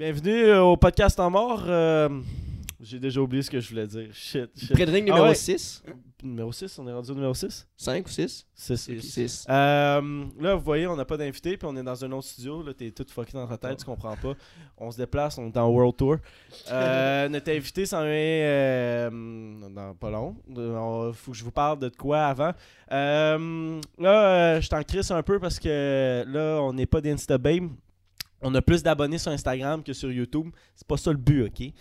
Bienvenue euh, au podcast en mort. Euh, J'ai déjà oublié ce que je voulais dire. Shit, shit. Ah numéro ouais. 6. Numéro 6, on est rendu au numéro 6 5 ou 6 6. 6. Euh, là, vous voyez, on n'a pas d'invité, puis on est dans un autre studio. Là, t'es tout fucké dans ta tête, tu comprends pas. On se déplace, on est en World Tour. Euh, notre invité s'en vient euh, dans pas long. Il faut que je vous parle de quoi avant. Euh, là, euh, je t'en crisse un peu parce que là, on n'est pas d'Instababe. On a plus d'abonnés sur Instagram que sur YouTube. C'est pas ça le but, ok?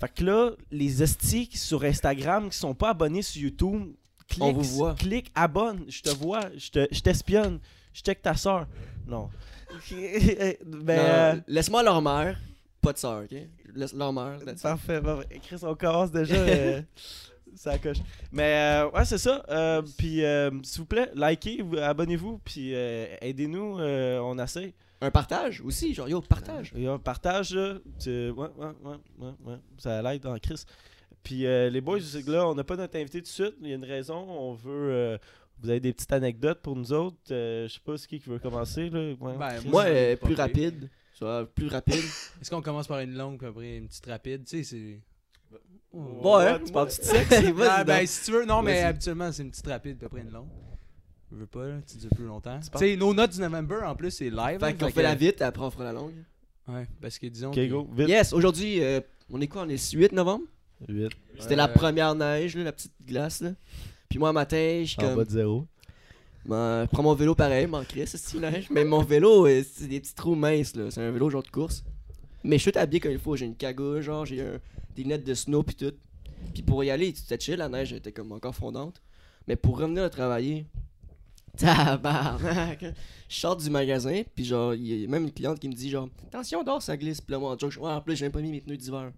Fait que là, les estis sur Instagram qui sont pas abonnés sur YouTube, clique, On vous voit. clique, abonne, je te vois, je te- je t'espionne, je check ta soeur. Non. ben, euh, Laisse-moi leur mère. Pas de soeur, ok? Laisse leur mère. Parfait. Bon, Chris, on commence déjà. euh, ça coche. Mais euh, ouais, c'est ça. Euh, puis, s'il vous plaît, likez, vous- abonnez-vous, puis aidez-nous. on essaie. Un partage aussi, genre yo, partage. Et on partage, là. Ouais, ouais, ouais, ouais, ouais. Ça l'aide en Chris. Puis euh, les boys, là, on n'a pas notre invité tout de suite. Il y a une raison. On veut. euh, vous avez des petites anecdotes pour nous autres. Euh, je sais pas c'est qui qui veut commencer. Là. Ouais, Ben, Chris. Moi, euh, plus rapide. Soit plus rapide. Est-ce qu'on commence par une longue, puis après une petite rapide? Tu sais, c'est. Ouais, tu parles du sexe? Ah, ben, si tu veux, non, mais habituellement, c'est une petite rapide, puis après une longue. Je veux pas, là, tu dis plus longtemps. Tu sais, nos notes du November, en plus, c'est live. Fait hein, qu'on fait fait la vite, après on fera la longue. Ouais, parce que disons. Ok, que- go, vite. Yes, aujourd'hui, euh, on est quoi? On est le 8 novembre? Vite. C'était la première neige, là, la petite glace. Là. Puis moi, un matin, je suis En bas comme. de zéro. Ben, je prends mon vélo pareil, m'en crée, c'est style neige. Mais mon vélo, euh, c'est des petits trous minces, là. C'est un vélo genre de course. Mais je suis tout habillé comme il faut. J'ai une cagoule, genre, j'ai un- des lunettes de snow, puis tout. Puis pour y aller, c'était chill, la neige était comme encore fondante. Mais pour revenir à travailler, tabarnak. Je sors du magasin, puis genre, il y a même une cliente qui me dit, genre, attention, dehors, ça glisse. Puis là, moi, en joke, je- ouais, en plus, j'ai même pas mis mes pneus d'hiver.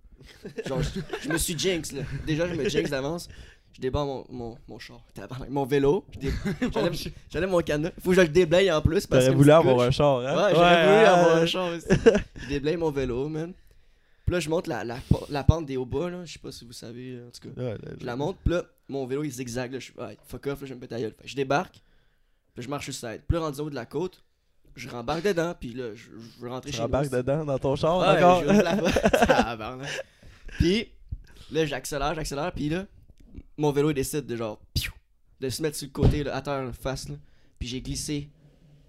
genre, je, je me suis jinx, là. Déjà, je me jinx d'avance. Je débarre mon, mon, mon char, tabarnak, mon vélo. j'enlève mon cadenas. Faut que je le déblaye en plus. parce T'aurais voulu avoir un char, hein? Ouais, j'aurais voulu avoir un char aussi. je déblaye mon vélo, man. Puis là, je monte la, la, la pente des hauts bas, là. Je sais pas si vous savez, en tout cas. Ouais, Je la monte, puis là, mon vélo il zigzag, là. Je suis, ouais, fuck off, là, je vais me péter la gueule. Je débarque, puis je marche sur le side. Puis là, rendu au haut de la côte, je rembarque dedans, puis là, je, je veux rentrer Tu chez nous. rembarques dedans dans ton char Ouais, encore? Tabarnak. Puis là, j'accélère, j'accélère, puis là, mon vélo il décide de genre, piou, de se mettre sur le côté, là, à terre, face, là. Puis j'ai glissé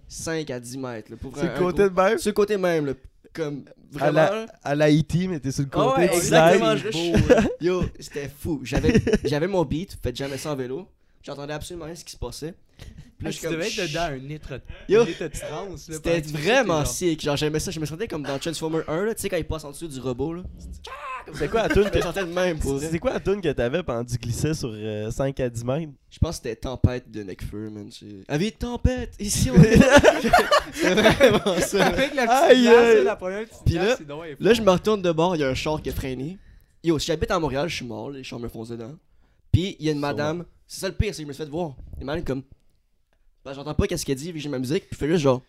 5 à 10 mètres, là, pour C'est le un côté gros- de même? Sur le côté même, là. Comme, À vraiment, la, là. à la E.T., mais t'es sur le Ah côté. ouais, tu exactement, je- Yo, c'était fou. J'avais, j'avais mon beat, faites jamais ça en vélo. J'entendais absolument rien ce qui se passait. Puis là, Ah, je tu comme, devais être dedans un de là, C'était vraiment sick. Genre, j'aimais ça. Je me sentais comme dans Transformer 1, là. Tu sais, quand il passe en dessous du robot, là. C'est quoi la toune Je que sentais le même pour C'est quoi la toune que t'avais pendant que tu glissais sur euh, 5 à 10 mètres? Je pense que c'était Tempête de Necfeu, man. C'est- Avis de tempête, ici on est. c'est vraiment ça. Avec la Aïe, petite glace, aïe. là, la première petite Puis glace, là- Là, je me retourne de bord, il y a un char qui a freiné. Yo, si j'habite à Montréal, je suis mort, les chars me foncent dedans. Puis il y a une madame, c'est ça le pire, c'est que je me suis fait voir. Une madame comme. Ben, j'entends pas qu'est-ce qu'elle dit, vu que j'ai ma musique, puis je fais juste genre.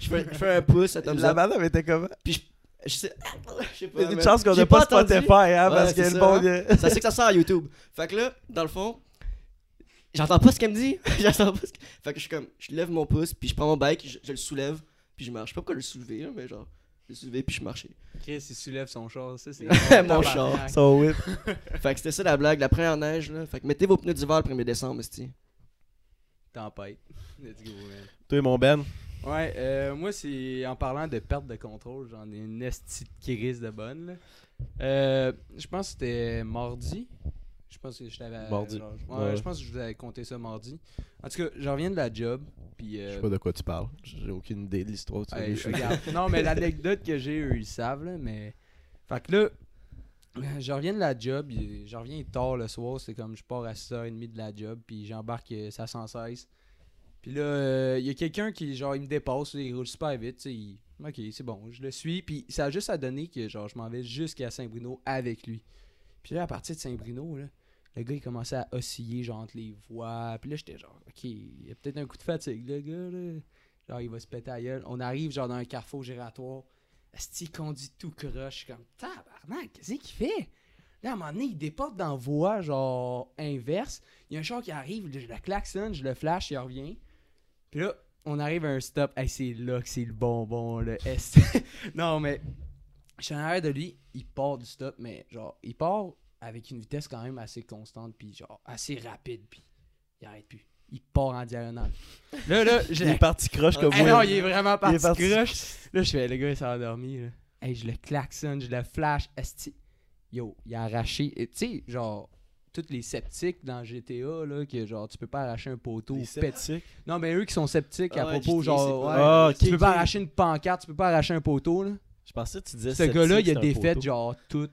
Je fais, je fais un pouce, ça tombe La madame était comment? Puis je. Je sais, je sais pas. Il y a une chance qu'on J'ai n'a pas entendu. Spotify, hein, Ouais, parce ça, le bon... hein. Ça c'est que ça sort à YouTube. Fait que là, dans le fond, j'entends pas ce qu'elle me dit. j'entends pas ce que... Fait que je suis comme, je lève mon pouce, puis je prends mon bike, je, je le soulève, puis je marche. Je sais pas pourquoi le soulever, mais genre, je le soulever, puis je marchais. Chris, il soulève son char, ça, c'est. Mon char. Son whip. Fait que c'était ça la blague, la première neige, là. Fait que mettez vos pneus d'hiver le 1er décembre, esti. Tempête. Let's go, man. Toi, mon Ben? Ouais, euh, moi, c'est en parlant de perte de contrôle, j'en ai une esti de crise de bonne. là. Euh, je pense que c'était mardi. Je pense que je t'avais. Mardi. genre, ouais, Ouais. je pense que je vous avais compté ça mardi. En tout cas, je reviens de la job. Puis. Je euh, sais pas de quoi tu parles. J'ai aucune idée de l'histoire. Hey, non, mais l'anecdote que j'ai, eux, ils savent, là, mais... Fait que là, euh, je reviens de la job, je reviens tard le soir, c'est comme je pars à 6h30 de la job, puis j'embarque euh, ça 116. Puis là, euh, il y a quelqu'un qui, genre, il me dépasse, il roule super vite, il- Ok, c'est bon, je le suis, puis ça a juste à donner que, genre, je m'en vais jusqu'à Saint-Bruno avec lui. Puis là, à partir de Saint-Bruno, là, le gars, il commençait à osciller, genre, entre les voies, puis là, j'étais genre, ok, il y a peut-être un coup de fatigue, le gars, là. Genre, il va se péter à gueule. On arrive, genre, dans un carrefour giratoire. Esti, il conduit tout croche. Comme, tabarnak, qu'est-ce qu'il fait? Là, à un moment donné, il déporte dans voie, genre, inverse. Il y a un char qui arrive, je le klaxonne, je le flash, il revient. Puis là, on arrive à un stop. Hey, c'est là que c'est le bonbon, le S. non, mais Je suis en arrière de lui, il part du stop, mais genre, il part avec une vitesse quand même assez constante, puis genre, assez rapide, puis il arrête plus. Il part en diagonale. Là, là, Il j'ai. est parti croche comme Eh moi. non, il est vraiment parti, Il est parti. croche. Là, je fais, le gars, il s'est endormi. Là. Hey, je le klaxonne, je le flash. Esti. Yo, il a arraché. et Tu sais, genre, tous les sceptiques dans GTA, là, que genre, tu peux pas arracher un poteau. Les sceptiques? Non, mais eux qui sont sceptiques à Ah ouais, propos, GTA, genre, ouais, Ah, tu peux pas arracher une pancarte, tu peux pas arracher un poteau, là. Je pensais que tu disais Ce gars-là, il a défait, genre, tout-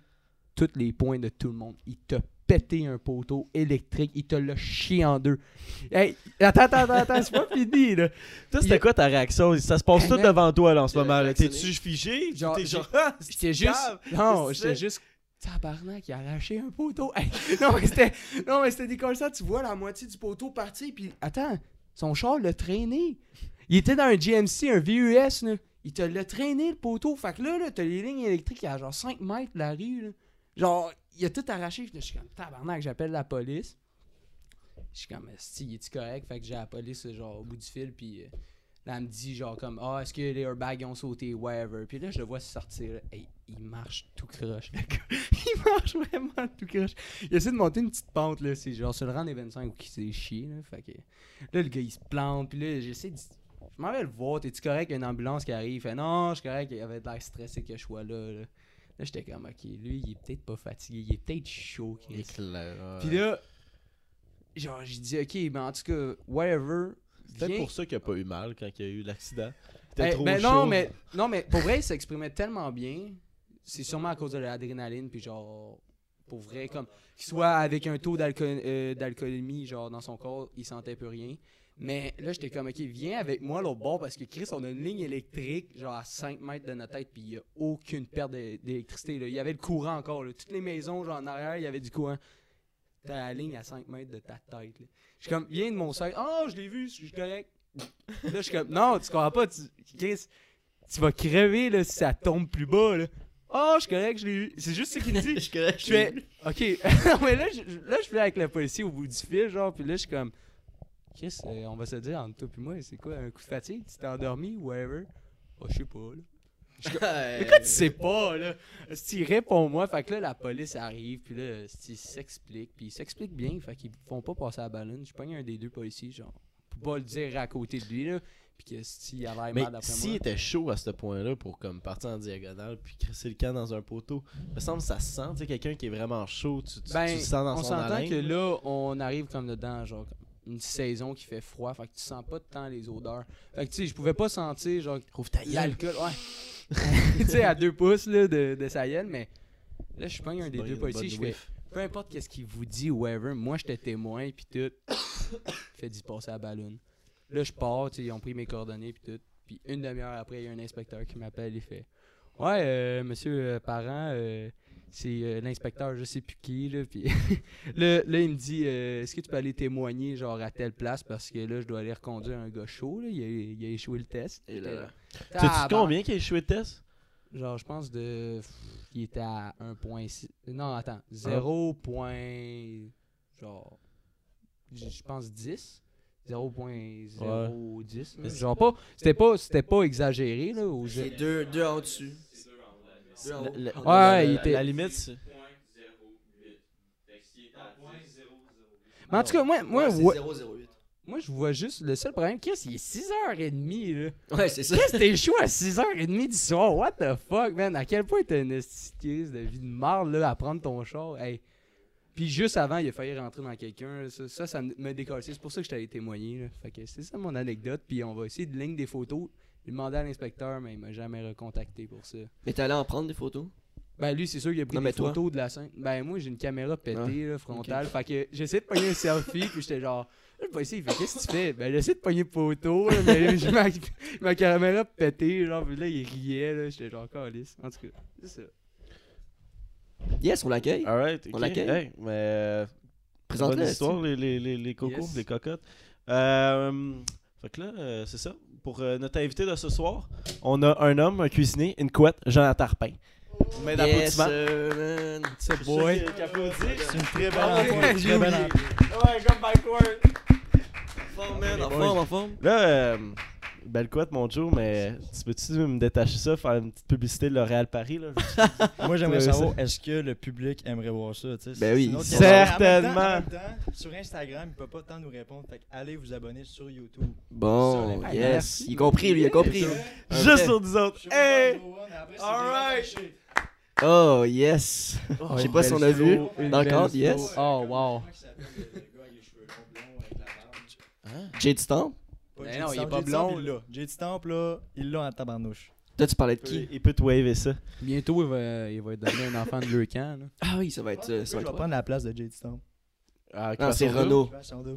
tous les points de tout le monde. Il t'a pété un poteau électrique, il te l'a chié en deux. Hey, attends, attends, attends, attends, c'est pas fini, là. Toi, c'était Il- quoi ta réaction? Ça se passe Hey, tout man. devant toi là, en ce a moment. là. T'es-tu figé? Genre, T'es genre, ah, J'étais juste. Non, j'étais c'est? juste. Tabarnak, il a arraché un poteau. Hey, non, mais c'était. Non, mais c'était des ça, tu vois la moitié du poteau partir, puis attends, son char l'a traîné. Il était dans un GMC, un VUS, là. Il te l'a traîné le poteau. Fait que là, là t'as les lignes électriques à genre 5 mètres de la rue, là. Genre, il a tout arraché. Je suis comme, tabarnak, j'appelle la police. Je suis comme, si, il est correct? Fait que j'ai la police, genre, au bout du fil, puis. euh, Là, elle me dit genre comme Ah, est-ce que les airbags ont sauté, whatever? Puis là, je le vois sortir. Hey, il marche tout croche. Il marche vraiment tout croche. Il essaie de monter une petite pente, là. C'est genre sur le rang des 25 où il s'est chié, là. Fait que là, le gars, il se plante. Puis là, j'essaie de. Je m'en vais le voir. T'es-tu correct? Il y a une ambulance qui arrive. Il fait Non, je suis correct. Il avait de l'air stressé que je sois là. Là, Là, j'étais comme Ok, lui, il est peut-être pas fatigué. Il est peut-être chaud. Il est Chris. clair, ouais. Puis là, genre, j'ai dit Ok, mais en tout cas, whatever. C'est peut-être pour ça qu'il a pas eu mal quand il y a eu l'accident. Hey, trop ben chaud. non, mais, non, mais pour vrai, il s'exprimait tellement bien. C'est sûrement à cause de l'adrénaline, puis genre, pour vrai, comme, qu'il soit avec un taux euh, d'alcoolémie, genre, dans son corps, il sentait plus rien. Mais là, j'étais comme, ok, viens avec moi l'autre bord, parce que Chris, on a une ligne électrique, genre, à 5 mètres de notre tête, puis il n'y a aucune perte d'é- d'électricité, là. Il y avait le courant encore, là. Toutes les maisons, genre, en arrière, il y avait du courant. T'as la ligne à 5 mètres de ta tête, là. Je suis comme, viens de mon sac. Ah, je l'ai vu, je suis correct. Là, je suis comme, non, tu comprends pas, tu, Chris, tu vas crever là, si ça tombe plus bas. Là. Oh, je suis correct, je l'ai eu. C'est juste ce qu'il dit. Je suis correct, Je fais, ok. non, mais là, je, je- là, je fais avec le policier au bout du fil, genre, puis là, je suis comme, Chris, euh, on va se dire entre toi et moi, c'est quoi, un coup de fatigue? Tu t'es endormi ou whatever? Oh, je sais pas, là. Mais quand tu sais pas, là, il répond-moi, fait que là, la police arrive, puis là, il s'explique, puis il s'explique bien, fait qu'ils font pas passer à la ballonne. Je pogne un des deux policiers, genre, pour pas le dire à côté de lui, là, puis que s'il a l'air Mais mal d'après s'il moi. était chaud à ce point-là pour comme partir en diagonale puis crisser le camp dans un poteau, il me semble que ça se sent, tu sais, quelqu'un qui est vraiment chaud, tu, tu, Ben, tu le sens dans on son s'entend haleine. que là, on arrive comme dedans, genre, comme une saison qui fait froid, fait que tu sens pas tant les odeurs. Fait que tu sais, je pouvais pas sentir, genre, Trouve ta gueule. l'alcool, ouais. tu sais, à deux pouces, là, de, de sa gueule, mais là, je pogne un des deux policiers, je fais, peu importe qu'est-ce qu'il vous dit ou whatever, moi j'étais témoin puis tout. fait d'y passer à la ballonne. Là je pars, tu sais, ils ont pris mes coordonnées puis tout. Puis une demi-heure après, il y a un inspecteur qui m'appelle et fait Ouais, euh, monsieur euh, Parent, euh, c'est euh, l'inspecteur, je sais plus qui, là. Puis là, là, il me dit euh, Est-ce que tu peux aller témoigner, genre, à telle place? Parce que là, je dois aller reconduire un gars chaud, là. Il a, il a échoué le test. Et là, là. Sais-tu Tabarnak. combien qu'il a échoué de test? Genre, je pense de. Il était à 1.6. Non, attends. 0. point- Genre. Je pense 10. 0.010. là. Genre pas. C'était pas, c'était pas exagéré, là. Ou C'est deux, deux en dessus. Ouais, la- il était- La limite, c'est... Mais en tout cas, moi, moi, Ouais, c'est ouais- 008. moi, je vois juste. Le seul problème, Chris, il est 6h30, là. Ouais, c'est ça. Chris, t'es chaud à 6h30 du soir. What the fuck, man? À quel point t'as une crise de vie de marde, là, à prendre ton char? Hey. Puis juste avant, il a failli rentrer dans quelqu'un. Ça, ça, ça me décolle. C'est pour ça que je t'allais témoigner. Là. Fait que c'est ça mon anecdote. Puis on va essayer de ligne des photos. J'ai demandé à l'inspecteur, mais il m'a jamais recontacté pour ça. Mais t'es allé en prendre des photos? Ben lui, c'est sûr qu'il a pris Non, des toi? photos de la scène. Ben moi, j'ai une caméra pétée, Ouais. là, frontale. Fait que j'essaie de pogner un selfie, puis j'étais genre... Le policier, il fait « Qu'est-ce que tu fais? » Ben j'essaie de pogner une photo, là, mais j'ai ma, ma caméra pétée, genre, puis là, il riait, là. J'étais genre « Calice. » En tout cas, c'est ça. Yes, on l'accueille. Alright, On ok. l'accueille? Hey, mais... euh, Présente-le. Bonne histoire, les, les, les, les cocos, Yes. les cocottes. Euh, fait que là, euh, c'est ça. Pour euh, notre invité de ce soir, on a un homme, un cuisinier, une couette, Jonathan Tarpin. Main Yes, d'applaudissement. euh, man. C'est qui applaudit. C'est une très belle ouais, Très belle. Ouais, comme backward. En forme, man. En forme, en forme. Là, euh, Belle couette, mon Joe, mais tu peux-tu me détacher ça, faire une petite publicité de L'Oréal Paris, là? Moi, j'aimerais savoir, est-ce que le public aimerait voir ça? tu sais? Ben oui. Autre Certainement. question. En même temps, en même temps, sur Instagram, il peut pas tant nous répondre. Fait que allez vous abonner sur YouTube. Bon, les- yes. merci. Il a compris, lui, il a compris. Juste sur nous autres. Hey! Alright. Oh, yes. Je sais pas si on a vu. Dans le cadre, yes. Oh, wow. Jade Stamp. Ben non, il est pas blond, Il l'a. Jade Stamp, là, il l'a en tabarnouche. Toi, tu parlais de qui? Il peut te waver ça. Bientôt, il va, il va être donné un enfant de leur camp. là. Ah oui, ça va être. euh, je Ça va vais être prendre la place de Jade Stamp. Ah, Non, c'est Croissant Renault.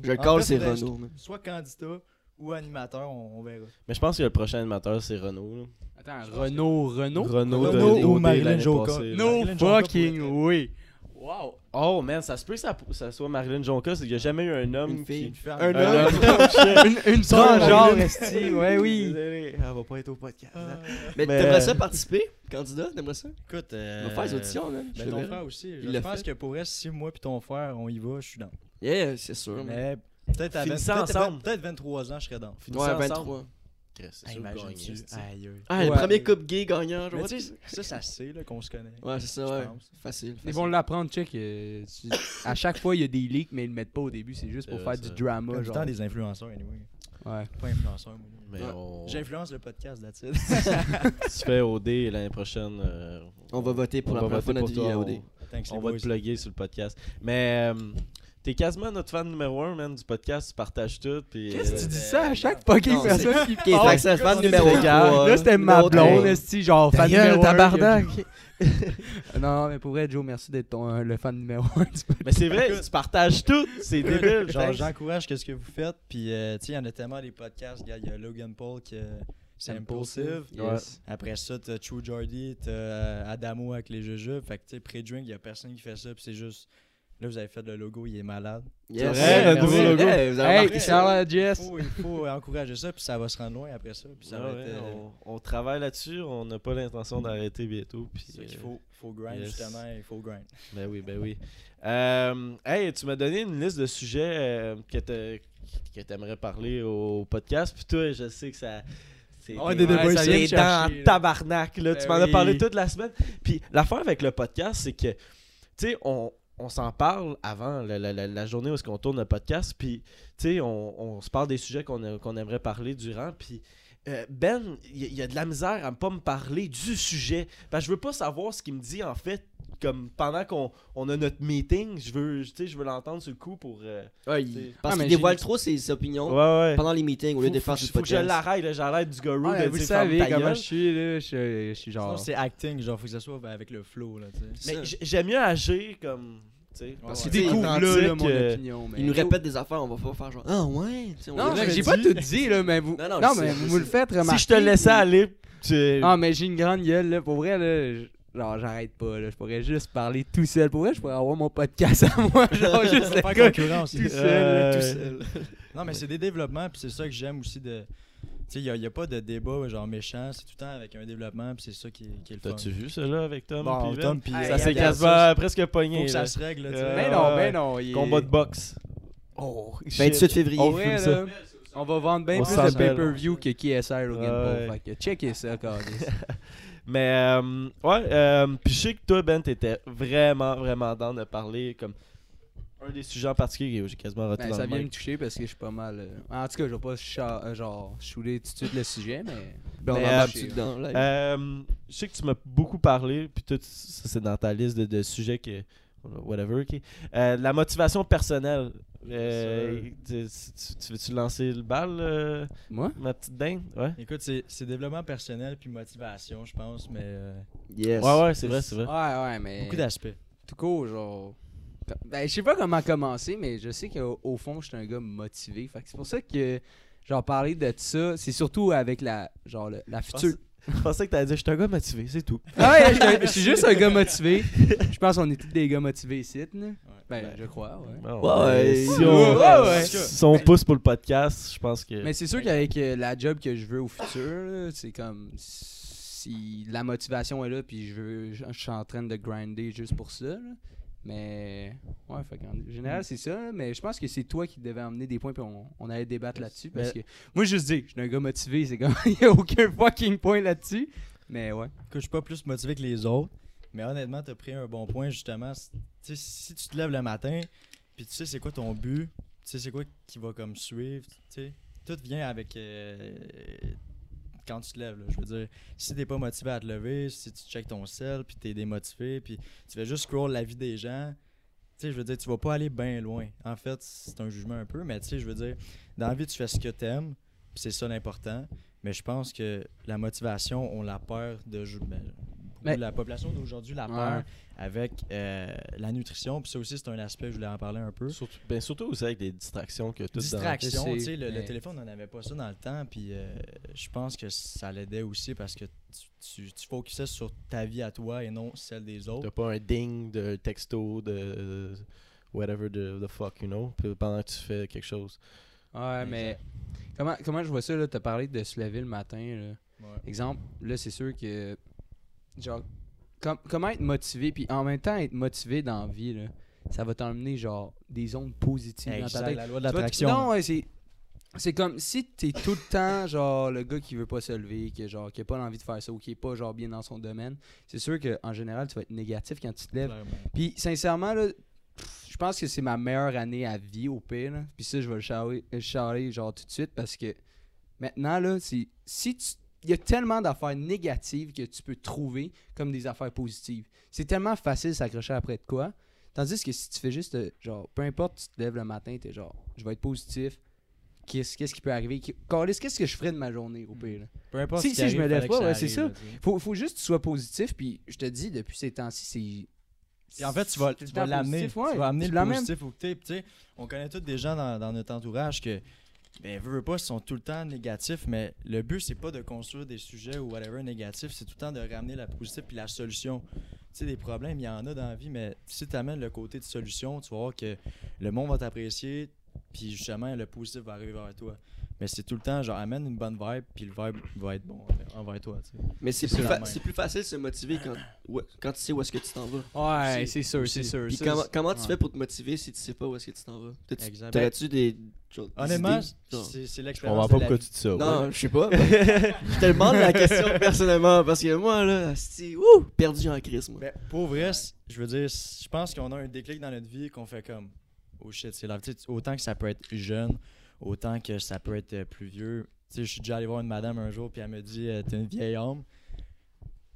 Je le call, c'est Renault. Soit candidat ou animateur, on, on verra. Mais je pense que le prochain animateur, c'est Renault. là. Attends, Renault, Renault? Renault, de- Renault de- ou Marilyn là. No fucking way. Wow. Oh man, ça se peut que ça, ça soit Marilyn Jonka, c'est qu'il n'y a jamais eu un homme Une fille. qui... Femme. Un Un homme. homme. une une transgenre, esti. Ouais, oui. Désolé, elle va pas être au podcast. Ah. là. Mais Mais- t'aimerais ça participer Candidat, t'aimerais ça? Écoute, On euh, va faire les auditions, là. Je Ben, ton frère aussi. Il Je pense fait. que pour elle, si moi puis ton frère, on y va, je suis dans. Yeah, c'est sûr. Mais peut-être à, Finissez 20 peut-être à ensemble. 20 peut-être 23 ans, je serais dans. Finissez Ouais, ensemble. 23. Chris, c'est sûr gagner, Aïe. Ah, le Ouais. premier couple gay gagnant, Mais vois. tu sais, ça, ça se sait là, qu'on se connaît. Ouais, c'est ça, je ouais. pense. Facile. Ils facile. vont l'apprendre, check. euh, tu- à chaque fois, il y a des leaks, mais ils le mettent pas au début. C'est juste pour faire du drama. Comme tout le Genre. temps des influenceurs, anyway. Ouais. Pas influenceur, moi. Mais Ouais. on... J'influence le podcast, that's it. tu fais OD l'année prochaine. euh, On va voter pour on la va première fois de notre vie toi, à OD. Thanks, On, les on va boys. te plugger sur le podcast. Mais euh, t'es quasiment notre fan numéro un, man, du podcast. Tu partages tout. Puis, Qu'est-ce que tu euh, dis ça à chaque fucking personne qui que c'est le fan on est numéro des 3. Là, c'était ma blonde, esti, genre fan numéro un, tabarnak. Non, mais pour vrai, Joe, merci d'être ton, euh, le fan numéro 1 du Mais c'est vrai, tu partages tout. C'est débile. Genre, thanks. j'encourage ce que vous faites. Puis, euh, tu sais, il y en a tellement des podcasts. Il y a Logan Paul qui euh, c'est Impulsive. Yes. Après ça, t'as True Jordy, t'as Adamo avec les jujubes. Fait que, tu sais, pré-drink, il y a personne qui fait ça. Puis c'est juste. Là, vous avez fait le logo, il est malade. Yes. vrai, le nouveau logo. Hey, vous avez Hey, ça? Il faut, il faut encourager ça, puis ça va se rendre loin après ça. Puis ça Ah va ouais, être. euh, on, on travaille là-dessus. On n'a pas l'intention d'arrêter bientôt. Puis, ça euh, faut, faut grind, yes. justement. Il faut grind. Ben oui, ben oui. Euh, hey, tu m'as donné une liste de sujets euh, que que t'aimerais parler au podcast. Puis toi, je sais que ça. C'est Ouais, t'es- des débats dans tabarnak, là. Ben tu m'en as parlé toute la semaine. Puis l'affaire avec le podcast, c'est que, tu sais, on, on s'en parle avant la, journée où est-ce qu'on tourne le podcast. Puis, tu sais, on, on se parle des sujets qu'on aimerait parler durant. Puis. euh, Ben, il y, a- il y a de la misère à ne pas me parler du sujet. Parce que je veux pas savoir ce qu'il me dit en fait. Comme pendant qu'on on a notre meeting, je veux, tu sais, je veux l'entendre sur le coup pour. euh, Ouais, il- Parce Ah, qu'il dévoile trop ses opinions Ouais, ouais. pendant les meetings au lieu Faut, de faire faut que je l'arrête, j'arrête du guru Ouais, de vous savez comment je suis, là. Je, je suis genre. c'est acting, genre, faut que ça soit avec le flow, là. Mais j'aime mieux agir comme. tu sais, Parce Tu que, tu sais, découvres là, mon opinion. mais- Il nous répète des affaires, on va pas faire genre Ah ouais Tu sais, on Non, j'ai pas tout dit, là, mais vous. Non, mais vous me le faites remarquer. Si je te laissais aller, tu. Ah, mais j'ai une grande gueule, là. Pour vrai, là. Genre, j'arrête pas, là. Je pourrais juste parler tout seul. Pour vrai, je pourrais avoir mon podcast à moi. Genre, juste le faire gars concurrence. tout là. seul. Euh, tout ouais. seul. Non, mais c'est des développements, puis c'est ça que j'aime aussi de. Tu sais, il n'y a, pas de débat genre méchant, c'est tout le temps avec un développement, puis c'est ça qui, est- qui est le fun. T'as-tu vu ça là avec Tom? Bon, puis Tom, puis Hey, Ça s'est quasiment ça, presque Faut pogné. que là. ça se règle, là. Euh, Mais non, mais non. il est- Combat de boxe. Oh, 28 février. On vrai, fume ça. là, on va vendre bien On plus de pay-per-view que KSI Logan Ouais. Paul. Fait que checkez ça, câlisse. Mais, euh, ouais, euh, puis je sais que toi, Ben, t'étais vraiment, vraiment dans de parler comme un des sujets en particulier que j'ai quasiment raté Ben, dans ça vient me toucher parce que je suis pas mal. euh, En tout cas, je vais pas cha- genre shooter tout de suite le sujet, mais. Ben, on euh, dessus dedans, là. Euh, je sais que tu m'as beaucoup parlé, puis tout ça c'est dans ta liste de, de sujets que. Whatever, ok. Euh, la motivation personnelle. Euh, tu, tu- tu veux-tu lancer le bal, euh, Moi? ma petite dinde? Ouais. Écoute, c'est développement personnel puis motivation, je pense, mais euh, Yes. Ouais, ouais, c'est vrai, c'est vrai. Ouais, ouais, mais. beaucoup d'aspects. Tout court, genre. Ben, je sais pas comment commencer, mais je sais qu'au au fond, je suis un gars motivé. Fait que c'est pour ça que, genre, parler de ça, c'est surtout avec la, genre, le- la future. Je pensais que t'allais dire, je suis un gars motivé, c'est tout. Ah ouais, je suis un- je suis juste un gars motivé. Je pense qu'on est tous des gars motivés ici, là. Ben, je crois, ouais. Ben, ouais. si on, ouais, ouais. si on pousse pour le podcast, je pense que. Mais c'est sûr qu'avec euh, la job que je veux au futur, c'est comme si la motivation est là, puis je veux, je je suis en train de grinder juste pour ça. là. Mais, ouais, fait qu'en général, c'est ça. Mais je pense que c'est toi qui devais emmener des points, puis on, on allait débattre là-dessus. Parce que moi, juste dis, je suis un gars motivé, c'est comme, il n'y a aucun fucking point là-dessus. Mais ouais. Écoute, je suis pas plus motivé que les autres, mais honnêtement, tu as pris un bon point justement. Si tu te lèves le matin, puis tu sais c'est quoi ton but, tu sais c'est quoi qui va comme suivre, tu tout vient avec euh, quand tu te lèves. Je veux dire, si t'es pas motivé à te lever, si tu checkes ton sel, puis t'es démotivé, puis tu fais juste scroll la vie des gens, tu sais, je veux dire, tu vas pas aller bien loin. En fait, c'est un jugement un peu, mais tu sais, je veux dire, dans la vie, tu fais ce que t'aimes, puis c'est ça l'important. Mais je pense que la motivation, on la perd de ben, Mais- de la population d'aujourd'hui la Ouais. perd avec euh, la nutrition. Puis ça aussi, c'est un aspect, je voulais en parler un peu. Surtout, ben, surtout aussi avec les distractions que tout Distraction, C'est- tu sais, le, le mais- téléphone, on n'avait pas ça dans le temps. Puis euh, je pense que ça l'aidait aussi parce que tu, tu, tu focusais sur ta vie à toi et non celle des autres. T'as pas un ding de texto de whatever the, the fuck, you know, puis pendant que tu fais quelque chose. Ouais, mais comment, comment je vois ça, là? T'as parlé de se lever le matin, là. Ouais. Exemple, là, c'est sûr que. Genre, com- comment être motivé, puis en même temps, être motivé dans la vie, là, ça va t'emmener, genre, des ondes positives dans ta tête. la loi de l'attraction. Non, ouais, c'est. C'est comme si t'es tout le temps, genre, le gars qui veut pas se lever, qui, genre, qui a pas l'envie de faire ça ou qui est pas, genre, bien dans son domaine. C'est sûr qu'en général, tu vas être négatif quand tu te lèves. Puis sincèrement, là, je pense que c'est ma meilleure année à vie au pire. là. Puis ça, je vais le charler, le charler, genre tout de suite parce que maintenant, là. Si tu. Il y a tellement d'affaires négatives que tu peux trouver comme des affaires positives. C'est tellement facile de s'accrocher après de quoi. Tandis que si tu fais juste, euh, genre, peu importe, tu te lèves le matin, t'es genre, je vais être positif. Qu'est-ce qu'est-ce qui peut arriver? Carlis, Qu'est-ce que je ferais de ma journée au pire? là? Peu importe Si- ce qui si je me arrive, lève pas, ouais, c'est arrive, ça. là. Faut, faut juste que tu sois positif. Puis je te dis, depuis ces temps-ci, c'est. En fait, tu vas, tu vas l'amener. ouais. Tu vas amener Tu le tu sais, On connaît tous des gens dans, dans notre entourage que, ben, veux, veux pas, ils sont tout le temps négatifs, mais le but, c'est pas de construire des sujets ou whatever négatifs, c'est tout le temps de ramener la positive puis la solution. Tu sais, des problèmes, il y en a dans la vie, mais si tu amènes le côté de solution, tu vas voir que le monde va t'apprécier, puis justement, le positif va arriver vers toi. Mais c'est tout le temps, genre, amène une bonne vibe, puis le vibe va être bon envers toi, tu sais. Mais c'est plus, fa- plus facile de se motiver quand, ouais, quand tu sais où est-ce que tu t'en vas. Ouais, c'est sûr, c'est sûr. Puis comment, comment tu ouais. fais pour te motiver si tu sais pas où est-ce que tu t'en vas? T'aurais-tu des, genre, Honnêtement, c'est c'est Je l'expérience. comprends de pas pourquoi tu dis ça. Non, ouais. je sais pas. je te demande la question personnellement parce que moi, là, c'est ouh, perdu en crise, moi. Ben, pour vrai, je veux dire, je pense qu'on a un déclic dans notre vie qu'on fait comme oh shit, c'est là. Autant que ça peut être jeune, autant que ça peut être euh, plus vieux. Tu sais, je suis déjà allé voir une madame un jour, puis elle me dit euh, T'es une vieille homme.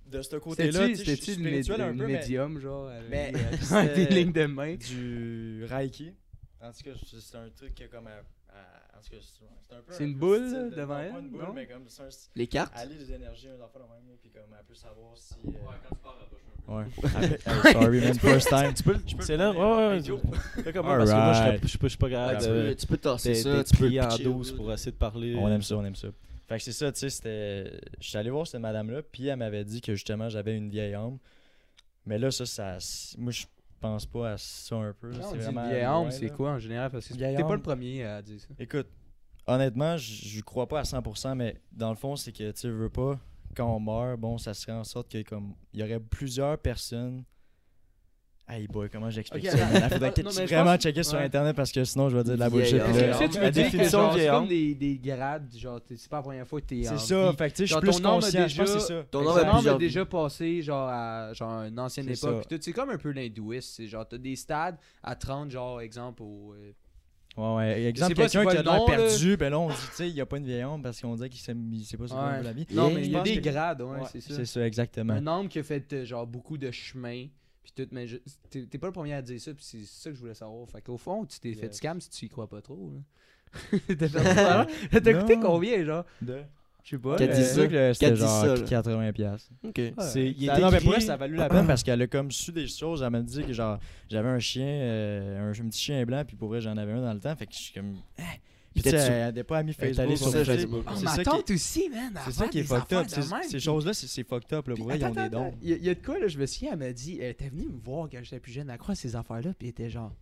De ce côté-là, tu sais, je suis C'était-tu le spirituel un médi- peu, le mais médium, genre, Mais, avec, euh, avec des c'était- lignes de main? du Reiki. En tout cas, c'est un truc qui est comme. à- à- en tout cas, c'est un peu. C'est un une boule, style devant elle, pas une boule, non? mais comme un. Les cartes? Aller les énergies, un enfant de même, puis comme elle peut savoir si. euh, Ouais. Hey, sorry, man, first time. Tu peux le- Je peux C'est le là, ouais, ouais. comme parce que moi, je serais- Alright. je suis pas- je suis pas Ah, capable tu, de peux, tu peux tasser ça, tu peux plié en pitcher, 12 là. pour essayer de parler. On aime ça, on aime ça. Fait que c'est ça, tu sais, c'était. Je suis allé voir cette madame-là, puis elle m'avait dit que justement j'avais une vieille âme. Mais là, ça, ça. Moi, je pense pas à ça un peu. là. Non, C'est on dit vraiment une vieille loin, âme, c'est là. quoi en général? Parce que Vieille t'es pas âme. le premier à dire ça. Écoute, honnêtement, je je crois pas à 100%, mais dans le fond, c'est que tu veux pas, quand on meurt, bon, ça serait en sorte que comme. Il y aurait plusieurs personnes. Hey boy, comment j'explique ça? Il faudrait je vraiment pense- checker sur ouais. internet parce que sinon je vais dire de la bullshit. la veux dire que définition c'est comme des, des grades, genre, c'est pas la première fois que t'es C'est ça, vie. fait que tu sais, je suis plus conscient, je pense ça. Ton âme a déjà passé genre à genre une ancienne époque. C'est comme un peu l'hindouisme. C'est genre, t'as des stades à 30, genre, exemple, au. euh, Ouais, ouais. Exemple, quelqu'un c'est quoi qui a l'air perdu, ben là, on dit, tu sais, il n'y a pas une vieille parce qu'on dirait qu'il il sait pas ce qu'on Ouais. veut la vie. Non, mais il y a des que- grades, ouais, c'est ça. C'est ça, exactement. Un homme qui a fait euh, genre beaucoup de chemin. Puis tout, mais je- t'es pas le premier à dire ça, puis c'est ça que je voulais savoir. Fait qu'au fond, tu t'es fait scam si tu y crois pas trop. T'as Non. combien, genre? De... Je sais pas. Qu'elle euh, dit que Qu'elle c'était genre ça, là. 80$. piastres. Ok. ouais. C'est- il Ça- est non, mais pour elle, ça a valu la peine parce qu'elle a comme su des choses. Elle m'a dit que genre j'avais un chien, euh, un, un petit chien blanc, puis pour vrai, j'en avais un dans le temps. Fait que je suis comme. Hein? Puis tu sais, elle n'était pas amie Facebook. sur sais, Facebook. Oh, c'est ma ça qui- tante aussi, man. C'est ça qui est fucked up. Ces, choses-là, c'est c'est fucked up. Là, pour vrai, ils ont des dons. Il y, a- de quoi, là, je me souviens, elle m'a dit, elle était venue me voir quand j'étais plus jeune, elle croit à ces affaires-là, puis elle était genre,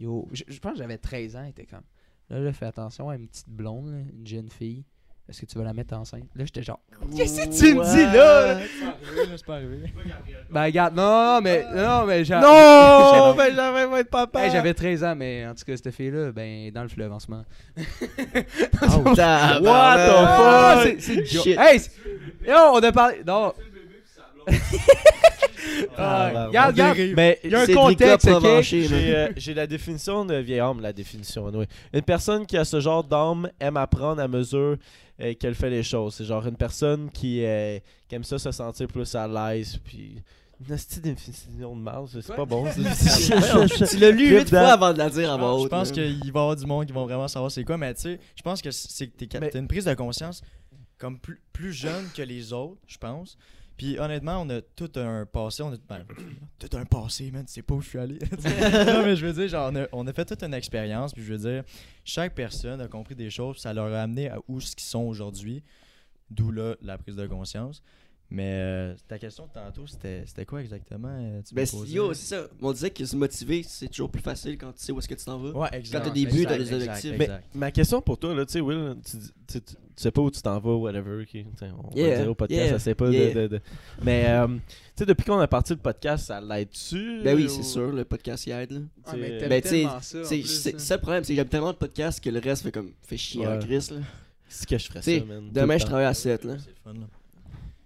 yo, je, je pense que j'avais 13 ans, elle était comme, là, là, fais attention à une petite blonde, là, une jeune fille, Est-ce que tu vas la mettre enceinte? Là, j'étais genre Qu'est-ce que tu me dis là? C'est pas arrivé. Ben, regarde, non, mais. Non, mais j'ai. Non! ben j'avais pas être papa! Hey, j'avais 13 ans, mais en tout cas, cette fille-là, ben, dans le fleuve en ce moment. What Tabarnak. Ah, the c'est- c'est Shit. Hey, Yo, on a parlé. Non. Ah, regarde, regarde. Mais Il y a un contexte, a ok? provenché, man. J'ai euh, j'ai la définition de vieil homme, la définition, oui. Une personne qui a ce genre d'âme aime apprendre à mesure euh, qu'elle fait les choses. C'est genre une personne qui, euh, qui aime ça se sentir plus à l'aise, puis... Une définition de mal, c'est pas bon. Tu l'as lu huit fois that. avant de la dire à voix Je pense qu'il va y avoir du monde qui vont vraiment savoir c'est quoi, mais tu sais, je pense que c'est que t'as une prise de conscience comme plus, plus jeune que les autres, je pense. Puis honnêtement, on a tout un passé, on a ben, tout un passé, man, tu sais pas où je suis allé. non, mais je veux dire, genre, on a, on a fait toute une expérience, puis je veux dire, chaque personne a compris des choses, puis ça leur a amené à où ce qu'ils sont aujourd'hui, d'où là la prise de conscience. Mais euh, ta question de tantôt, c'était c'était quoi exactement euh, tu Ben, c'est- yo, c'est ça. On disait que se motiver, c'est toujours plus facile quand tu sais où est-ce que tu t'en vas. Ouais, exact. t'as des buts, t'as des objectifs. exact, Mais exact. ma question pour toi, là, tu sais, Will, tu, tu, tu- sais pas où tu t'en vas, whatever, ok, t'sais, on va Yeah, dire au podcast, yeah, ça sait pas de- yeah. de, de- Mais, euh, tu sais, depuis qu'on a parti le podcast, ça l'aide-tu? Ben oui, ou- c'est sûr, le podcast y aide. là. Ah, mais Ben, t'aimes Ben, tu sais, tellement ça. C'est le problème, c'est que j'aime tellement de podcasts que le reste fait comme fait chier en Ouais. crise. Là. C'est que je ferais T'sais, ça, man. Demain, je travaille à 7. Là. Fun, là.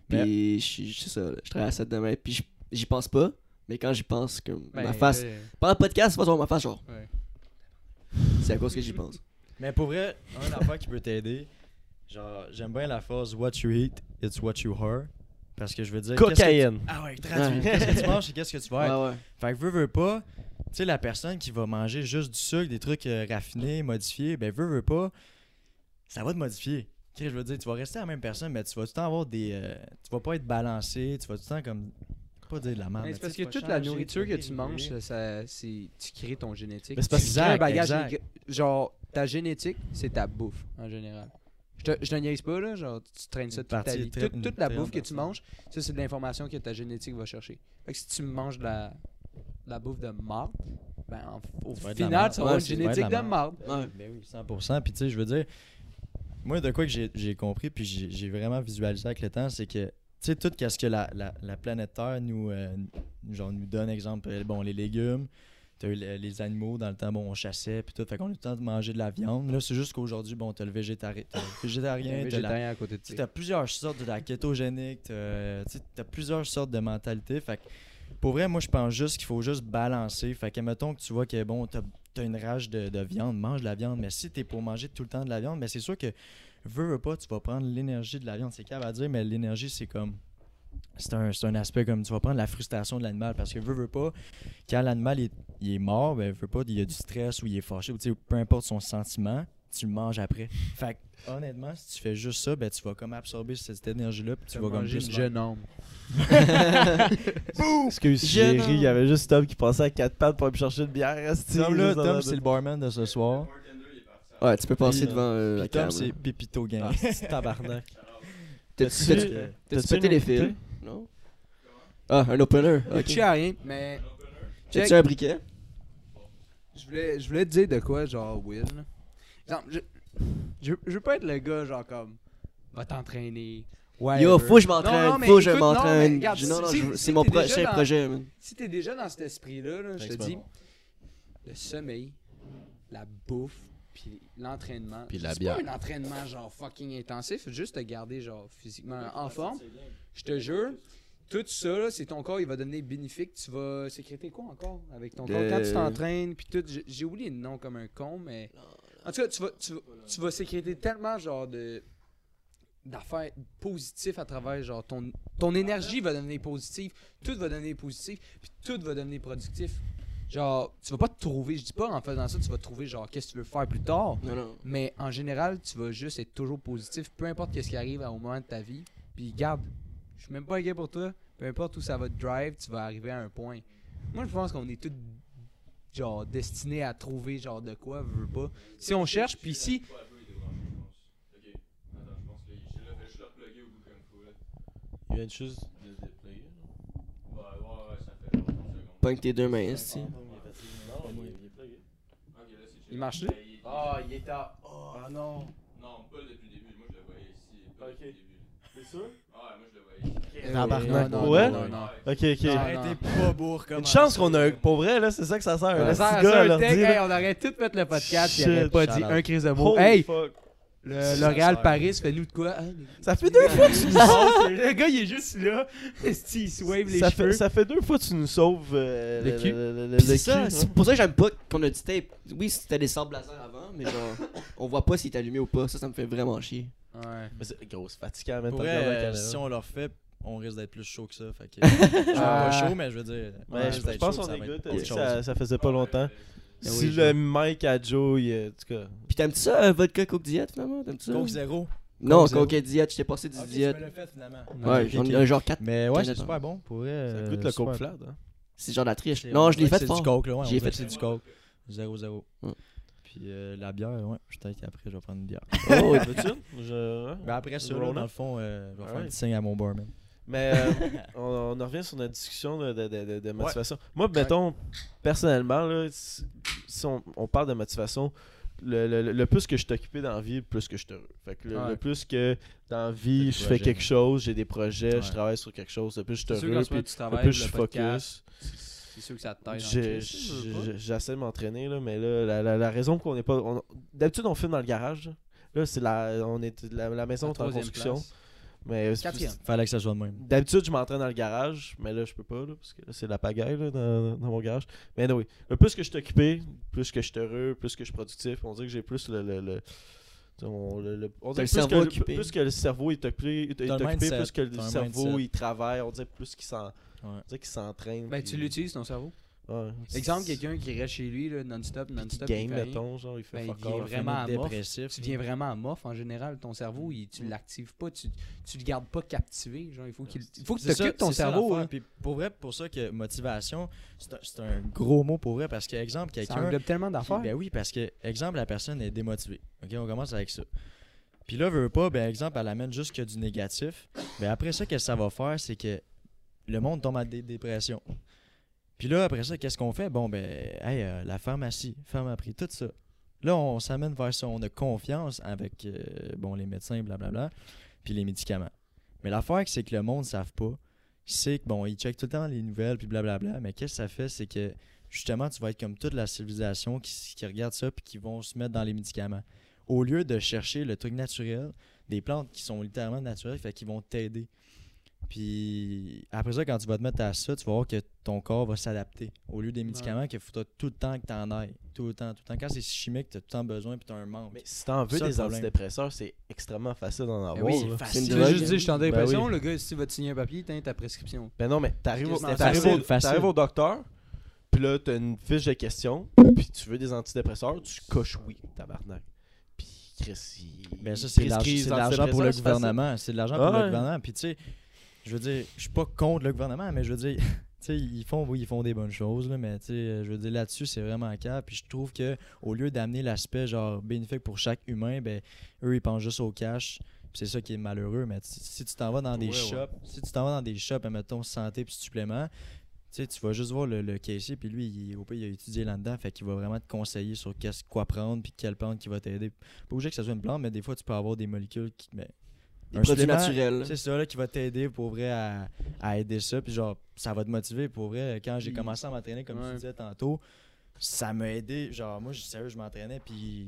Puis je ça, là, je travaille à 7 demain. Puis j'y pense pas. Mais quand j'y pense, comme Ben, ma face. euh, Pendant le podcast, c'est pas sur ma face, genre. ouais. C'est à cause que j'y pense. Mais pour vrai, un affaire qui peut t'aider, genre, j'aime bien la phrase What you eat, it's what you are. Parce que je veux dire. qu'est-ce que tu- Cocaïne. Ah ouais, traduit. Qu'est-ce que tu manges et qu'est-ce que tu vas être? Ouais. Fait que veux, veux pas. Tu sais, la personne qui va manger juste du sucre, des trucs euh, raffinés, modifiés, ben veux, veux pas, ça va te modifier. Je veux dire, tu vas rester la même personne, mais tu vas tout le temps avoir des. euh, tu vas pas être balancé, tu vas tout le temps comme. Pas dire de la merde. C'est parce que toute la nourriture tu que tu manges, ça, ça- c'est, tu crées ton génétique. Mais c'est parce Tu que- un bagage. Genre, ta génétique, c'est ta bouffe, en général. Je te, je te niaise pas, là. Genre, tu traînes ça toute ta vie. Toute, la bouffe que tu manges, ça, c'est de l'information que ta génétique va chercher. Fait que si tu manges de la, de la bouffe de marde, ben, en- au Ça va être de la final, tu vas avoir une génétique de marde. Ouais. Ben oui, 100%. Puis tu sais, je veux dire, moi, de quoi que j'ai compris, puis j'ai vraiment visualisé avec le temps, c'est que, tu sais, tout ce que la, la, la planète Terre nous, euh, genre, nous donne, exemple, euh, bon, les légumes, t'as eu le- les animaux, dans le temps, bon, on chassait, puis tout, fait qu'on a eu le temps de manger de la viande. Là, c'est juste qu'aujourd'hui, bon, t'as le végétari- t'as le végétarien, t'as la végétarien à côté de t'as plusieurs sortes de la kétogénique, t'as t'as plusieurs sortes de mentalités. Fait que, pour vrai, moi, je pense juste qu'il faut juste balancer. Fait que, mettons que tu vois que, bon, t'as as une rage de, de viande, mange de la viande. Mais si t'es pour manger tout le temps de la viande, mais c'est sûr que, veux, veux pas, tu vas prendre l'énergie de la viande. C'est calme à dire, mais l'énergie, c'est comme. C'est un, un aspect comme tu vas prendre la frustration de l'animal parce que veux, veux pas, quand l'animal est, il est mort, ben veux pas, il y a du stress ou il est fâché, ou tu sais, peu importe son sentiment, tu le manges après. Fait que, honnêtement, si tu fais juste ça, ben tu vas comme absorber cette énergie-là, puis tu Tu vas comme juste une jeune homme. Excuse, j'ai ri, il y avait juste Tom qui passait à quatre pattes pour aller me chercher une bière. Tom, là, Tom, c'est le barman de ce soir. Ouais, tu peux passer Puis, devant euh, la Tom, c'est. Pépito Gang. Ah, c'est tabarnak. T'as-tu pété les fils? Non? Ah, un opener. Suis à rien, mais. T'as-tu un briquet? Je voulais, je voulais te dire de quoi, genre, Will. là. Exemple, je, je, je veux pas être le gars, genre, comme, va t'entraîner. Ouais. Yo, faut que je m'entraîne, Non, non, mais faut que je écoute, non, mais m'entraîne. regarde, Je- Non, non, si- je- si c'est mon t'es déjà prochain dans- projet, man. Si t'es déjà dans cet esprit-là, là, je te dis, le sommeil, la bouffe, puis l'entraînement. Puis la C'est bière. pas un entraînement, genre, fucking intensif, juste te garder, genre, physiquement en forme. Je te jure. Tout ça, là, c'est ton corps, il va devenir bénéfique. Tu vas sécréter quoi encore avec ton corps? Quand tu t'entraînes, puis tout. j'ai- oublié le nom comme un con, mais. En tout cas, tu vas, tu vas, tu vas sécréter tellement, genre, de d'affaires positives à travers genre ton ton énergie va devenir positive tout va devenir positif puis tout va devenir productif genre tu vas pas te trouver je dis pas en faisant ça tu vas te trouver genre qu'est-ce que tu veux faire plus tard Non, non. mais en général, tu vas juste être toujours positif, peu importe ce qui arrive au moment de ta vie. Puis garde, je suis même pas inquiet pour toi. Peu importe où ça va te drive, tu vas arriver à un point. Moi, je pense qu'on est tous genre destinés à trouver genre de quoi, veux pas. Si on cherche, puis si Il vient juste de se déployer. Pogne tes deux mains, il marche Ah, il est à. Ah non. Non, pas depuis le début. Moi, je le voyais ici. Tabarnak. Non, non, Ouais? non, non, non. Ok, ok. Non, J'aurais non. été pas beau recommencer. Une chance qu'on a. Pour vrai, là, c'est ça que ça sert. Ça Le gars, hey, on aurait tout fait le podcast et aurait pas dit un crise de mot. Holy Hey, fuck. le L'Oréal. Paris, fais-nous de quoi? Hein, les- Ça fait deux fois que tu nous sauves. le gars, il est juste là. Il se wave les Ça cheveux? fait, ça fait deux fois que tu nous sauves euh, Le cul. le, le- le- le c'est ça, cul, c'est hein. pour ça que j'aime pas qu'on a du tape. Oui, c'était des sables laser avant, mais genre, on voit pas s'il est allumé ou pas. Ça, ça me fait vraiment chier. Ouais. Mais c'est gros, c'est fatigant à mettre Pour vrai, euh, si on leur fait, on risque d'être plus chaud que ça. Fait que, je suis Ah. pas chaud, mais je veux dire. Ouais, je, je pense chaud, qu'on ça est good. que chose. ça, ça faisait pas longtemps. Ben si oui, le mic à Joe, il, euh, en tout cas. Puis t'aimes-tu ça, euh, vodka coke diète finalement? T'aimes-tu ça? Coke zéro. Non, Coke zéro. coke et diète, je t'ai passé du Ok, tu diète. me fait finalement. Ouais, j'en ai un genre 4. Mais ouais, c'est super bon. Pour vrai. Ça euh, goûte le coke flat. Hein? C'est genre de la triche. Non, on je l'ai fait C'est du coke, là. J'ai fait- c'est du coke. 0-0. Puis euh, la bière, ouais. Peut-être qu'après, je vais prendre une bière. Oh, oui, veux-tu? Je... Mais après ça, là, dans le fond, euh, je vais faire un petit signe à mon barman. Mais euh, on, on en revient sur notre discussion là, de, de, de, de motivation. Moi, mettons, personnellement, là, si, on, on parle de motivation, le, le, le plus que je suis occupé dans la vie, le plus que je suis heureux. Fait que le, Ouais. le plus que dans la vie, je fais quelque chose, j'ai des projets, Ouais. je travaille sur quelque chose, le plus je suis heureux, puis le plus je suis podcast, focus. C'est sûr que ça te taille. J'essaie de m'entraîner, là, mais là, la, la, la raison qu'on n'est pas. on- D'habitude, on filme dans le garage. Là, Là, c'est la, on est, la, la maison La est en construction. place. Mais. Fallait que ça soit de même. D'habitude, je m'entraîne dans le garage, mais là, je peux pas, là, parce que là, c'est la pagaille là, dans, dans mon garage. Mais oui, le plus que je suis occupé, plus que je suis heureux, plus que je suis productif, on dirait que j'ai plus le. le, on, le- le- on T'as dirait le plus, cerveau que, le- occupé. plus que le cerveau est occupé, est occupé plus que le cerveau il travaille, on dirait plus qu'il s'en- Ouais. on dirait qu'il s'entraîne. Ben, puis- tu l'utilises ton cerveau. ouais. Exemple, quelqu'un qui reste chez lui non-stop, non-stop. game, il fait rien. mettons, genre, il fait Ben, fuck il vraiment à mof. dépressif. Tu deviens vraiment amorphe en général. Ton cerveau, il- tu l'actives pas, tu, tu le gardes pas captivé. Genre, il faut qu'il il faut que tu ça- t'occupes ton ça cerveau. hein. Puis pour vrai, pour ça que motivation, c'est un, gros mot pour vrai parce que, exemple, Ça quelqu'un. englobe tellement d'affaires. Ben oui, parce que, exemple, la personne est démotivée. Ok, on commence avec ça. Puis là, veut pas, ben exemple, elle amène juste que du négatif. Ben après ça, qu'est-ce que ça va faire, c'est que le monde tombe en dé- dépression. Puis là, après ça, qu'est-ce qu'on fait? Bon, ben, hey, euh, la pharmacie, pharmacie, tout ça. Là, on s'amène vers ça. On a confiance avec euh, bon, les médecins, blablabla, puis les médicaments. Mais l'affaire, c'est que le monde ne savent pas. C'est que, bon, ils checkent tout le temps les nouvelles, puis blablabla. Mais qu'est-ce que ça fait? C'est que, justement, tu vas être comme toute la civilisation qui, qui regarde ça, puis qui vont se mettre dans les médicaments. Au lieu de chercher le truc naturel, des plantes qui sont littéralement naturelles, fait qu'ils vont t'aider. Puis après ça, quand tu vas te mettre à ça, tu vas voir que ton corps va s'adapter. Au lieu des médicaments, qu'il faudra tout le temps que tu en ailles. Tout le temps, tout le temps. Quand c'est chimique, tu as tout le temps besoin, puis tu as un manque. Mais si t'en veux des problème. antidépresseur, c'est extrêmement facile d'en avoir. oui, facile. Tu juste dire, je suis en Ben dépression, oui. le gars, si tu vas te signer un papier, t'as ta prescription. Ben non, mais t'arrives au, Quasiment t'arrives facile, au- facile. t'arrives au docteur, puis là, t'as une fiche de questions, puis tu veux des antidépresseurs, tu coches oui, tabarnak. Puis Chris, il. Ben ça, c'est de l'argent- prescrit c'est les de l'argent pour le antidépresseurs, gouvernement. C'est de l'argent pour le gouvernement. Puis tu sais, je veux dire, je suis pas contre le gouvernement, mais je veux dire, tu sais, ils font, oui, ils font des bonnes choses, là, mais euh, je veux dire, là-dessus, c'est vraiment cap. Puis je trouve que au lieu d'amener l'aspect genre bénéfique pour chaque humain, ben eux, ils pensent juste au cash. Puis c'est ça qui est malheureux. Mais si tu t'en vas dans des Ouais, ouais. shops, si tu t'en vas dans des shops, mettons santé puis suppléments, tu vas juste voir le, le caissier, puis lui, il, au pire, il a étudié là-dedans, fait qu'il va vraiment te conseiller sur quoi prendre, puis quelle plante qui va t'aider. Pas obligé que ça soit une plante, mais des fois, tu peux avoir des molécules qui. Mais, Des un produits supplément, naturels. C'est ça, là, qui va t'aider pour vrai à, à aider ça, puis genre, ça va te motiver pour vrai. Quand j'ai Mm. commencé à m'entraîner, comme Ouais. tu disais tantôt, ça m'a aidé. Genre, moi, je- sérieux, je m'entraînais, puis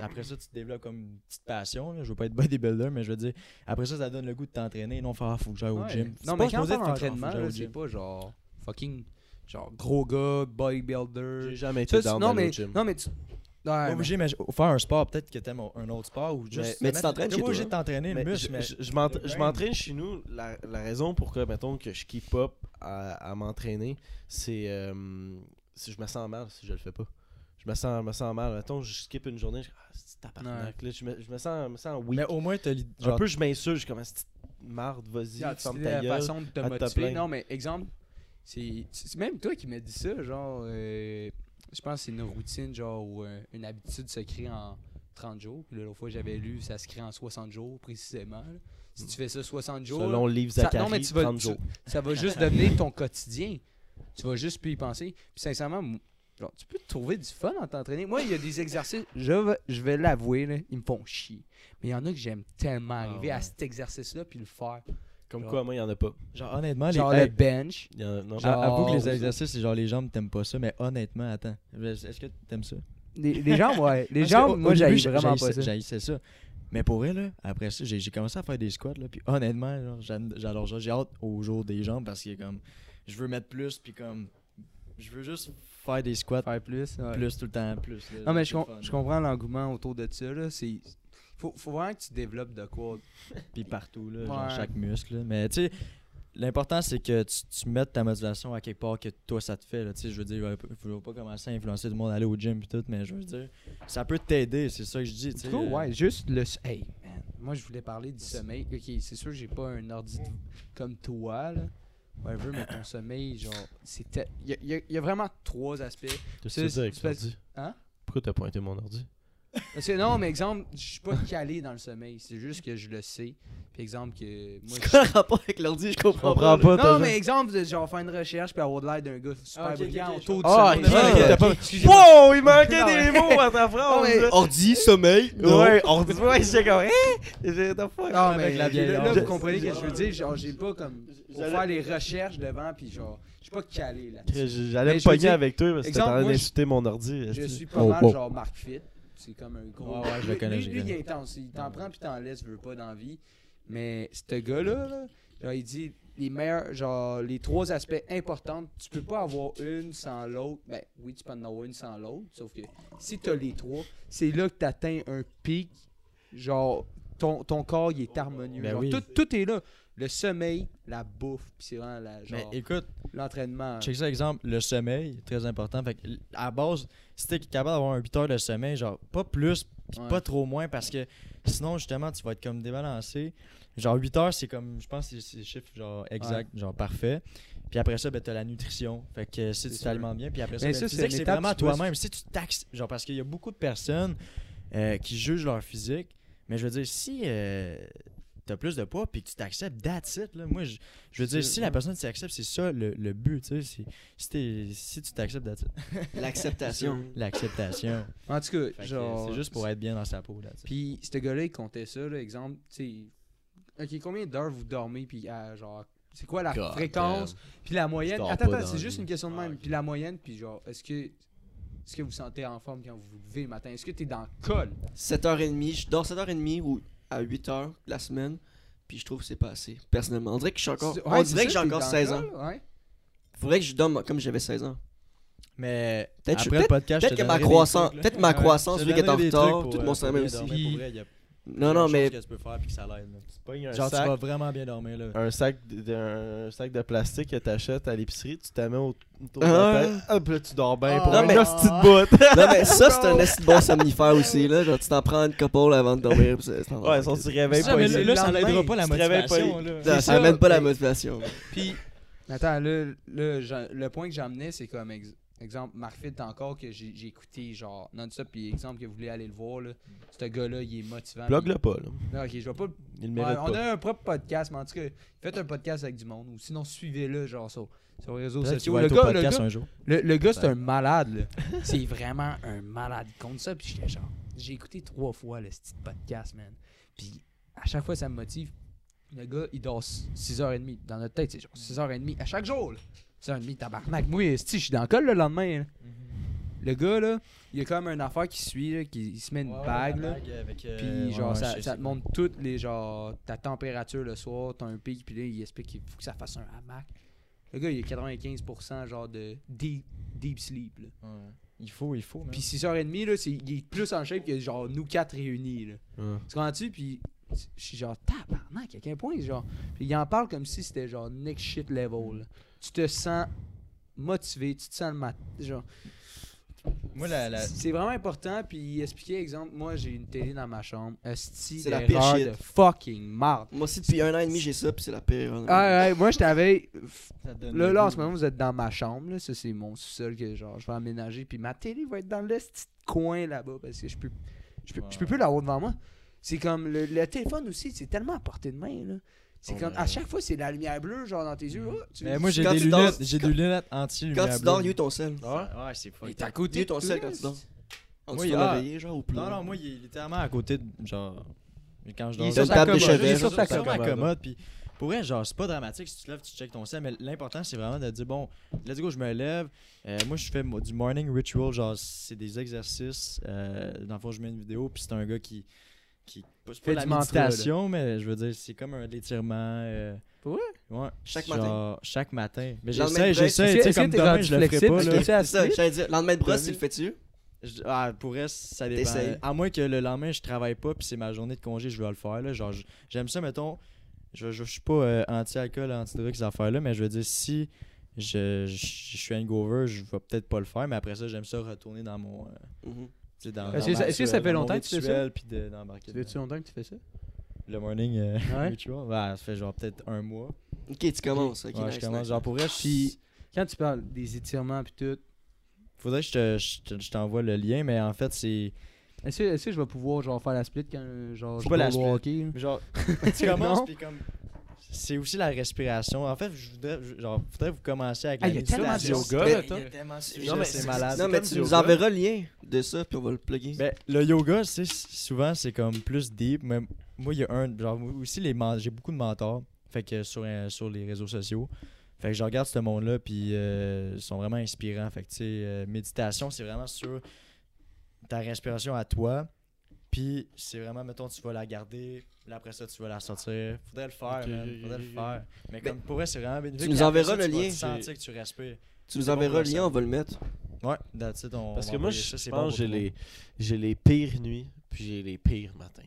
après ça, tu te développes comme une petite passion. Là. Je veux pas être bodybuilder, mais je veux dire, après ça, ça donne le goût de t'entraîner et non faire, faut que j'aille au Ouais. gym. Non, mais quand on parle d'entraînement, c'est pas genre fucking genre gros gars, bodybuilder. J'ai jamais Ça, été dans non, le mais, gym. non, mais tu. Ouais, Pas mais- obligé, mais faire un sport, peut-être que t'aimes un autre sport ou juste. mais tu t'entraînes t'es chez pas obligé toi, de t'entraîner le Mais muscle, je, mais. je- je m'entra- le je brain. m'entraîne chez nous. La, la raison pourquoi, mettons, que je keep up à, à m'entraîner, c'est euh, si je me sens mal si je le fais pas. Je me sens, me sens mal. Mettons, je skip une journée, je ah, c'est tabarnak. Là, je, me, je me sens, me sens weak. Mais au moins, t'as un peu, je m'insulte, je suis comme, c'est marde, vas-y, Ah, tu ferme ta la gueule. façon de te motiver. Non, mais exemple, c'est c'est même toi qui m'as dit ça, genre, euh, je pense que c'est une routine, genre, ou euh, une habitude se crée en 30 jours. Puis l'autre fois, j'avais lu, ça se crée en 60 jours, précisément. là. Si tu fais ça 60 jours, Selon le livre ça- Zachary, non, mais tu vas- 30 tu- jours. ça va juste devenir ton quotidien. Tu vas juste plus y penser. Puis sincèrement, Genre, tu peux te trouver du fun en t'entraîner. Moi, il y a des exercices, je vais, je vais l'avouer, ils me font chier. Mais il y en a que j'aime tellement arriver à ouais. cet exercice-là puis le faire. Comme Genre- quoi, moi, il y en a pas. Genre, honnêtement, les. Genre hey, le bench. Il y en a- non. Genre- avoue que les exercices, c'est genre les jambes, t'aimes pas ça, mais honnêtement, attends. Est-ce que t'aimes ça? Les, les jambes, ouais. Les Parce jambes, moi, j'aille j'ai- vraiment pas ça. J'haïssais ça. Mais pour vrai, là, après ça, j'ai commencé à faire des squats, là, puis honnêtement, genre, j'aime- j'adore ça. J'ai hâte au jour des jambes parce que, comme, je veux mettre plus, puis comme, je veux juste faire des squats Faire plus. ouais. plus tout le temps, plus. là, Non, mais c'est je, com- le fun. je comprends l'engouement autour de ça. Là. Faut, faut vraiment que tu développes de quoi. Puis partout, là, genre Ouais. chaque muscle. là. Mais tu sais, l'important c'est que tu, tu mettes ta motivation à quelque part que toi ça te fait. Là. Tu sais, Je veux dire, il faut pas commencer à influencer tout le monde à aller au gym et tout, mais je veux dire, ça peut t'aider, c'est ça que je dis. tu sais, euh, ouais, juste le. Hey, man. Moi, je voulais parler du sommeil. Ok, c'est sûr, j'ai pas un ordi de- comme toi, là. Whatever, mais ton sommeil, genre, c'était. Il y, a- y a- y a vraiment trois aspects. Qu'est-ce c'est- que tu avec l'ordi? Hein? Pourquoi t'as pointé mon ordi? Parce que non, mais exemple, je suis pas calé dans le sommeil. C'est juste que je le sais. Puis exemple que. Moi, C'est quoi le rapport avec l'ordi? Je comprends comprends pas. pas. Non, mais exemple, de genre faire une recherche puis avoir de l'air d'un gars super Ah, ok, brillant ok, autour du Ah, sommeil. Ah, pas-. Wow, il manquait des mots à ta phrase. Non, mais- là. Ordi, sommeil. non. Ouais, ordi. Ouais, j'étais comme, hein? J'ai fuck. Non, mais la vieille là, vous comprenez ce que je veux dire. Genre, j'ai pas comme. Pour faire les recherches devant, puis genre, je suis pas calé là J'allais me pogner avec toi parce que t'étais en train d'insulter mon ordi. Je suis pas Oh, mal oh. genre Mark Fit. C'est comme un gros. Ouais, ouais, je le connais, Lui, lui, il est intense. Il t'en prend puis t'en laisse, veut pas dans la vie. Mais ce gars-là, là, genre, il dit les meilleurs, genre, les trois aspects importants, tu peux pas avoir une sans l'autre. Ben oui, tu peux en avoir une sans l'autre. Sauf que si t'as les trois, c'est là que t'atteins un pic. Genre, ton, ton corps, il est harmonieux. Ben Genre, oui. tout, tout est là. Le sommeil, la bouffe, puis c'est vraiment la, Mais genre, écoute, l'entraînement. check ça exemple, le sommeil, très important. Fait que, à la base, si t'es capable d'avoir un 8 heures de sommeil, genre pas plus, puis Ouais. pas trop moins, parce que sinon, justement, tu vas être comme débalancé. Genre 8 heures, c'est comme, je pense c'est- c'est le chiffre genre exact, genre parfait. Puis après ça, ben, t'as la nutrition. Fait que si C'est tu t'alimentes bien, puis après ça, ben, ça, c'est c'est vraiment toi-même. Si tu taxes, genre parce qu'il y a beaucoup de personnes euh, qui jugent leur physique, mais je veux dire, si euh, plus de poids puis que tu t'acceptes, that's it. Là. Moi, je, je veux dire, si la personne s'accepte, c'est ça le, le but. tu sais, c'est- Si, si tu t'acceptes, that's it. L'acceptation. L'acceptation. En tout cas, genre. C'est juste pour être bien dans sa peau. Là, Puis, ce gars-là, il comptait ça, là, exemple, tu sais. Ok, combien d'heures vous dormez, puis à, genre. C'est quoi la God fréquence, puis la moyenne. Attends, attends, c'est juste une question de même. Ah, ok. Puis la moyenne, puis genre, est-ce que. Est-ce que vous sentez en forme quand vous vous levez le matin? Est-ce que t'es dans le col? 7h30, je dors 7h30 ou à 8h la semaine, puis je trouve que c'est pas assez, personnellement. On dirait que je suis encore. On dirait que j'ai encore dans le 16 ans. Ouais. Faudrait que je dorme comme j'avais 16 ans. Mais Peut-être après le podcast, peut-être je te que ma croissance- peut-être ma croissance, vu qu'elle est en retard, tout euh, mon sommeil aussi. Non, non, mais que tu peux faire puis que ça l'aide. là. Tu pognes un Genre, tu sac, vas vraiment bien dormir. là. un sac, de, un sac de plastique que t'achètes à l'épicerie, tu t'amènes au- autour de Ah. la tête. Ah, puis là, tu dors bien Ah. pour Non, un mais- petite bout. non, mais ça, c'est un de bon somnifère aussi. Là. Genre, tu t'en prends une couple avant de dormir. puis c'est- c'est en- Ouais, si tu réveilles Ça, pas. mais ici. là, ça l'aidera pas la tu te réveilles pas- motivation. là. Ça, ça amène pas la motivation. Puis, attends, là, là, j'en- le point que j'amenais, c'est comme ex- exemple, Mark Fit encore que j'ai j'ai écouté genre non-stop, puis exemple que vous voulez aller le voir, là, ce gars-là, il est motivant. Blogue-le pas, là. Non, ok, je vais pas. Il le Ouais, mérite on pas. a un propre podcast, mais en tout cas, faites un podcast avec du monde, ou sinon suivez-le, genre sur, sur les réseaux sociaux. Le gars, le podcast gars, un jour. le, le gars, c'est Ouais. un malade, là. c'est vraiment un malade. Il compte ça, puis j'étais genre, j'ai écouté trois fois le petit podcast, man. Puis à chaque fois, ça me motive. Le gars, il dort 6h30. Dans notre tête, c'est genre 6h30 à chaque jour, là. 6h30, tabarnak. Moi, esti, je suis dans le col le lendemain, là. Le gars, là, il y a quand même une affaire qui suit, là, qui il se met une bague, là. Puis genre, ça, ça te montre toutes les genre ta température le soir, t'as un pic, puis là il explique qu'il faut que ça fasse un hamac. Le gars, il a 95% genre de deep, deep sleep. Là. Il faut, il faut. Puis 6h30, là, c'est, il est plus en shape que genre nous quatre réunis. Là. Ouais. Tu comprends-tu? Puis je suis genre, tabarnak, à quel point, genre. Puis il en parle comme si c'était genre next shit level. là. Tu te sens motivé, tu te sens le mat. Genre, Moi, la, la- c'est vraiment important. Puis il expliquait, exemple, moi j'ai une télé dans ma chambre. C'est la pire shit. de fucking marde. Moi aussi, depuis un an et demi, j'ai ça, puis c'est la pire. Ah, ouais, moi je t'avais. Là, le là, en ce moment, vous êtes dans ma chambre. Là. Ça, c'est mon sous-sol que genre, je vais aménager. Puis ma télé va être dans le petit coin là-bas parce que je peux, je peux, je peux plus l'avoir devant moi. C'est comme le, le téléphone aussi, c'est tellement à portée de main. Là. C'est Oh, comme, à chaque fois, c'est la lumière bleue, genre dans tes yeux. Oh, tu Mais moi, j'ai Quand des tu dors- lunettes, j'ai quand- des lunettes anti-lumière Quand tu dors, bleue. you ton sel. Ah ouais? C'est Il fuck. est à côté de ton sel quand tu dors. En Moi, ah, l'oreiller, genre, au plat. Non, non, moi, il est littéralement à côté de. Genre. Quand je Il dors. est Sur ta commode. Il est sur ta sur ma commode. commode. Puis pour vrai, genre, c'est pas dramatique si tu te lèves, tu checkes ton sel, mais l'important, c'est vraiment de dire, bon, let's go, je me lève. Euh, moi, je fais du morning ritual, genre, c'est des exercices. Euh, dans le fond, je mets une vidéo, puis c'est un gars qui. Qui c'est Fait pas la méditation, mais je veux dire, c'est comme un étirement. Euh, Pour vrai? Ouais. Chaque genre, matin? Chaque matin. Mais Lendemain j'essaie, j'essaie, tu sais, comme demain, je le ferai pas, C'est ça, j'allais dire. Lendemain de brosse, tu le fais-tu? Je- Ah, pour elle, ça dépend. À moins que le lendemain, je travaille pas, puis c'est ma journée de congé, je vais le faire. Là. Genre, j'aime ça, mettons. Je, je, je suis pas euh, anti-alcool, anti-drogue, ces affaires-là, mais je veux dire, si je, je, je suis hangover, je vais peut-être pas le faire, mais après ça, j'aime ça retourner dans mon. euh, Mhm. sais, dans, Est-ce dans que ça- est-ce que ça rituel, fait dans longtemps que tu fais ça? puis de- d'embarquer Ça dedans. longtemps que tu fais ça? Le morning euh, Ouais. ritual, ouais, ça fait genre peut-être un mois. Ok, tu commences. Ok, ouais, nice, je commence. nice. Genre, pour elle, Puis, quand tu parles des étirements puis tout, faudrait que je te- je te- je t'envoie le lien, mais en fait, c'est. est-ce que, est-ce que je vais pouvoir genre faire la split quand genre Faut je pas vais la split. hockey? Genre, tu commences, puis comme. C'est aussi la respiration. En fait, je voudrais, je- genre, faudrait vous commencer avec Ah, la il y a tellement de méditation. yoga, là, tellement Non, mais c'est c'est- malade. Non, c'est mais tu nous yoga. enverras le lien de ça, puis on va le plugger. Ben, le yoga, tu sais, s- souvent, c'est comme plus deep. Mais moi, il y a un. Genre, aussi, les j'ai beaucoup de mentors. Fait que sur, euh, sur les réseaux sociaux. Fait que je regarde ce monde-là, puis euh, ils sont vraiment inspirants. Fait que, tu sais, euh, méditation, c'est vraiment sur ta respiration à toi. Puis, c'est vraiment, mettons, tu vas la garder. Là, après ça, tu vas la sortir. Faudrait le faire, man. Faudrait le faire. Mais Ben, comme pour vrai, c'est vraiment bénéfique. nous Puis après enverras le tu lien. te sentir que tu respires. Tu nous bon enverras le lien, on va le mettre. Ouais, that's it, on Parce que moi, je bon pense que j'ai les, j'ai les pires nuits, puis j'ai les pires matins.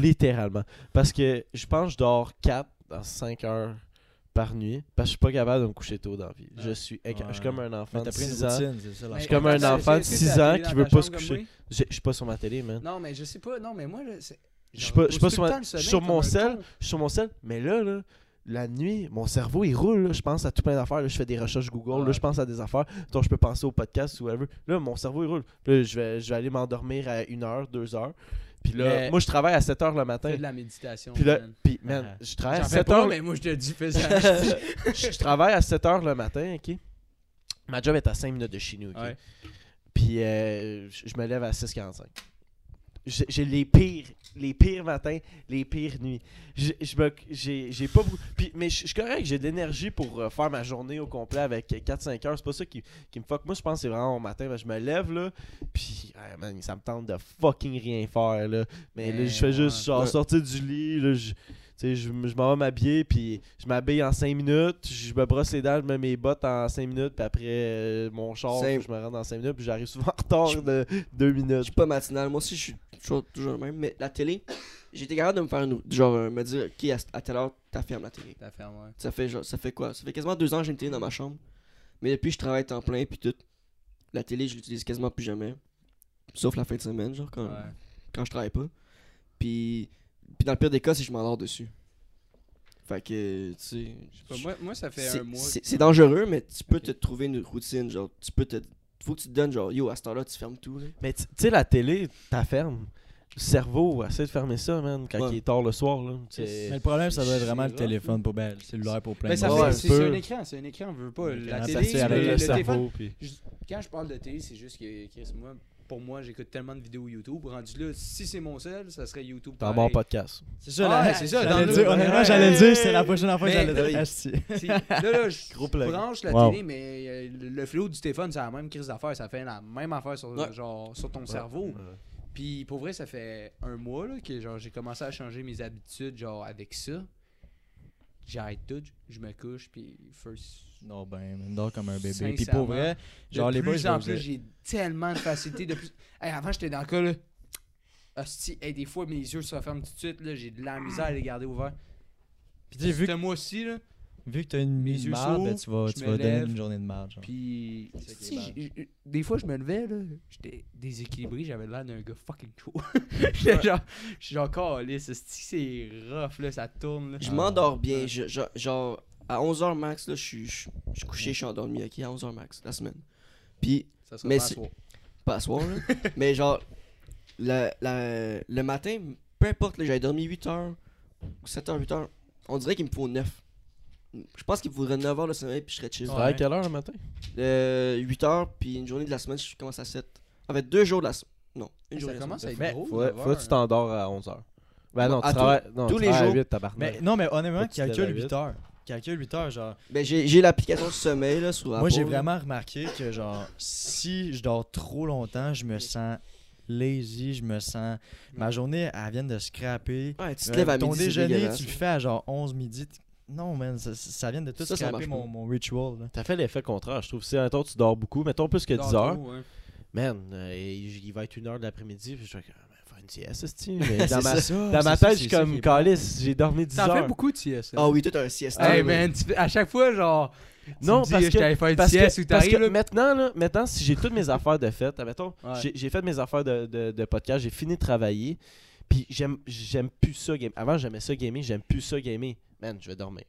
Littéralement. Parce que je pense que je dors 4 à 5 heures par nuit, parce que je suis pas capable de me coucher tôt dans la vie. Je suis éca- je suis comme un enfant Mais de t'as pris une 6 ans. routine, ça. Mais- suis comme un enfant de est-ce que 6 t'as la ans qui veut pas se coucher. Je je suis pas sur ma télé, man. Non, mais je sais pas. Non, mais moi, là, c'est. Je suis pas- je pas sur ma- sommeil sur mon sel. Je suis sur mon sel, mais là, là, la nuit, mon cerveau, il roule. là. Je pense à tout plein d'affaires. Je fais des recherches Google. Ouais. Là, je pense à des affaires dont je peux penser au podcast ou whatever. Là, mon cerveau, il roule. Là, je vais, je vais aller m'endormir à 1 heure, 2 heures. Puis là, Mais- moi, je travaille à 7 heures le matin. Fais de la méditation. Puis là, man. puis, man, Ah. je travaille à J'en fais 7 pas, heures. mais moi, je te dis, fais ça. je, je travaille à 7 heures le matin, ok? Ma job est à 5 minutes de chez nous, ok? Ouais. Puis euh, je je me lève à 6h45. J'ai les pires, les pires matins, les pires nuits. J'ai- je me- J'ai j'ai pas beaucoup. Puis, mais je suis correct, j'ai de l'énergie pour euh, faire ma journée au complet avec 4-5 heures. C'est pas ça qui, qui me fuck. Moi, je pense que c'est vraiment au matin. ben, je me lève là, puis man, ça me tente de fucking rien faire là. Mais là, je fais juste genre Ouais. sortir du lit. Là, je, sais, je, je m'en vais m'habiller, puis je m'habille en 5 minutes. Je me brosse les dents, je mets mes bottes en 5 minutes, puis après euh, mon char, je me rends dans 5 minutes, puis j'arrive souvent en retard de 2 Je minutes. suis pas matinal. Moi aussi, je suis toujours, toujours le même. Mais la télé, été capable de me faire une. Genre, euh, me dire, ok, à, à telle heure, t'as fermé la télé. T'as fait, ouais. Ça fait, genre, ça fait quoi? Ça fait quasiment deux ans que j'ai une télé dans ma chambre. Mais depuis, je travaille temps plein, puis tout. La télé, je l'utilise quasiment plus jamais. Sauf la fin de semaine, genre, quand, Ouais. quand je travaille pas. Puis, puis dans le pire des cas, c'est que je m'endors dessus. Fait que, tu sais. Pas, moi, moi, ça fait c'est- un mois. C'est dangereux, mais tu peux te trouver une routine. Genre, tu peux te. Faut que tu te donnes, genre, yo, à cette heure-là, tu fermes tout. là. Mais tu sais, la télé, t'as ferme. Le cerveau, essaie de fermer ça, man, quand Ouais. il est tard le soir. Là. C'est- Mais le problème, ça doit être vraiment le téléphone pour ben, le cellulaire pour plein Mais de ça Ouais, fait, ouais, c'est un écran, c'est un écran, on veut pas. La télé, ça fait le, avec le le téléphone. cerveau. puis- je- Quand je parle de télé, c'est juste que, Chris, moi, pour moi, j'écoute tellement de vidéos YouTube. Rendu là, si c'est mon seul, ça serait YouTube. T'as bon podcast. C'est ça, Ouais, là, c'est ça, j'allais dans le le- dire, honnêtement, j'allais le dire, c'est la prochaine fois que j'allais dire. Oui. Asti. Si- là, là, je branche la Wow. télé, mais euh, le le flow du téléphone, c'est la même crise d'affaires. Ça fait la même affaire sur, Ouais. genre, sur ton cerveau. Puis pour vrai, ça fait un mois là, que genre, j'ai commencé à changer mes habitudes genre avec ça. J'arrête tout, je me couche, puis first. Non, ben, il dort comme un bébé. Puis pour vrai, genre de les boys, plus je en plus, j'ai tellement de facilité. De plus... Hey, avant, j'étais dans le cas là. Hostie, hey, des fois, mes yeux se referment tout de suite. là J'ai de la misère à les garder ouverts. Puis tu vu, Ce mois-ci, là. vu que t'as une mise marde, ben, tu vas, tu vas donner une journée de marde. Genre. Puis, des fois, je me levais, là, j'étais déséquilibré, j'avais l'air d'un gars fucking chaud. J'étais genre, je suis genre, c'est rough, là, ça tourne, là. Je m'endors bien. je- je- genre, à 11h max, là, je suis je je suis couché, je suis endormi, ok, à 11h max, la semaine. Puis, Ça sera Mais pas à c'est- soir. pas à soir, là. mais genre, le, le matin, peu importe, là, j'avais dormi 8h, 7h, 8h, On dirait qu'il me faut 9. Je pense qu'il me faudrait 9 heures de sommeil puis je serais chill. Tu Ouais. à quelle heure le matin? Euh, 8 heures puis une journée de la semaine, je commence à 7. En fait, deux jours de la semaine. Non, une Ça journée. de la commence à semaine. être gros. Faudrait que tu t'endors à 11h. Ben non, tu travailles. Non, tous tu les jours. 8, tabarnak. Mais non, mais honnêtement, Faut calcule huit. 8 heures. Calcule 8 heures, genre. Ben, j'ai j'ai l'application de sommeil là sur Moi, j'ai vraiment remarqué que, genre, si je dors trop longtemps, je me sens lazy, je me sens. Ma journée, elle vient de scraper. Ouais, tu te Euh, lèves à ton midi. déjeuner, tu le fais à genre 11 midi. Non, man, ça, ça vient de tout Ça, ça scraper marche mon, mon ritual. T'as fait l'effet contraire, je trouve. Si un temps tu dors beaucoup, mettons plus que Dors 10 heures, trop, hein. man, euh, il il va être 1 heure de l'après-midi, puis je vais sieste, esti. Mais dans ma, ça, dans ma tête, je suis comme calice, j'ai dormi 10 T'en fais heures. beaucoup de sieste. Ah oui, toi, t'as un. Hey là. man, tu fais- à chaque fois, genre. tu Non, parce je que- Parce sieste que, ou parce que maintenant, là, maintenant, si j'ai toutes mes affaires de fête, admettons, Ouais. j'ai fait mes affaires de, de, de podcast, j'ai fini de travailler, puis j'aime j'aime plus ça gamer. Avant, j'aimais ça gamer, j'aime plus ça gamer. Man, je vais dormir.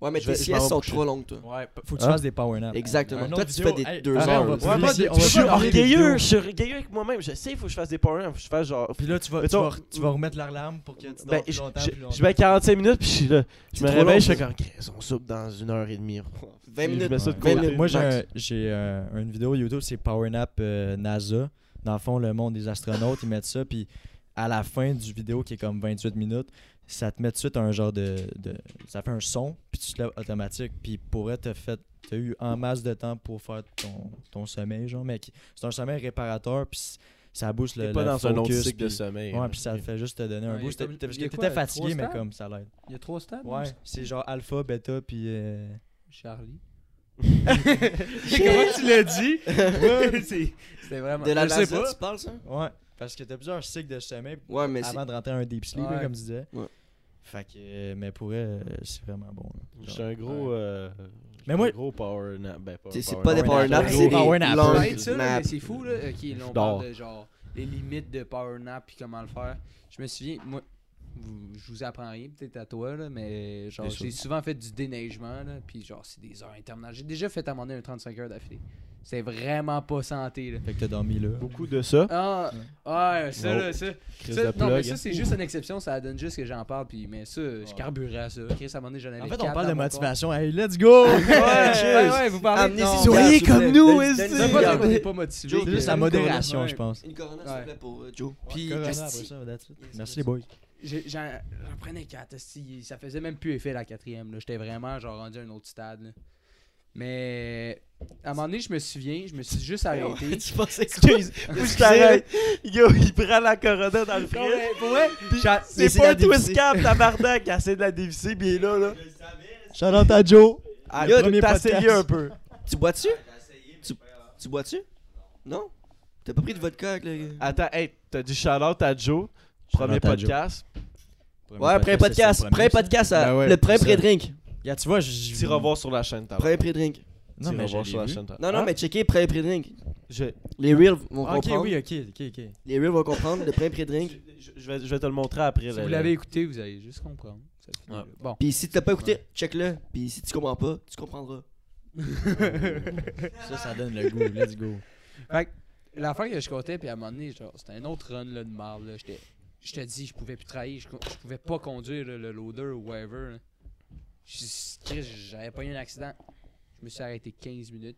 Ouais, mais je tes vais- je m'en vais siestes sont coucher. trop longues, toi. Ouais, faut que tu Hein? fasses des power naps. Exactement. Un Toi, autre tu fais vidéo, des hey, 2 arrête, heures. va Ouais, moi, je suis des orgueilleux, je suis orgueilleux avec moi-même. Je sais, il faut que je fasse des power ups, faut que je fasse genre. Puis là, tu vas, tu vas, tu vas remettre l'alarme pour que tu dors Ben, plus je, longtemps, je- plus longtemps. à 45 minutes, puis je suis là. Je C'est me trop réveille, long, je fais comme, Chris, on soupe dans une heure et demie. 20 Je minutes. mets ça de 20 côté. minutes. Moi, j'ai max. un- j'ai euh, une vidéo YouTube, c'est Power Nap euh, NASA. Dans le fond, le monde des astronautes, ils mettent ça. Puis à la fin du vidéo, qui est comme 28 minutes, ça te met tout de suite un genre de. de- ça fait un son, puis tu te lèves automatique. Puis pour être fait. T'as eu en masse de temps pour faire ton, ton sommeil, genre. Mais c'est un sommeil réparateur, puis ça booste le. T'es pas le dans un autre cycle de sommeil. Ouais, là. puis ça te fait juste te donner un Ouais, boost. comme- Parce que t'étais fatigué, mais comme ça l'aide. Il y a trois stades. Ouais, non? c'est genre alpha, bêta, puis. euh, Charlie. Comment tu l'as dit? Ouais, c'est- C'était vraiment. De la je sais pas. tu parles, ça? Ouais, parce que t'as plusieurs cycles de sommeil Ouais, mais c'est. avant de rentrer un deep sleep, Ouais. comme tu disais. Ouais. Fait que, euh, mais pour elle, euh, c'est vraiment bon. suis un gros. euh, Mais un moi- gros power nap. Ben, pas C'est- c'est power pas des power nap, naps, c'est power des mais naps. c'est fou, là. Ok, là, on parle de genre les limites de power nap puis comment le faire. Je me souviens, moi, vous- je vous apprends rien, peut-être à toi, là, mais genre, j'ai souvent fait du déneigement, là, puis genre, c'est des heures interminables. J'ai déjà fait à un moment donné un 35 heures d'affilée. C'est vraiment pas santé, là. Fait que t'as dormi là. Beaucoup de ça. Ah, ouais, ça, Non. là, ça. De non, mais plug. ça, c'est juste une exception, ça donne juste que j'en parle, puis, mais ça, je carburais à ça. Chris, à un moment donné, j'en avais En fait, quatre on parle de motivation. Hey, let's go! corps. Ouais, ouais, vous parlez non, du Soyez comme nous, donne- C'est pas qu'on n'est pas motivé. Joe, C'est juste la modération, je pense. Une corona, s'il vous plaît, pour euh, Joe. Puis, Merci les boys. J'ai- J'en prenais 4, esti, ça faisait même plus effet la quatrième. là. J'étais vraiment genre rendu à un autre stade. Mais à un moment donné, je me souviens, je me suis juste arrêté. Tu pensais que Excuse, faut que je t'arrête. Yo, il prend la corona dans le vrai, j'a- C'est pas un twist cap, tabarnak, qui essaie de la dévisser, bien là, là. Shout out à Joe! Ah, Yo, t'as essayé un peu. Tu bois-tu? Tu, tu bois-tu? Non? T'as pas pris de vodka avec le. Attends, hey, t'as dit shout-out à Joe. Premier podcast. Ouais, premier podcast. Premier podcast, Ben ouais, le premier c'est ça. pré-drink. Yeah, tu vois, je. Tu revoir sur la chaîne, t'as Premier pré-drink. Non, mais revoir sur la chaîne. Non, non, Hein? mais checker premier pré-drink. Je, Les reels vont Ah, Ok, comprendre. oui, ok, ok, ok. Les reels vont comprendre. Le premier pré-drink. je, je vais, je vais te le montrer après. si là, vous l'avez écouté, vous allez juste comprendre. Finit Ouais. Bon. Puis si t'as pas écouté, check-le. Puis si tu comprends pas, tu comprendras. Ça, ça donne le goût. Let's go. Fait que l'affaire que je comptais, puis à un moment donné, genre, c'était un autre run là, de marde. Je te dis, je pouvais plus travailler, je, je pouvais pas conduire là, le loader ou whatever. là. Chris, J'avais pas eu un accident. Je me suis arrêté 15 minutes.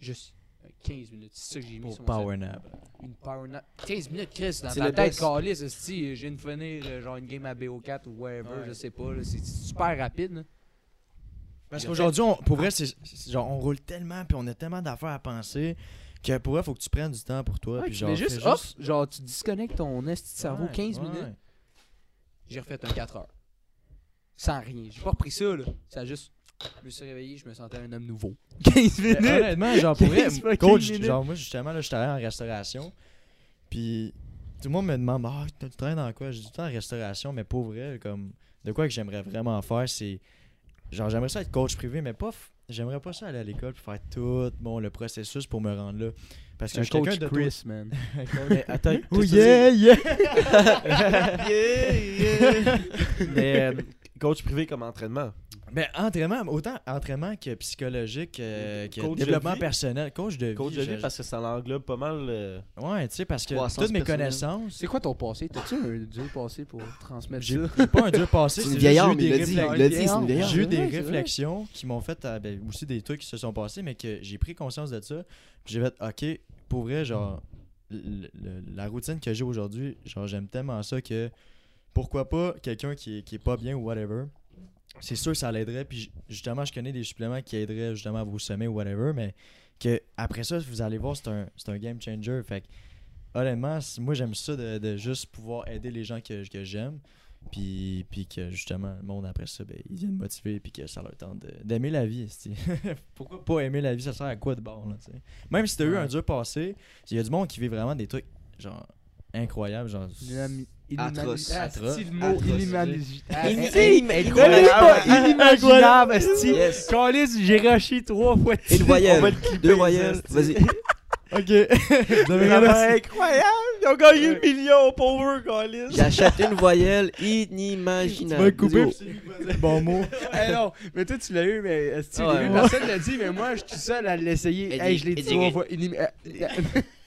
Juste euh, 15 minutes. C'est ça que j'ai mis Pour sur mon power cerveau. nap. Une power nap. 15 minutes, Chris, dans C'est ta tête, calice, esti, je viens de finir euh, genre une game à BO4 ou whatever, Ouais. je sais pas. C'est super rapide. là. Parce qu'aujourd'hui, pour vrai, c'est genre on roule tellement puis on a tellement d'affaires à penser que pour vrai, faut que tu prennes du temps pour toi. Ouais, puis tu genre, mets juste genre tu disconnectes ton esti de cerveau Ouais, 15 ouais. minutes. J'ai refait un 4 heures. Sans rien. J'ai pas repris ça, là. Ça a juste. Je me suis réveillé, je me sentais un homme nouveau. 15 Mais minutes! honnêtement, genre pour vrai, 15 fucking coach, genre moi justement là, je travaille en restauration. Puis tout le monde me demande "Ah, tu travailles dans quoi? Je dis tout le temps en restauration, mais pour vrai comme de quoi que j'aimerais vraiment faire, c'est genre j'aimerais ça être coach privé, mais pas f- j'aimerais pas ça aller à l'école puis faire tout bon le processus pour me rendre là parce que un je suis quelqu'un coach de Chris, man. Mais attends, Oh yeah, yeah. tu dis? Mais euh, coach privé comme entraînement. Ben, entraînement, autant entraînement que psychologique, euh, que Coach développement personnel. Coach de vie. Coach de vie parce que ça l'englobe pas mal. euh, Ouais, tu sais, parce que toutes mes connaissances. C'est quoi ton passé? T'as-tu un dur passé pour transmettre J'ai ça? j'ai pas un dur passé. C'est une vieille arme, il l'a dit. J'ai eu des réflexions qui m'ont fait à- ben, aussi des trucs qui se sont passés, mais que j'ai pris conscience de ça. Puis j'ai fait, ok, pour vrai, genre, le- le- la routine que j'ai aujourd'hui, genre, j'aime tellement ça que pourquoi pas quelqu'un qui, est- qui est pas bien ou whatever. C'est sûr que ça l'aiderait. Puis justement, je connais des suppléments qui aideraient justement à vous semer ou whatever, mais que après ça, vous allez voir, c'est un, c'est un game changer. Fait que, honnêtement, moi, j'aime ça de, de juste pouvoir aider les gens que, que j'aime. Puis, puis que justement, le monde après ça, ben, ils viennent motiver. Puis que ça leur tente de- d'aimer la vie. Pourquoi pas aimer la vie? Ça sert à quoi de bord là? Même si t'as eu Ouais. un dur passé, il y a du monde qui vit vraiment des trucs genre incroyables. Genre, Atroce. Ah, Atroce. c'est le mot Atroce. inimani- Ah, inimaginable, j'ai rushé trois fois. de Une voyelle, va le clipper, deux voyelles, vas-y. ok. Incroyable! Ils ont gagné le million, pauvre Collis! J'achète une voyelle tu inimaginable. vas couper. C'est lui, bon mot. Eh non, mais toi tu l'as eu, mais ouais. personne l'a dit, mais moi je suis seul à l'essayer. Et Hey, je l'ai dit trois fois.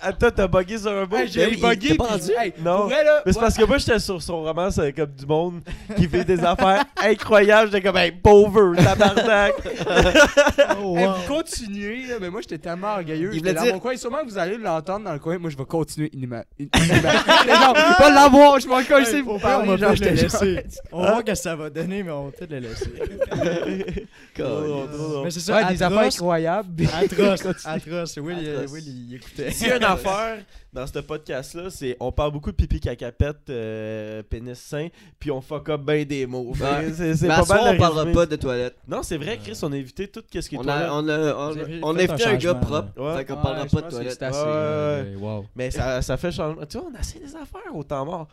Attends, t'as bugué sur un bout? Hey, j'ai oui, bugué. pas hey, Non. pour vrai, là, Mais c'est parce que moi, j'étais sur son roman, c'est comme du monde qui fait des affaires incroyables. J'étais comme, hey, pauvre, tabarnak! Oh, Hey, wow. vous continuez, là, mais moi j'étais tellement orgueilleux. Il voulait dans dire- mon coin. Sûrement que vous allez l'entendre dans le coin. Moi je vais continuer. Inima- Les gens, pas l'avoir, je m'en ici Hey, pour au pire, on va le laisser. On voir que ça va donner, mais on va peut-être le laisser. Mais c'est ça, des affaires incroyables. atroce, atroce. Will, il-. S'il y a une affaire dans ce podcast-là, c'est on parle beaucoup de pipi cacapette, euh, pénis sain, puis on fuck up ben des mots. Ouais. C'est c'est Mais à pas mal on le parlera pas de toilettes. Non, c'est vrai, Chris, on a évité tout ce qui est On toilette. a, on a, on, on a invité un un gars propre. là. Fait qu'on Ouais, parlera pas de toilettes. assez. Ouais, ouais, Euh, wow. Mais ça, ça fait changement. Tu vois, on a assez des affaires au temps mort.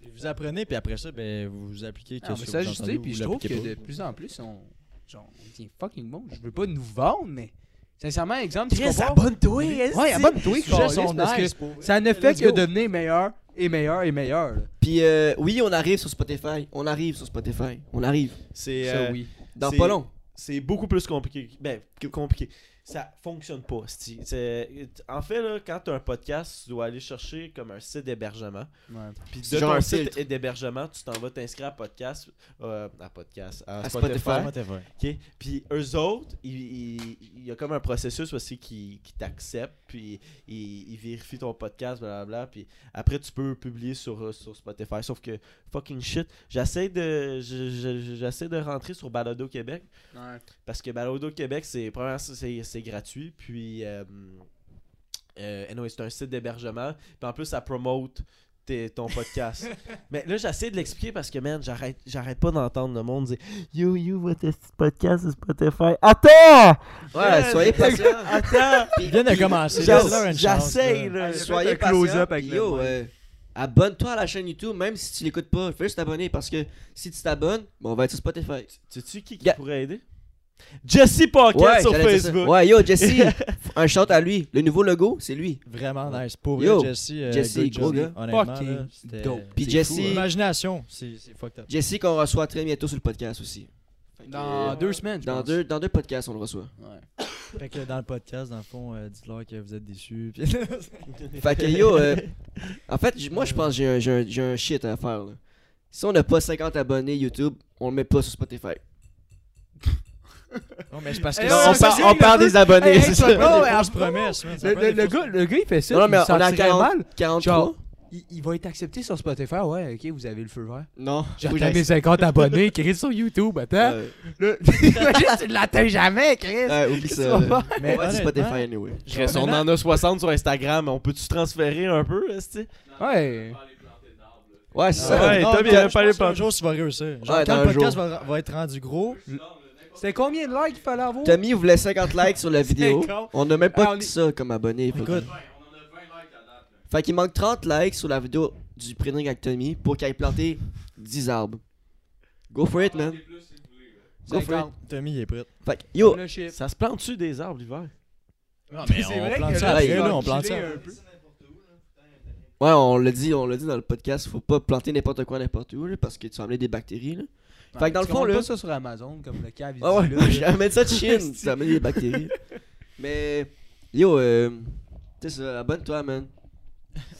Puis vous apprenez, puis après ça, ben, vous vous appliquez. Non, mais qu'est-ce que ça vous puis je trouve que de plus en plus, on, genre, on devient fucking bon. Je veux pas nous vendre, mais sincèrement, exemple, tu Chris, compares- abonne-toi! Ouais, abonne-toi, parce nice, que ça ne fait que devenir meilleur et meilleur et meilleur. Puis euh, oui, on arrive sur Spotify. On arrive sur Spotify. On arrive. C'est Ça, euh, oui. Dans pas long. c'est beaucoup plus compliqué. Ben, que compliqué. Ça fonctionne pas, c'ti. C'est- En fait, là, quand tu as un podcast, tu dois aller chercher comme un site d'hébergement. Ouais. Puis de ton un site d'hébergement, tu t'en vas t'inscrire à podcast, euh, à podcast, à, À Spotify. Puis eux autres, il il- il y a comme un processus aussi qui, qui t'accepte, puis ils il vérifient ton podcast, blablabla, puis après tu peux publier sur, euh, sur Spotify. Sauf que fucking shit, j'essaie de je- je- j'essaie de rentrer sur Balado Québec. Parce que Balado Québec, c'est premièrement, c'est c'est gratuit. Puis, euh, euh, anyway, c'est un site d'hébergement. Puis en plus, ça promote tes- ton podcast. Mais là, j'essaie de l'expliquer parce que, man, j'arrête j'arrête pas d'entendre le monde dire Yo, yo, votre podcast sur Spotify. Attends Ouais, soyez patient. Attends Ils viennent de commencer. J'essaie, là. Soyez Faites un close-up patient. Yo, euh, abonne-toi à la chaîne YouTube, même si tu l'écoutes pas. Fais juste t'abonner parce que si tu t'abonnes, bon, on va être sur Spotify. Sais-tu qui, qui Yeah. pourrait aider? Jesse Pocket Ouais, sur. Facebook. Ouais, yo, Jesse, un shout à lui. Le nouveau logo, c'est lui. Vraiment nice. Pour Yo, Jesse, euh, Jesse, gros gars. Honnêtement, Fucking là, dope. Puis c'est Jesse- fou, hein. Imagination, c'est c'est fucked up. Jesse qu'on reçoit très bientôt sur le podcast aussi. Dans euh, deux semaines, je dans pense. deux, dans deux podcasts, on le reçoit. Ouais. Fait que dans le podcast, dans le fond, euh, dites-leur que vous êtes déçus. puis- Fait que yo, euh, en fait, moi je pense que j'ai un, j'ai un, j'ai un shit à faire. Là. Si on n'a pas 50 abonnés YouTube, on le met pas sur Spotify. Non, mais c'est parce que Eh Non, ouais, on, ça, par- c'est on le perd gars- des abonnés, Hey, hey, c'est ça ouais, Le, le- le gars, le gars, il fait ça. Non, mais il on a sentirait 40, mal. 43. Genre, il, il va être accepté sur Spotify. Ouais, ok, vous avez le feu vert. Non, atteint mes j'aille- 50 abonnés, Chris, sur YouTube. Attends. Ouais, Là, Imagine, tu l'atteins jamais, Chris. ouais, oublie ça. Mais sur Spotify anyway. Chris, on en a 60 sur Instagram. On peut-tu transférer un peu, esti? Ouais. Ouais, c'est ça. Ouais, les qu'un plans. jour, tu vas réussir. Genre, Ouais, quand le un podcast va être rendu gros, C'était combien de likes qu'il fallait avoir? Tommy voulait 50 likes sur la vidéo. 50. On n'a même pas on que ça comme abonné. Écoute, Fait qu'il manque 30 likes sur la vidéo du pré-drink avec Tommy pour qu'il ait planté 10 arbres. Go for it, man. Go for it. 50. Tommy il est prêt. Fait que, yo. Ça se plante-tu des arbres l'hiver? Non, mais c'est vrai on plante que ça là, après, il là, va on plante ça. un peu. Ouais, on l'a dit, on l'a dit dans le podcast, faut pas planter n'importe quoi n'importe où, là, parce que tu vas amener des bactéries, là. Fait que dans le fond, là- pas ça sur Amazon, comme le cave. Ah ouais, là. j'ai amené ça de Chine, vas amener des bactéries. Mais, yo, euh, tu sais ça, abonne-toi, man.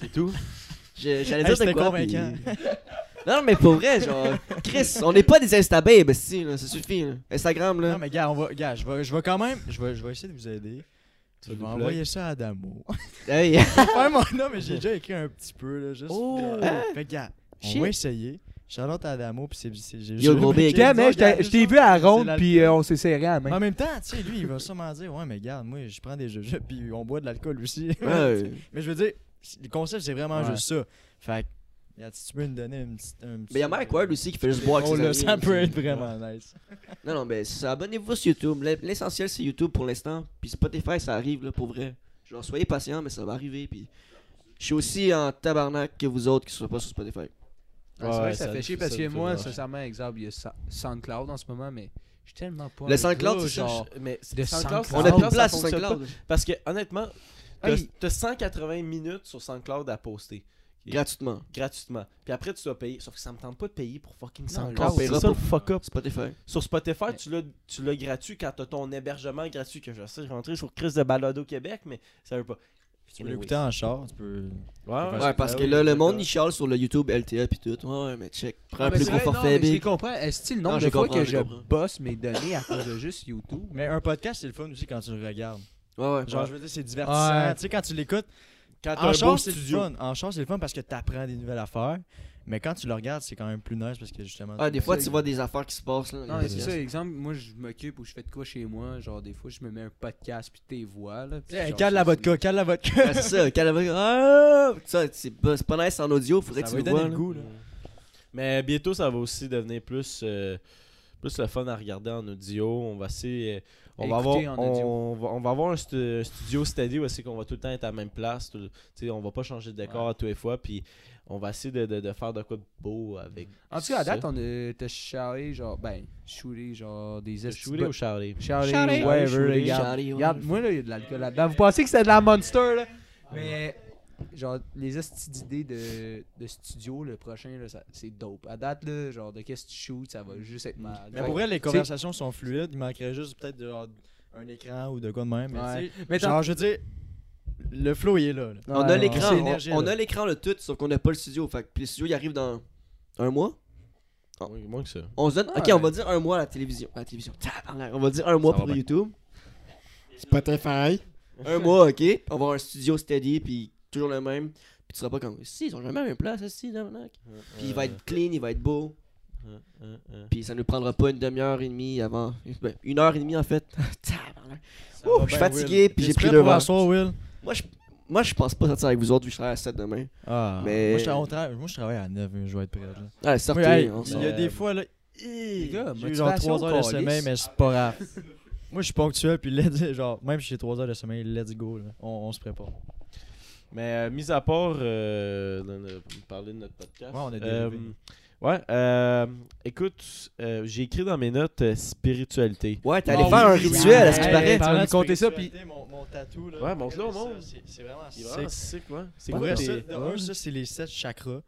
C'est tout. J'allais dire de c'était quoi, convaincant. Non, mais pour vrai, genre, Chris, on n'est pas des instababes, si, là, ça suffit, là. Instagram, là. Non, mais gars, on va, gars, je vais, je vais quand même, je vais, je vais essayer de vous aider. Tu Je vas vais envoyer ça à Adamo. Hey. ouais, moi, non, mais j'ai déjà écrit un petit peu, là, juste. Oh. Genre, Fait que, gars, on Shit. va essayer. Charlotte à Adamo, puis c'est. Yo, gros big. je t'ai- vu à ronde, puis euh, on s'est serré à la Mais main. en même temps, tu sais, lui, il va sûrement dire Ouais, mais regarde, moi, je prends des jeux, puis on boit de l'alcool aussi. Ouais. mais je veux dire, le concept, c'est vraiment Ouais. juste ça. Fait si tu peux me donner un petit- Mais y'a Mike Ward aussi qui fait juste boire avec Oh ses là, amis, ça peut être vraiment nice. Non, non, mais ça, abonnez-vous sur YouTube. L'essentiel, c'est YouTube pour l'instant. Puis Spotify, ça arrive, là, pour vrai. Genre, soyez patient, mais ça va arriver. Puis je suis aussi en tabarnak que vous autres qui ne sont pas sur Spotify. Ah, c'est vrai Ouais, que ça, ça fait le chier parce que moi, sincèrement, exemple, il y a SoundCloud en ce moment, mais je suis tellement pas. Le un SoundCloud, c'est ça, genre. Mais c'est- de SoundCloud, SoundCloud. On a plus de place sur SoundCloud. Parce que honnêtement, Ah, t'as il- t'as 180 minutes sur SoundCloud à poster. Gratuitement. Gratuitement. Puis après, tu dois payer. Sauf que ça me tente pas de payer pour fucking SoundCloud. C'est ça le fuck up. Spotify. Sur Spotify, Mais- tu l'as tu l'as gratuit quand t'as ton hébergement gratuit. Que je sais, rentrer sur Chris de Balado Québec, mais ça veut pas. Tu peux l'écouter en char, tu peux. Ouais, Ouais, Ouais, parce que là, le monde, il chiale sur le YouTube LTA pis tout. Ouais, ouais, mais check. Prends un plus gros forfait, mais Je comprends. Est-ce que le nombre de je fois comprends, que je bosse mes données à cause de juste YouTube? Mais un podcast, c'est le fun aussi quand tu le regardes. Ouais, ouais. Genre, je veux dire, c'est divertissant. Tu sais, quand tu l'écoutes, en char, c'est le studio. fun. En char, c'est le fun parce que tu apprends des nouvelles affaires. Mais quand tu le regardes, c'est quand même plus nice parce que justement. Ah, des fois, tu vois des affaires qui se passent, là. Non, c'est ça, exemple, moi je m'occupe ou je fais de quoi chez moi, genre des fois je me mets un podcast puis tes voix là. puis Hey, genre, cale la vodka, cale la vodka. C'est ça, quand la- Ah! Ça, c'est pas, nice en audio, faudrait Ça que tu le vois. le goût, là. Mais bientôt, ça va aussi devenir plus, euh, plus le fun à regarder en audio. On va essayer. euh, On va, avoir, on, va, on va avoir un stu- un studio steady où c'est qu'on va tout le temps être à la même place. tout- tu sais, on va pas changer de décor à tous les fois. Puis on va essayer de, de, de faire de quoi de beau avec. En tout cas, à date, on a t'as charré genre, ben, shooté genre des shooter ou Charlie, Charlie. whatever, regarde. Ouais. Regarde, moi là, il y a de l'alcool là-dedans. Vous pensez que c'était de la Monster là? Mais, genre, les estis d'idées de, de studio, le prochain, là, ça- c'est dope. À date, là, genre, de qu'est-ce que tu shoots, ça va juste être mal. Mais pour vrai, les conversations sont fluides. Il manquerait juste peut-être de- genre, un écran ou de quoi de même. Mais Ouais. genre, je veux dire, le flow, il est là. là. On Ouais, a l'écran, on, énergie, on là. a l'écran le tout, sauf qu'on n'a pas le studio. Fait que puis le studio il arrive dans un mois. Oui, moins que ça. On se donne, ok, Ouais. on va dire un mois à la télévision. À la télévision. On va dire un mois Ça pour. YouTube. Spotify. un mois, ok. On va avoir un studio steady, puis toujours le même. Puis tu seras pas comme, si, ils ont jamais la même place, si, tabarnak. Puis il va être clean, il va être beau. Puis ça nous prendra pas une demi-heure et demie avant. Ben, une heure et demie en fait. Ouh, je suis fatigué, Will. puis j'ai pris asseoir, Will. Moi, je, moi, je pense pas sortir avec vous autres, vu que je travaille à 7 demain. Ah, Mais- moi, je, tra- on tra- moi, je travaille à 9, je vais être prêt. Là. Allez, sortez. Oui, hey, il y a des fois, là, Les gars, j'ai eu genre motivation, 3 heures de sommeil, mais c'est pas grave. Moi, je suis ponctuel, puis let's, genre, même si j'ai 3 heures de sommeil, let's go. Là. On, on se prépare. Mais euh, mis à part euh, de- de parler de notre podcast. Ouais, on a euh, dérivé. ouais, euh, écoute, euh, j'ai écrit dans mes notes euh, spiritualité. Ouais, t'es allé Ah faire oui, un rituel, à ce qui paraît? Tu vas nous compter ça, puis- Mon, mon tatou, là. Ouais, montre-le au monde. c'est- C'est vraiment C'est sick. C'est quoi vrai, tes- ça, ça, c'est les 7 chakras.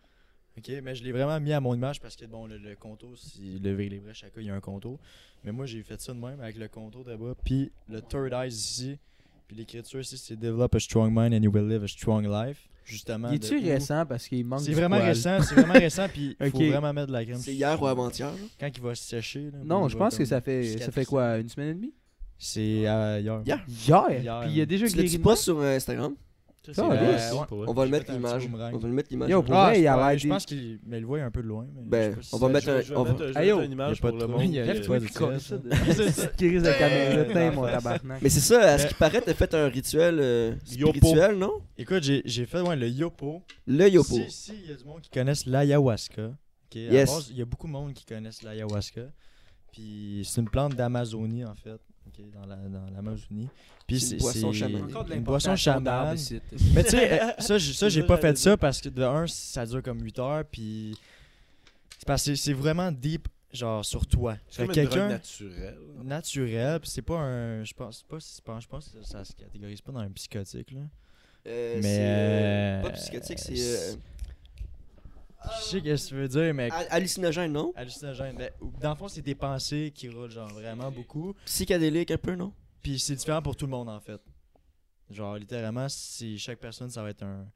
Ok, mais je l'ai vraiment mis à mon image parce que bon, le, le contour, si lever les vrais chakras, il y a un contour. Mais moi, j'ai fait ça de même avec le contour d'abord. Puis le third eye ici. Puis l'écriture ici, c'est Develop a strong mind and you will live a strong life. Justement. Il de est-tu où- récent? Parce qu'il manque C'est vraiment poil? récent, c'est vraiment récent. Puis il faut Ok. vraiment mettre de la crème. C'est hier ou avant-hier. Quand il va se sécher. là, Non, je pense que ça fait, ça fait quoi, une semaine et demie? C'est euh, hier. Hier? Hier? Hier, Puis il y a déjà Tu l'as-tu pas sur euh, Instagram? Ça, Ah, c'est ouais. On va le mettre l'image. On va le mettre l'image. Yo, pour Ah, vrai, il a je pense qu'il mais il le voit un peu de loin. Mais Ben, je sais pas si on va mettre un- on va- Hey, yo, une image pas pour le monde. Il y a- euh, hein. de- petite crise de caméra, Euh, mon tabarnak. Mais c'est ça, à ce qui paraît, t'as fait un rituel euh, spirituel, non? Écoute, j'ai j'ai fait le yopo. Le yopo. Si, si, il y a du monde qui connaissent l'ayahuasca. Yes. Il y a beaucoup de monde qui connaissent l'ayahuasca. Puis c'est une plante d'Amazonie, en fait. Dans la- dans l'Amazonie. Puis C'est une boisson de une boisson chamane. Mais tu sais, euh, ça, j'ai- ça, j'ai C'est pas fait ça parce que de un, ça dure comme 8 heures. Puis c'est parce que c'est vraiment deep, genre sur toi. C'est quelqu'un naturelle. naturel, puis c'est pas un. Je pense pas, c'est pas- je pense que ça se catégorise pas dans un psychotique, là. Euh, Mais, c'est, euh, euh, pas psychotique, c'est Je sais ce que tu veux dire, mais ha- hallucinogène, non? Hallucinogène. Mais, dans le fond, c'est des pensées qui roulent genre vraiment beaucoup. Psychédélique un peu, non? Puis c'est différent pour tout le monde en fait. Genre littéralement, si chaque personne ça va être un,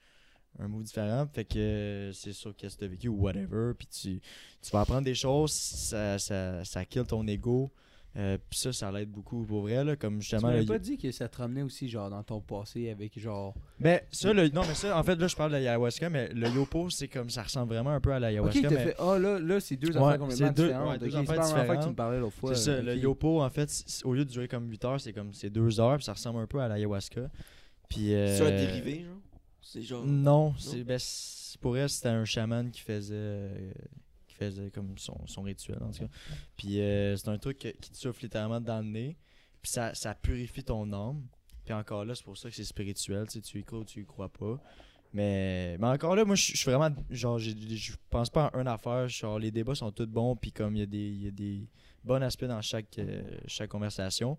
un mot différent. Fait que c'est sûr qu'est-ce que tu as vécu ou whatever. Puis tu, tu vas apprendre des choses, ça, ça, ça kill ton ego. Euh, puis ça, ça l'aide beaucoup pour vrai. Là, comme Tu justement. m'avais le- pas dit que ça te ramenait aussi, genre, dans ton passé avec, genre. Ben, ça, le, non, mais ça, en fait, là, je parle de l'ayahuasca, mais le yopo, c'est comme ça ressemble vraiment un peu à Ok, l'ayahuasca. t'as mais fait. Ah, là, là c'est deux Ouais, affaires complètement c'est deux- différentes. ouais, deux Ok, affaires affaire que tu différentes. me parlais l'autre fois. C'est ça, ok. le yopo, en fait, au lieu de durer comme 8 heures, c'est comme c'est 2 heures, puis ça ressemble un peu à l'ayahuasca. Puis. euh, C'est un dérivé, genre? C'est genre. Non, c'est ben, pour elle, c'était un chaman qui faisait euh, comme son, rituel en tout cas. Puis euh, c'est un truc qui te souffle littéralement dans le nez, puis ça, ça purifie ton âme. Puis encore là, c'est pour ça que c'est spirituel, tu tu y crois ou tu y crois pas. Mais, mais encore là, moi je suis vraiment genre je pense pas à une affaire, genre les débats sont tous bons puis comme il y a des il y a des bons aspects dans chaque euh, chaque conversation.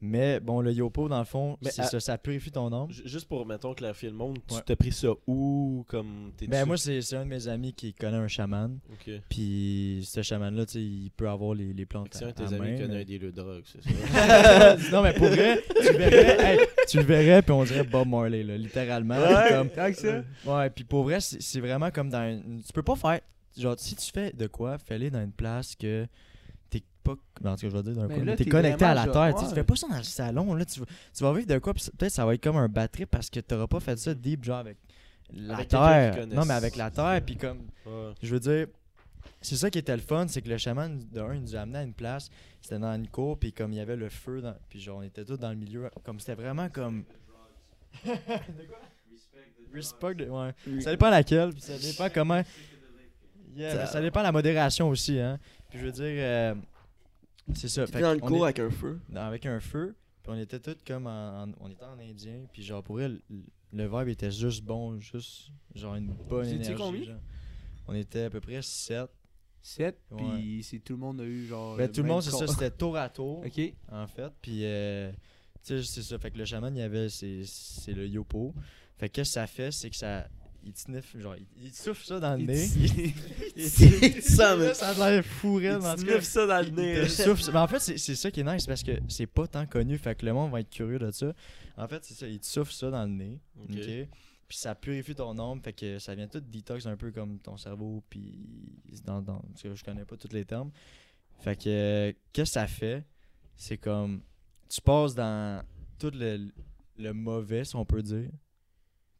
Mais bon, le yopo dans le fond, Mais c'est à- ça, ça purifie ton âme. Juste pour, mettons, clarifier le monde, tu Ouais. t'as pris ça où comme t'es Ben moi c'est c'est un de mes amis qui connaît un chaman. Ok. Puis ce chaman-là, tu sais, il peut avoir les, les plantes Si un de tes amis main, connaît un dealer de drogue, c'est ça. non, mais pour vrai, tu le verrais, hey, tu le verrais, puis on dirait Bob Marley, là, littéralement. Ouais, comme, ouais, puis pour vrai, c'est c'est vraiment comme dans une... Tu peux pas faire... Genre, si tu fais de quoi, fais-le dans une place que pas... En tout cas, je vais dire d'un coup, t'es connecté à la terre. tu fais pas ça dans le salon, là. Tu, vas- tu vas vivre de quoi, peut-être ça va être comme un batterie parce que t'auras pas fait ça deep, genre avec la Avec terre. Non, mais avec la terre, puis comme... Ouais. Je veux dire, c'est ça qui était le fun, c'est que le chaman, de un, il nous a amené à une place, c'était dans une cour, puis comme il y avait le feu, dans, puis genre on était tous dans le milieu, comme c'était vraiment comme. de quoi? Respect, de- ouais. Ça dépend laquelle, puis ça dépend comment. Yeah, Ça- dépend de la modération aussi, hein. Puis je veux dire, euh, c'est ça. Fait dans le cours est- avec un feu. dans- avec un feu, puis on était tous comme en, en- on était en indien, puis genre pour elle, le, le vibe était juste bon, juste genre une bonne énergie. combien? genre. On était à peu près 7. 7, Ouais. puis c'est tout le monde a eu, genre. Ben, tout le monde, c'est ça, c'était tour à tour, Ok. en fait. Puis, euh, tu sais, c'est ça. Fait que le chaman, il y avait, c'est c'est le yopo. Fait que qu'est-ce que ça fait, c'est que ça. Il te sniffe, genre, il, il te souffle ça dans le Il nez. Ça, mais. ça a l'air fou, raide, mais en tout cas, Tu ça dans le il nez. te souffle. Mais en fait, c'est ça qui est nice parce que c'est pas tant connu. Fait que le monde va être curieux de ça. En fait, c'est ça, il te souffle ça dans le nez. Ok. Puis ça purifie ton âme, fait que ça vient tout détox un peu comme ton cerveau, puis dans, dans, parce que je connais pas tous les termes. Fait que, euh, qu'est-ce que ça fait? C'est comme, tu passes dans tout le, le mauvais, si on peut dire,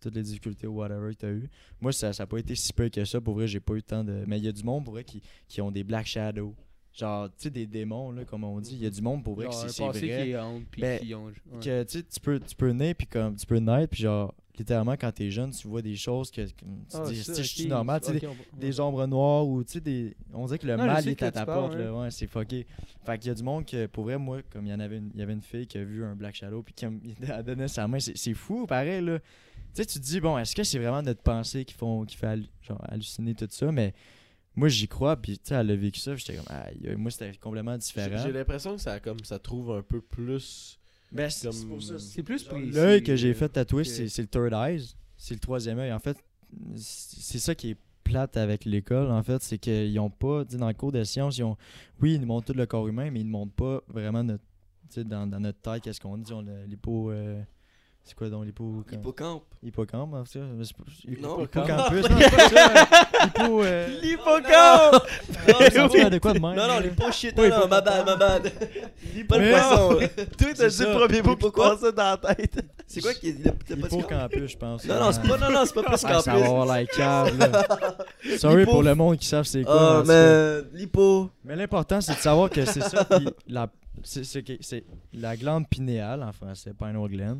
toutes les difficultés ou whatever que tu as eu. Moi, ça n'a pas été si peu que ça, pour vrai, j'ai pas eu le temps de... Mais il y a du monde, pour vrai, qui, qui ont des Black Shadows. Genre, tu sais, des démons, là, comme on dit. Il y a du monde, pour vrai, Genre que c'est c'est vrai qui est honte, puis Ben, qui ont. ouais. que tu peux, tu peux naître, puis comme, tu peux naître, puis genre, littéralement, quand t'es jeune, tu vois des choses que, que tu Ah, dis, ça, si je suis ok, normal, tu sais, ok, des, on des ombres noires, ou tu sais, des. On dirait que le Non, mal est à ta porte, là, ouais, c'est fucké. Fait qu'il y a du monde que, pour vrai, moi, comme il y en avait une, y avait une fille qui a vu un Black Shadow, puis qui a, donnait sa main, c'est c'est fou, pareil, là. Tu sais, tu te dis, bon, est-ce que c'est vraiment notre pensée qui, font, qui fait genre, halluciner tout ça, mais. Moi, j'y crois, puis tu sais, elle a vécu ça, puis j'étais comme, aïe, moi, c'était complètement différent. j'ai l'impression que ça, comme, ça trouve un peu plus. Ben, c'est Comme- c'est pour ça. C'est plus précis. L'œil que j'ai euh, fait tatouer, que- c'est le third eyes. C'est le troisième œil. En fait, c'est ça qui est plate avec l'école, en fait. C'est qu'ils ont pas, tu sais, dans le cours de sciences, ils ont, oui, ils nous montrent tout le corps humain, mais ils ne montrent pas vraiment notre, tu sais, dans, dans notre tête, qu'est-ce qu'on dit, on a l'hypo. euh, c'est quoi donc l'hypo. Hippocampe. Hippocampe, en fait. c'est Non. Hippocampus, c'est ça. Euh, L'hippocampe! non, ça à de quoi de même. Non, non, pas shit, non, ma bad, ma bad. Pas le Mais- poisson. Toi, C'est t'as ça. le premier mot L'hippo quoi? passait dans la tête. C'est quoi qui est. Hippocampus, je pense. Non, non, c'est pas, non, non, c'est pas plus Ah, ça va avoir la. Sorry pour le monde qui savent c'est quoi. Ah, tout cas. mais. L'hypo. Mais l'important, c'est de savoir que c'est ça. c'est, c'est c'est la glande pinéale, en français, pineal gland.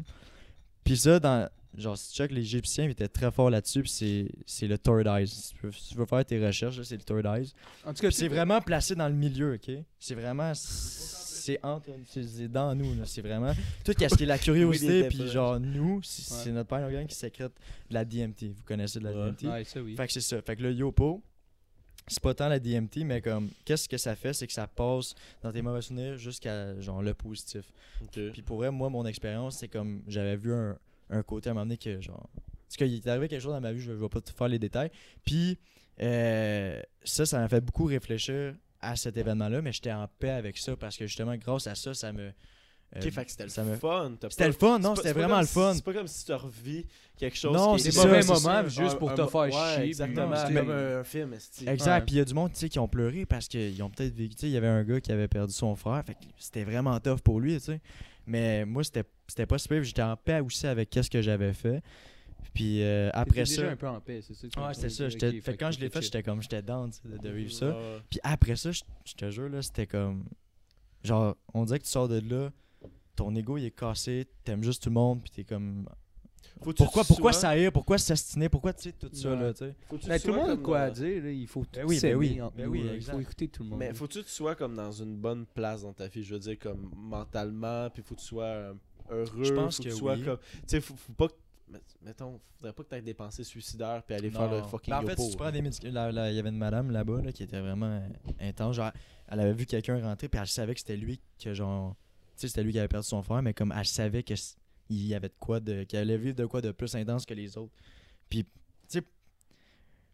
Puis ça, dans, genre, si tu check, les Égyptiens ils étaient très forts là-dessus. Puis c'est, c'est le third eye. Si tu veux, si tu veux faire tes recherches, là, c'est le third eye. En tout cas, c'est vraiment placé dans le milieu, ok? C'est vraiment. C'est entre. C'est, dans nous, là. C'est vraiment. Tout ce qui est la Oui, curiosité, les puis genre, nous, c'est, Ouais. notre pineal gland qui sécrète de la DMT. Vous connaissez de la Ouais. DMT? Ouais, ça oui. Fait que c'est ça. Fait que le Yopo, c'est pas tant la DMT, mais comme, qu'est-ce que ça fait? C'est que ça passe dans tes mauvais souvenirs jusqu'à, genre, le positif. Puis pour vrai, moi, mon expérience, c'est comme, j'avais vu un, un côté à un moment donné que genre. Parce qu'il est arrivé quelque chose dans ma vie, je vais pas te faire les détails. Puis euh, ça, ça m'a fait beaucoup réfléchir à cet événement-là, mais j'étais en paix avec ça parce que justement, grâce à ça, ça me. Euh, Ok, fait que c'était le ça me- fun. C'était le fun, non, c'est c'était c'est vraiment le fun. C'est pas comme si tu revis quelque chose Non, c'est est Des mauvais c'est moments ça. juste Un- pour un te faire ouais, chier. Exactement. Ouais, C'est comme un film. Exact. Puis il y a du monde tu sais, qui ont pleuré parce qu'ils ont peut-être vécu. tu sais, Il y avait un gars qui avait perdu son frère. Fait que c'était vraiment tough pour lui. tu sais. Mais moi, c'était c'était pas super. J'étais en paix aussi avec qu'est-ce que j'avais fait. Puis euh, après déjà ça. un peu en paix, c'est ça? Ouais, dis? ça. J'étais- fait que quand je l'ai fait, j'étais comme. J'étais down de, de vivre ça. Puis après ça, je je te jure, là, c'était comme. Genre, on dirait que tu sors de là. Ton ego il est cassé, t'aimes juste tout le monde, puis t'es comme. Faut-tu Pourquoi, tu pourquoi s'haïr, pourquoi s'astiner, pourquoi tu sais tout ça, Ouais. là, tu sais. Ben, tu tout le monde a quoi à dans- dire, là. il faut Ben tout oui, ben oui, ben oui, là. il exact. faut écouter tout le monde. Mais faut-tu que tu sois comme dans une bonne place dans ta vie, je veux dire, comme mentalement, puis faut que tu sois euh, heureux, Je pense faut que tu sois oui. comme... Tu sais, faut, faut pas que... met- Mettons, faudrait pas que t'aies des pensées suicidaires puis aller faire le fucking Ben, en fait, yopo, si tu prends des médicaments, il y avait une madame là-bas là, qui était vraiment euh, intense. Genre, elle avait vu quelqu'un rentrer, puis elle savait que c'était lui que genre. Sais, c'était lui qui avait perdu son frère, mais comme elle savait que s- il y avait de quoi de. qu'elle allait vivre de quoi de plus intense que les autres. Puis, tu sais,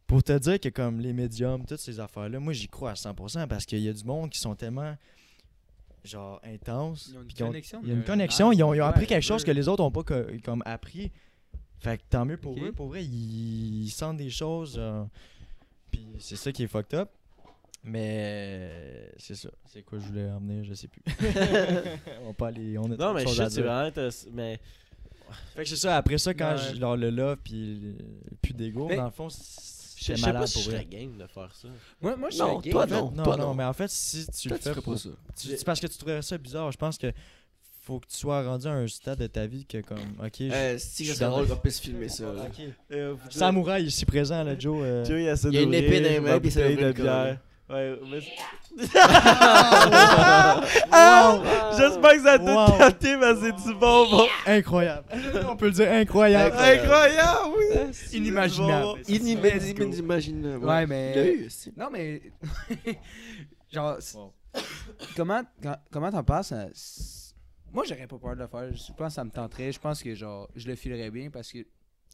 pour te dire que comme les médiums, toutes ces affaires-là, moi j'y crois à 100% parce qu'il y a du monde qui sont tellement. genre intenses. Ils ont une ont- connexion Il y a une de- connexion, ils ont, ils ont Ouais, appris quelque chose que les autres ont pas co- comme appris. Fait que tant mieux pour eux. Pour vrai, ils, ils sentent des choses. genre, Puis c'est ça qui est fucked up. Mais euh, c'est ça. C'est quoi je voulais emmener, je sais plus. on pas aller, on a Non, mais shit, c'est vraiment mais... Fait que c'est ça, après ça, quand Ouais. je leur le love, puis plus d'ego, Mais- dans le fond, Je c'est malade pas si pour je serais game de faire ça. Moi, moi je Non, suis toi, game. non. Non, Toi, non, non. mais en fait, si tu Toi, le tu fais ferais pour- pas ça. tu- C'est parce que tu trouverais ça bizarre. Je pense que faut que tu sois rendu à un stade de ta vie que comme, ok, je- Euh, si je ça suis drôle qu'on puisse filmer ça. là. Ok. Euh, Samouraï ici présent, là, Joe. euh, Joe, il y a une épée dans les ma mains, puis bouteille de bière. Ouais, mais... Wow! Ah! J'espère que ça a tout Wow. tenté, mais c'est du bon, bon. Incroyable. On peut le dire incroyable. Incroyable, oui. Inimaginable. Inimaginable. Inimaginable. Ouais, mais. Non, mais. Genre, Wow. comment comment t'en penses à- s- Moi, j'aurais pas peur de le faire. Je pense que ça me tenterait. Je pense que, genre, je le filerais bien parce que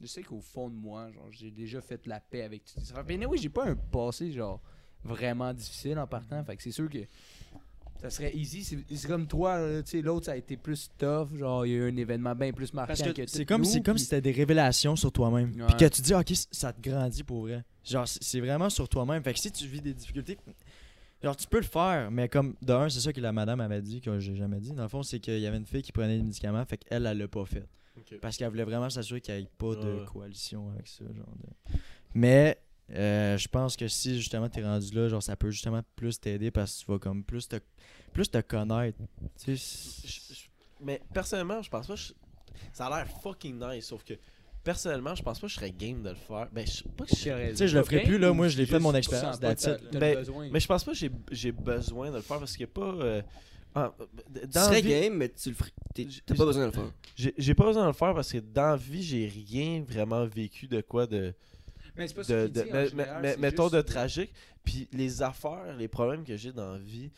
je sais qu'au fond de moi, genre, j'ai déjà fait la paix avec tout ça. Mais oui, j'ai pas un passé, genre, vraiment difficile en partant. Fait que c'est sûr que ça serait easy. C'est comme toi, là, tu sais, l'autre, ça a été plus tough. Genre, il y a eu un événement bien plus marquant Parce que, que c'est comme, nous, c'est comme si c'était des révélations sur toi-même. Ouais. Puis que tu dis, ok, ça te grandit pour vrai. Genre, c'est vraiment sur toi-même. Fait que si tu vis des difficultés, genre, tu peux le faire, mais comme, de un, c'est ça que la madame avait dit, que j'ai jamais dit. Dans le fond, c'est qu'il y avait une fille qui prenait des médicaments, fait qu'elle, elle l'a pas fait. Parce qu'elle voulait vraiment s'assurer qu'il n'y ait pas de Ouais. coalition avec ça. Genre de... Mais euh, je pense que si justement t'es rendu là, genre ça peut justement plus t'aider parce que tu vas comme plus te, plus te connaître. Tu sais, Je- je- Mais personnellement, je pense pas. que je- Ça a l'air fucking nice, sauf que personnellement, je pense pas que je serais game de le faire. Ben, je pas que je serais- Tu sais, je le ferai plus, là. Moi, je l'ai fait de mon tu expérience, Ben. Mais je pense pas que j'ai- j'ai besoin de le faire parce qu'il y a pas. euh, ah, Tu dans la serais vie- game, mais tu le ferais. T'as pas besoin de le faire. J'ai j'ai pas besoin de le faire parce que dans la vie, j'ai rien vraiment vécu de quoi de. Mais c'est pas ça de, qu'il de- dit, en mais- général, mais- c'est mettons juste- de tragique. Puis les affaires, les problèmes que j'ai dans la vie,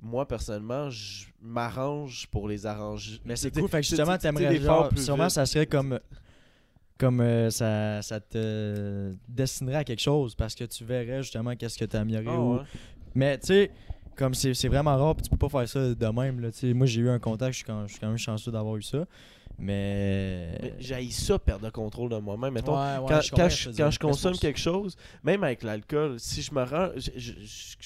moi personnellement, je m'arrange pour les arranger. Mais c'est cool, fait que justement, t'aimerais les faire genre, plus sûrement vite. ça serait comme, comme euh, ça, ça te destinerait à quelque chose parce que tu verrais justement qu'est-ce que t'as amélioré. Ah ou... ouais. Mais tu sais, comme c'est c'est vraiment rare, puis tu peux pas faire ça de même. Là, tu sais. moi, j'ai eu un contact, je suis quand, je suis quand même chanceux d'avoir eu ça. Mais. Mais j'ai ça perdre le contrôle de moi-même. Mettons, Ouais, ouais, quand, je quand quand consomme quelque chose, même avec l'alcool, si je me rends. Je,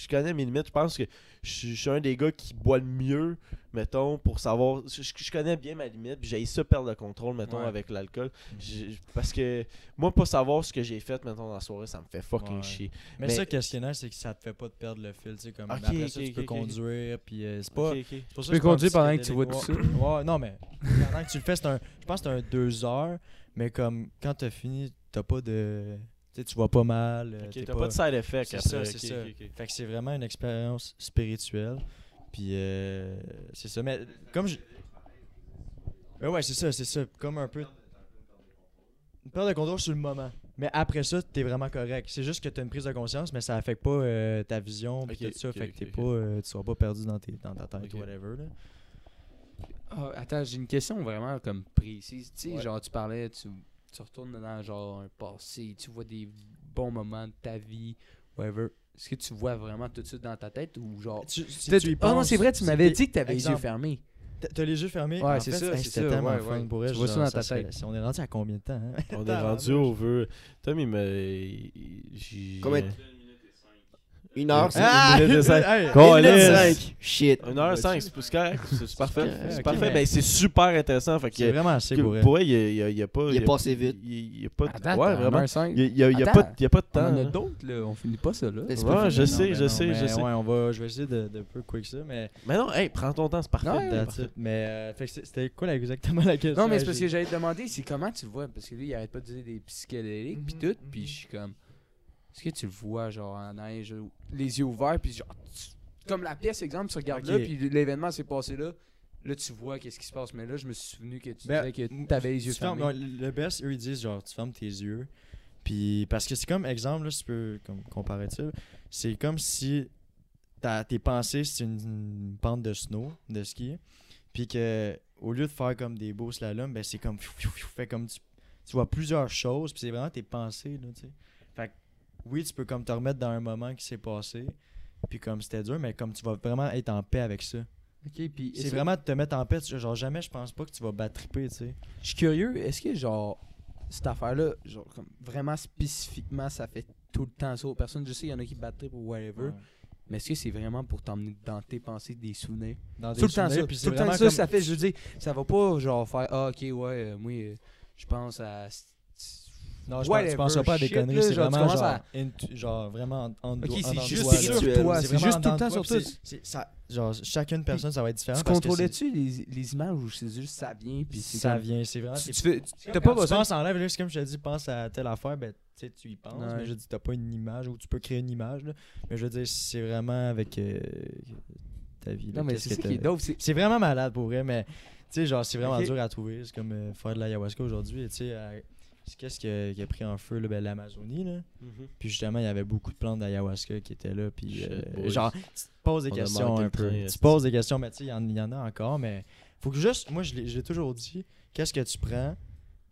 connais mes limites. Je pense que je suis un des gars qui boit le mieux, mettons, pour savoir. Je, je connais bien ma limite. Puis j'ai ça perdre le contrôle, mettons, Ouais. avec l'alcool. Je- Parce que moi, pas savoir ce que j'ai fait, mettons, dans la soirée, ça me fait fucking Ouais. chier. Mais, Mais- ça, qu'est-ce qui est nice, c'est que ça te fait pas te perdre le fil. Tu sais, comme après ça, tu peux conduire, puis euh, c'est pas. Pour ça Tu peux que conduire pendant que tu vois tout. Ouais, non, mais pendant que tu le fais, c'est un. Je pense que c'est un deux heures, mais comme quand t'as fini, t'as pas de. Tu sais, tu vois pas mal. euh, Ok, t'es t'as pas de side effect C'est après. ça, ça. Fait que c'est vraiment une expérience spirituelle. Puis euh, c'est ça. Mais comme je. Ouais, ouais, c'est ça, c'est ça. Comme un peu. Une perte de contrôle sur le moment. Mais après ça, t'es vraiment correct. C'est juste que t'as une prise de conscience, mais ça affecte pas euh, ta vision. Puis Ok, tout ça. ok, fait que t'es pas. euh, tu seras pas perdu dans, tes, dans ta tête ou whatever. Là. Ah, attends, j'ai une question vraiment comme précise. Tu sais, Ouais. genre, tu parlais, tu, tu retournes dans genre un passé, tu vois des bons moments de ta vie, whatever. Est-ce que tu vois vraiment tout ça dans ta tête ou genre. Tu, si tu y Ah non, c'est vrai, tu m'avais dit que t'avais les yeux fermés. T'as- les yeux fermés? Ouais, c'est ça, c'était ça, tellement ouais, fun ouais. pour elle. Tu vois ça dans ta tête. On est rendu à combien de temps hein? On est rendu au vœu. Tom, il me. j'ai- Combien- Une heure, c'est Ah! Une minute et cinq. Hey, Con- Une minute Colin. cinq. Shit. 1h05, c'est c'est correct. C'est c'est parfait. C'est parfait. mais- Ben, c'est super intéressant. Fait C'est que, vraiment assez que pour il y a- y a, il y a pas. Il est passé vite. Il y a pas de. Attends, ouais, vraiment. 1h05. Il y a, y a- pas de- il y a pas de On temps. en a d'autres, là. On finit pas ça, là. Ouais, pas je sais, Non, je sais, je sais. Ouais, on va, je vais essayer de, de peu quick ça, mais Mais non, hey, prends ton temps, c'est parfait. Mais euh, fait que c'est- c'était quoi exactement la question? Non, mais c'est parce que j'allais te demander, c'est comment tu le vois? Parce que lui, il arrête pas de dire des psychédéliques pis tout. Pis je suis comme. Est-ce que tu le vois, genre, en neige, les yeux ouverts, puis genre. tu- Comme la pièce, exemple, tu regardes là, puis l'événement s'est passé là. Là, tu vois qu'est-ce qui se passe. Mais là, je me suis souvenu que tu Ben, disais que t'avais les yeux fermes- fermés. le best, eux, ils disent genre, tu fermes tes yeux. Puis, parce que c'est comme exemple, là, si tu peux comme, comparer ça, c'est comme si tes pensées, c'est une, une pente de snow, de ski. Puis que, au lieu de faire comme des beaux slaloms, ben c'est comme, fait comme tu, tu vois plusieurs choses. Puis c'est vraiment tes pensées, là, tu sais. Oui, tu peux comme te remettre dans un moment qui s'est passé. Puis comme c'était dur, mais comme tu vas vraiment être en paix avec ça. Ok, puis. C'est vraiment de te mettre en paix. tu- Genre, jamais je pense pas que tu vas battre triper, tu sais. Je suis curieux, est-ce que genre cette affaire-là, genre comme vraiment spécifiquement, ça fait tout le temps ça aux personnes? Je sais, il y en a qui battent trip ou whatever, mais est-ce que c'est vraiment pour t'emmener dans tes pensées des souvenirs? Dans des Tout le temps ça. puis Tout le temps ça, comme- ça fait. Je veux dire, ça va pas genre faire ah ok ouais, euh, moi euh, je pense à. Non, je Whatever pense, pas à des shit, conneries, c'est tu vraiment genre, à- genre vraiment en, en Ok, c'est juste toi, sur toi, C'est juste tout le temps toi, sur ça- genre, chacune personne, ça va être différent. Tu contrôlais-tu les, les images ou c'est juste ça vient puis Ça comme- vient, c'est vraiment. Tu, tu tu- pas besoin. penses en live, là, c'est comme je te dis, pense à telle affaire, ben, tu sais, tu y penses, Ouais. mais je dis, t'as pas une image ou tu peux créer une image, là. Mais je veux dire, c'est vraiment avec euh, ta vie. là, Non mais c'est qui est dope, vraiment malade pour vrai, mais tu sais, genre, c'est vraiment dur à trouver. C'est comme euh, faire de l'ayahuasca aujourd'hui, tu sais. Qu'est-ce qui a, qui a pris en feu, là, ben, l'Amazonie, là. Mhm. Puis justement, il y avait beaucoup de plantes d'ayahuasca qui étaient là. Puis euh, genre, tu te poses des On questions un peu. train, tu poses des questions, mais tu sais, il y, en- il y en a encore. Mais faut que juste, moi, je l'ai j'ai toujours dit, qu'est-ce que tu prends,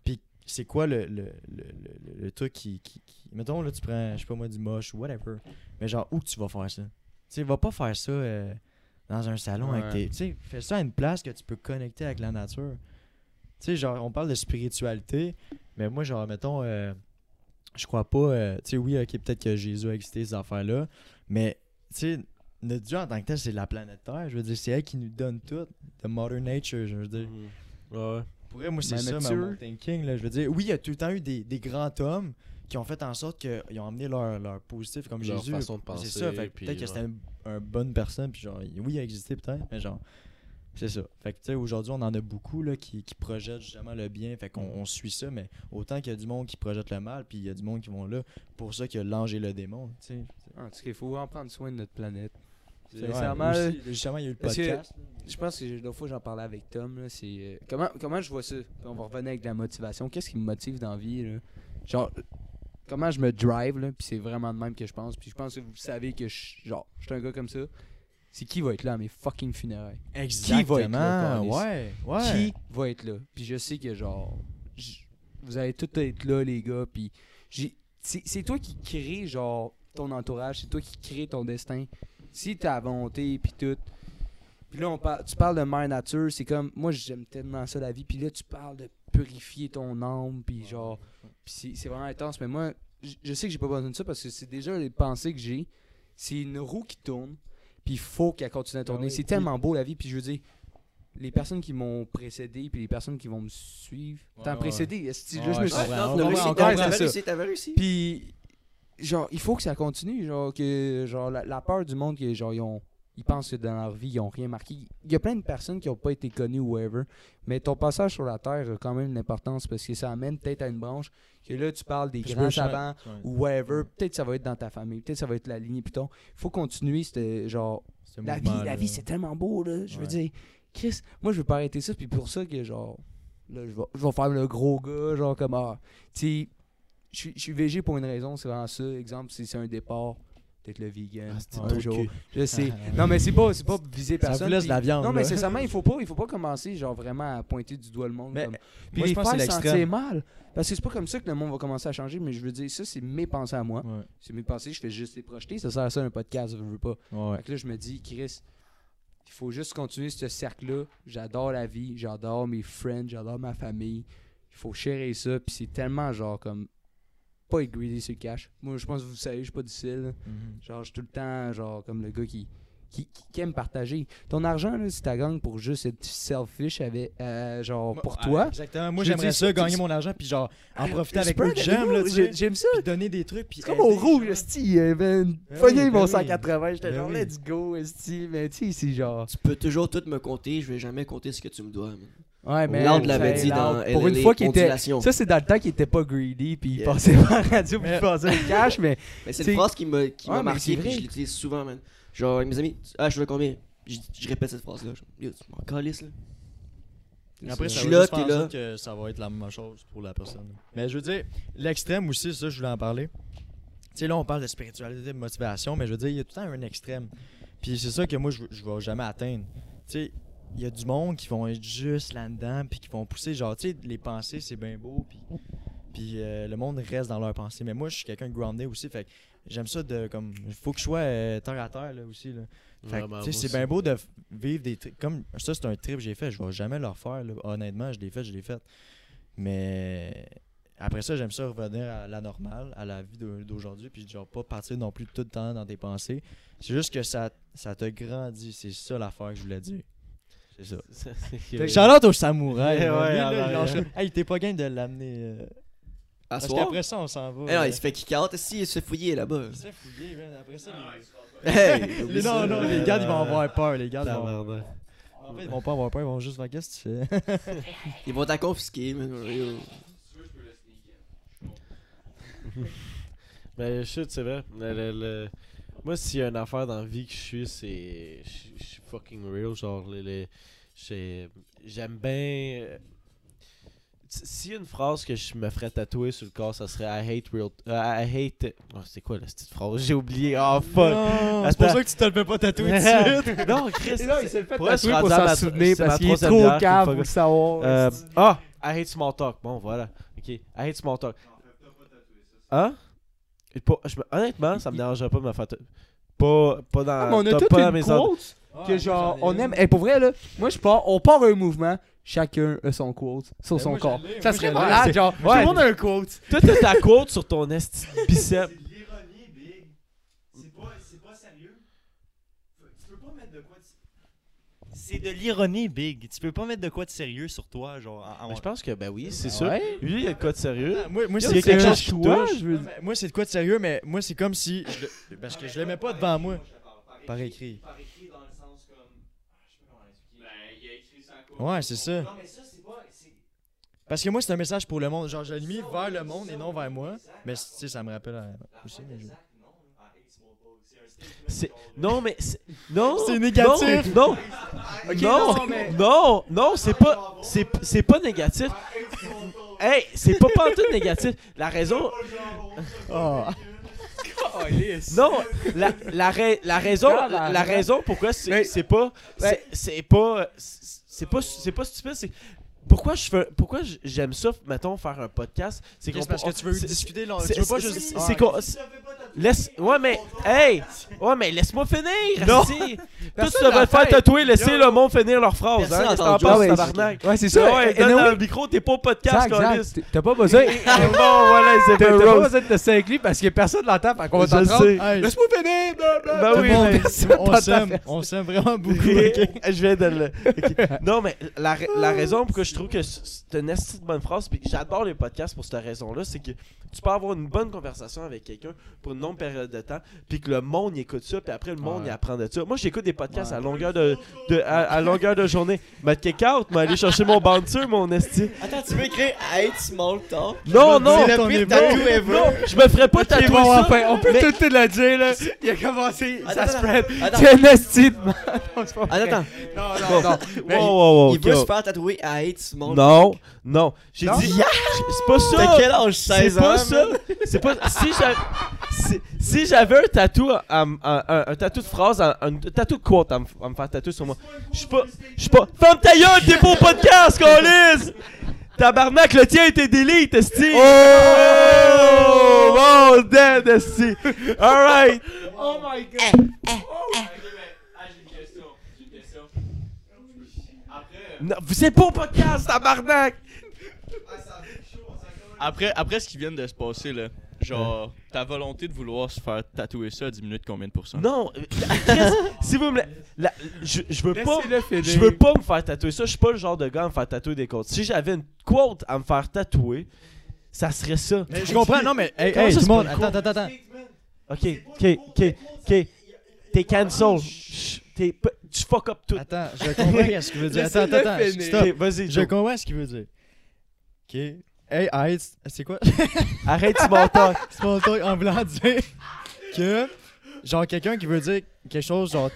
puis c'est quoi le, le, le, le, le truc qui, qui, qui- Mettons, là, tu prends, je sais pas moi, du moche ou whatever. Mais genre, où que tu vas faire ça? Tu sais, va pas faire ça euh, dans un salon avec tes. Tu sais, fais ça à une place que tu peux connecter avec la nature. Tu sais, genre, on parle de spiritualité, mais moi, genre, mettons, euh, je crois pas. euh, tu sais, oui, ok, peut-être que Jésus a existé, ces affaires-là, mais, tu sais, notre Dieu en tant que tel, c'est la planète Terre. Je veux dire, c'est elle qui nous donne tout. The Mother Nature, je veux dire. Mhm. Ouais, ouais. Pour vrai, moi, c'est ça, ma- mon thinking. Là. Je veux dire, oui, il y a tout le temps eu des, des grands hommes qui ont fait en sorte qu'ils ont amené leur, leur positif, comme Leur Jésus. C'est ça, que peut-être que ouais. c'était une, une bonne personne, puis genre, oui, il a existé peut-être, mais genre, c'est ça. Fait que, tu sais, aujourd'hui, on en a beaucoup, là, qui, qui projettent justement le bien, fait qu'on on suit ça, mais autant qu'il y a du monde qui projette le mal, puis il y a du monde qui vont là, pour ça qu'il y a l'ange et le démon, tu sais. En tout cas, il faut en prendre soin de notre planète. C'est- Sincèrement, ouais, aussi, justement, il y a eu le que- podcast. Je pense que l'autre fois j'en parlais avec Tom là, c'est euh, comment comment je vois ça? Puis On va revenir avec la motivation. Qu'est-ce qui me motive dans la vie là? Genre euh, comment je me drive là, puis c'est vraiment de même que je pense. Puis je pense que vous savez que je genre je suis un gars comme ça. C'est qui va être là à mes fucking funérailles? Exactement, va être là, ouais, ouais. Qui va être là? Puis je sais que genre vous allez tous être là les gars puis c'est toi qui crée genre ton entourage, c'est toi qui crée ton destin. Si t'as la volonté puis tout. Puis là on parle tu parles de mère nature, c'est comme moi j'aime tellement ça la vie puis là tu parles de purifier ton âme puis genre puis c'est vraiment intense mais moi je sais que j'ai pas besoin de ça parce que c'est déjà les pensées que j'ai. C'est une roue qui tourne puis il faut qu'elle continue à tourner. oui, c'est puis- tellement beau la vie puis je veux dire les personnes qui m'ont précédé puis les personnes qui vont me suivre. Ouais, T'as ouais. précédé, est-ce que Ouais, je me suis non, réussi, encore t'avais c'est ça. réussi, t'avais réussi. Puis, genre, il faut que ça continue. Genre, que, genre la, la peur du monde, que, genre, ils, ont, ils pensent que dans leur vie, ils ont rien marqué. Il y a plein de personnes qui n'ont pas été connues ou whatever. Mais ton passage sur la Terre a quand même une importance parce que ça amène peut-être à une branche que là, tu parles des Puis grands savants ouais. ou whatever. Peut-être ça va être dans ta famille. Peut-être ça va être la lignée Python. Il faut continuer. C'était genre. La vie, la vie c'est tellement beau, là. Je veux Ouais. dire, Chris, moi, je veux pas arrêter ça. Puis pour ça que, genre, là, je vais, je vais faire le gros gars, genre, comme, ah, tu sais, je suis végé pour une raison, c'est vraiment ça. Exemple, si c'est un départ, peut-être le vegan. Ah, un jour. cul. Je sais. non, mais c'est pas, pas viser Ça personne. vous laisse la viande. Non, mais c'est ça, il faut pas, il faut pas commencer genre vraiment à pointer du doigt le monde. Mais comme- Puis moi, les je pense que faire c'est sentir mal. Parce que c'est pas comme ça que le monde va commencer à changer, mais je veux dire, ça, c'est mes pensées à moi. Ouais, C'est mes pensées, je fais juste les projeter. Ça sert à ça un podcast, je veux pas. ouais. Fait que là, je me dis, Chris, il faut juste continuer ce cercle-là. J'adore la vie, j'adore mes friends, j'adore ma famille. Il faut chérir ça, puis c'est tellement genre comme. Pas être greedy sur le cash. Moi, je pense que vous savez, je suis pas difficile. Mhm. Genre, je suis tout le temps, genre, comme le gars qui, qui, qui aime partager. Ton argent, là, si t'as gagné pour juste être selfish, avec, euh, genre, pour Moi, toi. Exactement. Moi, j'aimerais ça, gagner mon argent, puis genre, en profiter avec que avec j'aime, là, tu. J'aime ça. Puis donner des trucs, puis C'est comme au rouge, genre. esti, oui, mon ben 180, j'étais Ben genre, let's go, esti, mais tu sais, c'est genre... Tu peux toujours tout me compter, je vais jamais compter ce que tu me dois. man. Ouais, mais... Lord l'avait dit dans Pour une fois qu'il était... Ça, c'est dans le temps qu'il était pas greedy, puis il passait par la radio, puis il passait le cash, mais... Mais c'est une phrase qui m'a marqué puis je l'utilise souvent, man. Genre, avec mes amis, ah, je veux combien? Je, je répète cette phrase-là. Je- Yo, tu m'en calisses, là. Après, Je ça suis va là, juste là. que ça va être la même chose pour la personne. Mais je veux dire, l'extrême aussi, ça, je voulais en parler. Tu sais, là, on parle de spiritualité, de motivation, mais je veux dire, il y a tout le temps un extrême. Puis c'est ça que moi, je, je vais jamais atteindre. Tu sais, il y a du monde qui vont être juste là-dedans, puis qui vont pousser, genre, tu sais, les pensées, c'est bien beau, puis, puis euh, le monde reste dans leurs pensées. Mais moi, je suis quelqu'un de grounded aussi, fait que j'aime ça de, comme, il faut que je sois euh, terre à terre, là, aussi, là. Fait que, Vraiment, tu sais, moi c'est bien beau de vivre des trucs. Comme ça, c'est un trip que j'ai fait. Je vais jamais le refaire. là. Honnêtement, je l'ai fait, je l'ai fait. Mais après ça, j'aime ça revenir à la normale, à la vie d'au- d'aujourd'hui. Puis genre, pas partir non plus tout le temps dans tes pensées. C'est juste que ça, ça te grandit. C'est ça l'affaire que je voulais dire. C'est ça. Charlotte au samouraï. Ouais, ouais, là, hey, t'es pas game de l'amener. euh, À Parce qu'après ça, on s'en va. Eh non, euh, il se fait kick out. Si, il se fait fouiller là-bas. il se fait fouiller, man. Après ça, Hey, oublie les- ça. non, non, les gars, ils vont avoir peur. Les gars, ils vont... Tabarnak. En fait, ils vont pas avoir peur. Ils vont juste faire qu'est-ce que tu fais? Ils vont t'en confisquer, man. Mais je c'est vrai. Le- le- le- Moi, s'il y a une affaire dans la vie que je suis, c'est. Je suis fucking real. Genre, les- les- j'ai- j'aime bien. euh, S'il y a une phrase que je me ferais tatouer sur le corps, ça serait I hate real. euh, I hate. Oh, c'est quoi la petite phrase? J'ai oublié. Oh fuck. Non, c'est pour ça que tu te le fais pas tatouer tout de suite. non, Chris. Il s'est fait Pour vrai, je suis tatouer pour s'en ma- souvenir parce qu'il est trop cave pour le savoir. Euh, ah, I hate small talk. Bon, voilà. Ok, I hate small talk. Hein? Et pas- je me- honnêtement, ça me dérangerait pas de me faire. Pas, pas dans, Ah, mais on a top- pas dans une mes ordres. quote que genre, on aime. Et pour vrai, là, moi je pars, on part un mouvement, chacun a son quote sur Ben, son corps. Ça serait malade, genre, ouais. tout le monde a un quote. Toi, t'as ta quote sur ton esti de bicep. l'ironie, Big. C'est pas, c'est pas sérieux. Tu peux pas mettre de quoi de... C'est de l'ironie, Big. Tu peux pas mettre de quoi de sérieux sur toi, genre. en- en- Mais je pense que, ben oui, c'est Ah sûr. ouais? Lui, il a le cas de sérieux. Moi, moi, c'est quelque chose toi, touche. je veux Non, mais Moi, c'est de quoi de sérieux, mais moi, c'est comme si. je le- Parce que je l'aimais pas devant moi. Par écrit. Par écrit, dans le sens comme. Ah, je sais pas comment expliquer. Ben, il a écrit ça quoi Ouais, c'est ça. Non, mais ça, c'est pas. Parce que moi, c'est un message pour le monde. Genre, je l'ai mis vers le monde et non vers moi. Mais tu sais, ça me rappelle euh, aussi. mais C'est- Non, mais. c'est- Non! C'est négatif. Non! Non! non, non, mais- non, non, c'est pas. C'est c'est pas négatif. Hey, c'est pas pas tout négatif. La raison. Oh. Non, la, la, ra- la raison, Regarde, la, raison pourquoi c'est c'est pas, c'est c'est pas, c'est pas, c'est pas stupide. C'est pourquoi je fais, pourquoi j'aime ça, mettons, faire un podcast, c'est qu'on parce que tu veux discuter. Tu veux pas juste. c'est- qu'on- Laisse, ouais mais, hey, ouais mais laisse-moi finir. Non. Personne devraient l'a te faire tatouer, laisser le monde finir leur phrase. Hein, t'en penses, ouais, tabarnak? Ouais, c'est ça. Ouais, anyway, le micro, t'es pas au podcast. T'as pas besoin. bon, voilà, c'est T'as pas besoin de te s'inclure parce que personne l'entend. Fait qu'on va t'entendre. Laisse-moi finir. Ben oui, on s'aime. On s'aime vraiment beaucoup. Je viens de. Non, mais la, ra- la raison pour que je trouve que c'est une de bonne phrase, puis j'adore les podcasts pour cette raison-là, c'est que tu peux avoir une bonne conversation avec quelqu'un pour une longue période de temps, puis que le monde y écoute ça, puis après le monde Ouais. y apprend de ça. Moi, j'écoute des podcasts à longueur de, de- à, à longueur de journée. Mais kick out, mais aller chercher mon bouncer, mon esti. Attends, tu veux écrire hate small talk? Non, non, le pire ever? non, je me ferais pas tatouer bon, ça. enfin, on peut mais- tout te le dire, là. Il a commencé, ça Attends, spread. C'est un esti de man. Attends, attends. Non, non, non. Wow, wow, wow, Il veut se faire tatouer hate small talk. Non, Non. J'ai Non? dit. C'est pas ça. T'as quel âge? C'est 16 ans? pas ça. C'est pas. Si j'avais. si- Si j'avais un tatou, m- un, un- un tatou de phrase, un, un tatou de quote à me, à me faire tatouer sur moi. Je suis pas. Je suis pas. Ferme ta gueule, t'es pas au podcast, Colis! Tabarnak, le tien était delete, esti! Oh! Oh, dead, esti! Alright! Oh my god! Non, Vous êtes pas au podcast, tabarnak! Après, après ce qui vient de se passer, là, genre, ta volonté de vouloir se faire tatouer ça diminue de combien de pourcents? Non, euh, Chris, si vous me. la- la- je, je veux pas. Laissez-le finir. Je veux pas me faire tatouer ça. Je suis pas le genre de gars à me faire tatouer des quotes. Si j'avais une quote à me faire tatouer, ça serait ça. Mais je comprends, non, mais hey, Comment hey, ça, tout le c'est monde, pas attends, une attends, attends. Ok, ok, ok, ok. T'es cancel. Chut, T'es p- tu fuck up tout. Attends, je comprends ce qu'il veut dire. Attends, Laissez-le attends, attends. finir. Stop. Ok, Vas-y, Je Joe. comprends ce qu'il veut dire. Ok. Hey, arrête, c'est quoi? Arrête small talk. Mon truc en blanc dire que, genre, quelqu'un qui veut dire quelque chose, genre,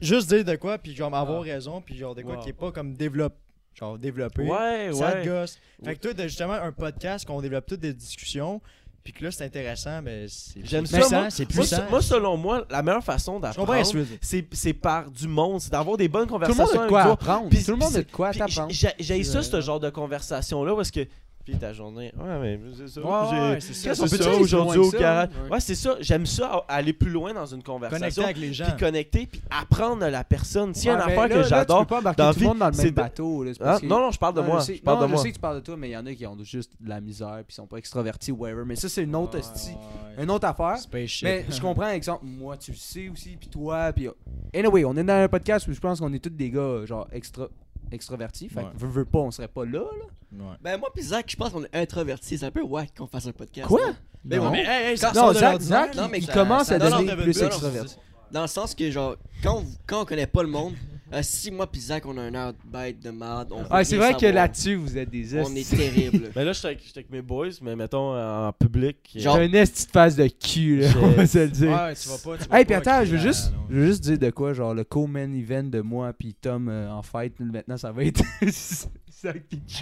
juste dire de quoi, puis genre, avoir raison, puis genre, de quoi Wow. qui est pas comme développe, genre, développé. Ouais, Ça ouais. gosse. Fait que toi, t'as justement un podcast qu'on développe toutes des discussions, puis que là, c'est intéressant, mais c'est J'aime ça, puissant, moi. c'est Moi, puissant. se- moi, selon moi, la meilleure façon d'apprendre, c'est c'est par du monde. C'est d'avoir des bonnes Tout le conversations monde a de quoi apprendre. Puis- Tout le monde a de quoi t'apprendre. j'ai- ça, C'est ce genre de conversation-là, parce que. Ta journée. Ouais, mais c'est ça. Ouais, ouais, c'est. Qu'est-ce peut aujourd'hui au garage? Ouais, c'est ça. J'aime ça, aller plus loin dans une Connecter conversation. avec les gens. Puis connecter, puis apprendre à la personne. S'il y a une affaire que j'adore. Tu peux pas embarquer tout le monde dans le même bateau. Hein? Non, non, je parle de moi. Je, parle de je moi. sais que tu parles de toi, mais il y en a qui ont juste de la misère puis ils sont pas extravertis ou whatever. Mais ça, c'est une autre, une autre affaire. Mais je comprends, exemple, moi, tu le sais aussi, puis toi, puis... Anyway, on est dans un podcast où je pense qu'on est tous des gars, genre, extra... extravertis. Fait Ouais. que veux, veux pas, on serait pas là, là. Ouais. Ben, moi, pis Zach, je pense qu'on est introvertis. C'est un peu wack qu'on fasse un podcast. Quoi? non? Ben, Non. ouais, Mais hey, Non, Zach. Zach, Non, mais il ça- commence ça- à devenir plus extraverti. Dans le sens que, genre, quand, quand on connaît pas le monde, euh, si moi pis Zach, on a un air de bête de merde, on veut Ah, c'est rien vrai que savoir. là-dessus, vous êtes des On est terrible. Mais là, j'étais avec, j'étais avec mes boys, mais mettons en public. Genre- T'as une esti de face de cul, là, on va se le dire. Ouais, tu vas pas. tu vas Hey, puis pas attends, je crier veux à- juste, non. je veux juste dire de quoi, genre le co-main event de moi puis Tom euh, en fight, maintenant ça va être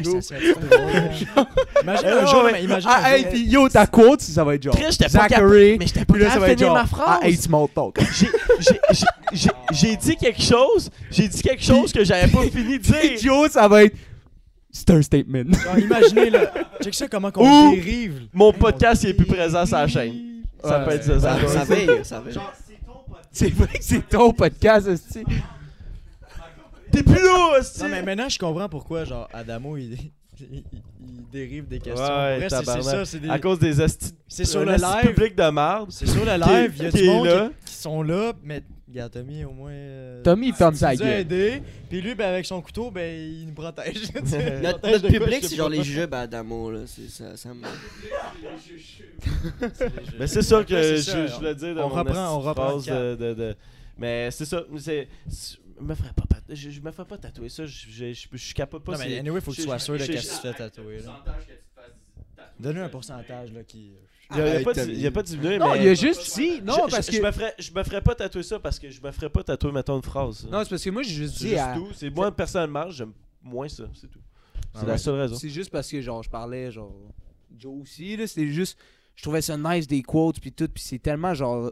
Joe. drôle, là. Imagine Eh un jour, mais- imagine Ah, un hey, yo, ta quote, ça va être genre Chris, j'étais pas Zachary, Mais j'étais pas capable de finir ma phrase. I hate small talk. J'ai- dit quelque chose. J'ai dit quelque chose que j'avais pas fini de dire. Joe, ça va être c'est un statement. Genre, imaginez, là. Check ça, comment qu'on dérive. Mon podcast, il est plus présent sur la chaîne. Ça peut être ça. ça veille, ça veille. C'est vrai que c'est ton podcast, esti. T'es plus là. Non, mais maintenant, je comprends pourquoi, genre, Adamo, il, il, il dérive des questions. Ouais, Pour vrai, c'est- ça, c'est des- À cause des hosties. C'est sur le live. public de merde. C'est sur le live, il y a du monde là. qui, qui sont là, mais regarde, Tommy, au moins. euh, Tommy, il ferme il sa nous a gueule. aidé, puis lui, ben, avec son couteau, ben, il nous protège. Notre, protège public, c'est genre les jujubes à Adamo, là. C'est ça, ça me... Mais c'est ça que je, c'est ça. je voulais dire dans On mon reprend- on de reprend de, de, de- Mais c'est ça. c'est- me ferais pas, je, je me ferais pas tatouer ça. Je, je, je, je suis capable pas. Non, mais anyway, faut que tu je- sois sûr de qu'est-ce que tu fais tatouer. là. Donne-lui un pourcentage, là, qui. Il a, il y a pas, diminué, Non, mais. il y a juste si, non je, parce je, que je me ferais, je me ferais pas tatouer ça parce que je me ferais pas tatouer, mettons, une phrase. Non, c'est parce que moi j'ai juste c'est dit à- tout. C'est moi, personnellement, j'aime moins ça. C'est tout. C'est Ah la seule raison. C'est juste parce que genre je parlais genre Joe aussi là, c'était juste je trouvais ça nice des quotes puis tout puis c'est tellement genre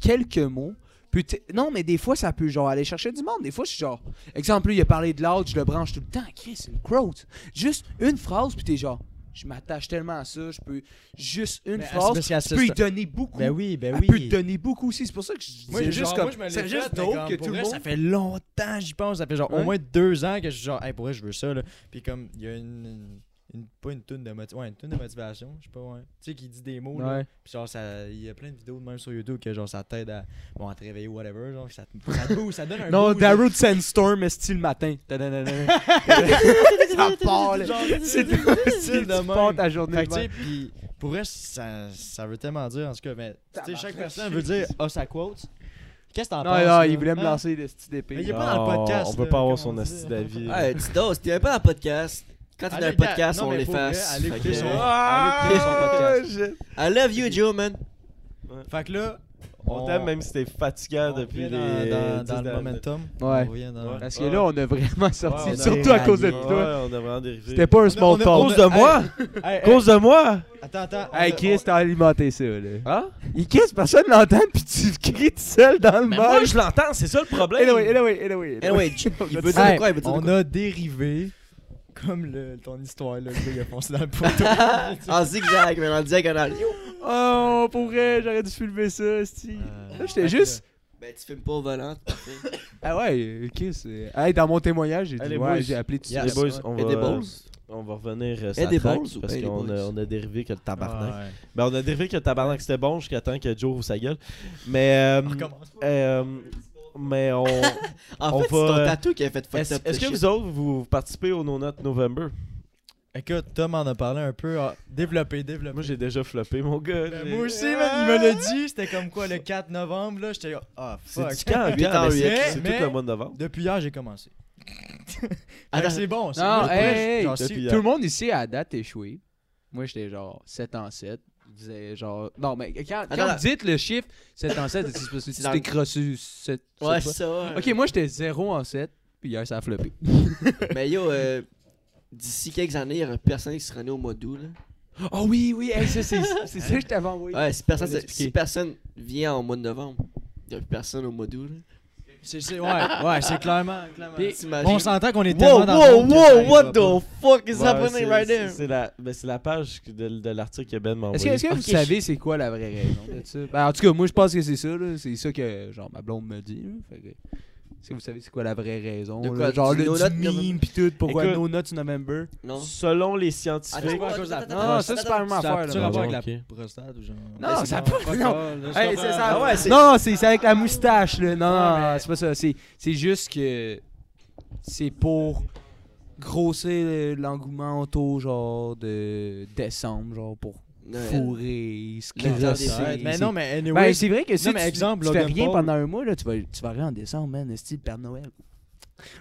quelques mots. Puis non, mais des fois ça peut genre aller chercher du monde. Des fois je suis genre exemple lui, il a parlé de l'autre, je le branche tout le temps. Chris, c'est une quote. Juste une phrase puis t'es genre je m'attache tellement à ça, je peux juste une Mais phrase, je peux ce- y donner beaucoup. Ben oui, ben oui. peut te donner beaucoup aussi, c'est pour ça que je Moi, genre, juste moi, comme je c'est juste comme, que pour tout le vrai, monde Ça fait longtemps, j'y pense. Ça fait genre Ouais. au moins deux ans que je suis genre, hey, pour vrai, je veux ça. Là. Puis comme, il y a une, une- pas une tonne de motivation, ouais, une tonne de motivation, je sais pas, ouais. Tu sais, qui dit des mots, là. Puis genre, ça, il y a plein de vidéos de même sur YouTube que genre, ça t'aide à, bon, à te réveiller ou whatever, genre, ça te, ça te ça donne un Non, Darude Sandstorm, style le matin. Ça part, là. C'est style tu de même. ta journée tu sais, puis pour vrai, ça, ça veut tellement dire, en tout cas, mais, tu sais, chaque personne veut dire, ah, sa quote. Qu'est-ce que t'en penses? non, là? il voulait me Hein? lancer des petits d'épée. Mais il est pas dans le podcast, On veut là, pas avoir son asti d'avis. Ouais, Tidos, t'es même pas dans le podcast. Quand t'es dans le podcast, on l'efface. allez Fait écouter son- Ah, allez écouter son podcast. I love you, Joe, man. Fait que là, On t'aime même si t'es fatigant On depuis revient les. dans, dans, dans le momentum. Ouais. Dans- Ouais. Parce que là, on a vraiment sorti, Ouais, on a surtout à cause de Ouais, toi. on a vraiment dérivé. C'était pas un small on a- À talk. cause de moi À cause de moi? Attends, attends. Hey, Chris, t'as alimenté ça, là. Hein? Il Chris, personne l'entend, puis tu cries tout seul dans le mic. moi, je l'entends, c'est ça le problème. Anyway, anyway, anyway. Anyway, il veut dire Hey, quoi? Il veut dire on quoi? a dérivé comme le, ton histoire, là, le gars il a foncé dans le poteau. En zigzag, mais en diagonale. Oh, pour vrai, j'aurais dû filmer ça, sti. Euh, Là, j'étais juste. Ben, tu filmes pas au volant, c'est. Ah ouais, Chris. euh, Hey, dans mon témoignage, j'ai dit, Allez, ouais, boys. j'ai appelé tout Yeah, Les boys, on va, Edibles? on va revenir euh, sur track, ou parce pas qu'on a, on a dérivé que le tabarnak. Ouais. Ben, on a dérivé que le tabarnak c'était bon jusqu'à temps que Joe ouvre sa gueule. Mais, euh, On recommence. euh, mais on. En On fait, c'est ton tatou qui a fait fuck Est-ce up. est-ce que shit. vous autres, vous participez au No Not November? Écoute, Tom en a parlé un peu. ah, développé, développé. Moi, j'ai déjà floppé, mon gars. Ben, moi aussi, man, il me l'a dit. C'était comme quoi le 4 novembre, là. J'étais ah, C'est fuck. du en mais huit. c'est- C'est Mais- tout le mois de novembre. Depuis hier, j'ai commencé. Que c'est bon. c'est Non, bon. hey, hey, Genre, depuis si- hier. Tout le monde ici à date échoué. Moi, j'étais genre 7 en 7. Disait genre. Non, mais quand, quand Attends, vous dites le chiffre 7 en 7, c'est dans le- crossé 7. Ouais, ça. ouais. Ok, moi, j'étais 0 en 7. Puis hier, ça a floppé. Mais yo, euh, d'ici quelques années, il y aura personne qui sera né au mois d'août. là. Oh oui, oui, hey, ça, c'est ça que je t'avais envoyé. Ouais, si personne, si vient en mois de novembre, il y a plus personne au mois d'août. C'est- c'est- Ouais, ouais, c'est clairement. clairement. Puis- on s'entend qu'on est Wow, tellement dans le wow, monde que ça wow, what the fuck is Ouais, happening c'est- right there? C'est la, ben, c'est la page de, de l'article que Ben m'a Est-ce que, envoyé. est-ce que vous savez c'est quoi la vraie raison de ça? Ben, en tout cas, moi je pense que c'est ça. là. C'est ça que genre ma blonde me dit. là. Fait que, que vous savez c'est quoi la vraie raison? De là? quoi, Genre du le No du meme pis tout. Pourquoi Écoute- No Nuts November? Non? Selon les scientifiques. attends, à cause de la attends, Non, attends, ça c'est pas la même affaire. ça a avec la prostate ou genre. Non, ça pas- non. Ah Non, c'est avec la moustache là. Non, Ouais, non, mais- c'est pas ça. C'est c'est juste que c'est pour grossir l'engouement autour genre de décembre, genre pour Crosser. fêtes. Mais non, mais anyway. Ben, c'est vrai que si Non, mais tu, exemple, tu fais Logan rien Paul- pendant un mois, là, tu vas, tu vas rien en décembre, man. Style Père Noël.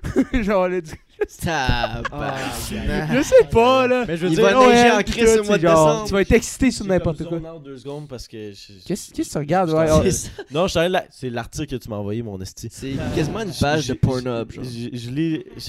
Genre, là, tu- Tabarnak. je sais pas, là. Mais je veux Il dire, va Noël, neiger en crise tout, au mois de c'est genre, décembre. Tu vas être excité sur J'ai n'importe quoi. deux secondes parce que. je- Qu'est-ce qu'est-ce que tu regardes? Ouais, oh, C'est. Non, je c'est l'article que tu m'as envoyé, mon esti. C'est quasiment une page de J'ai- Pornhub, genre. Je je lis. je-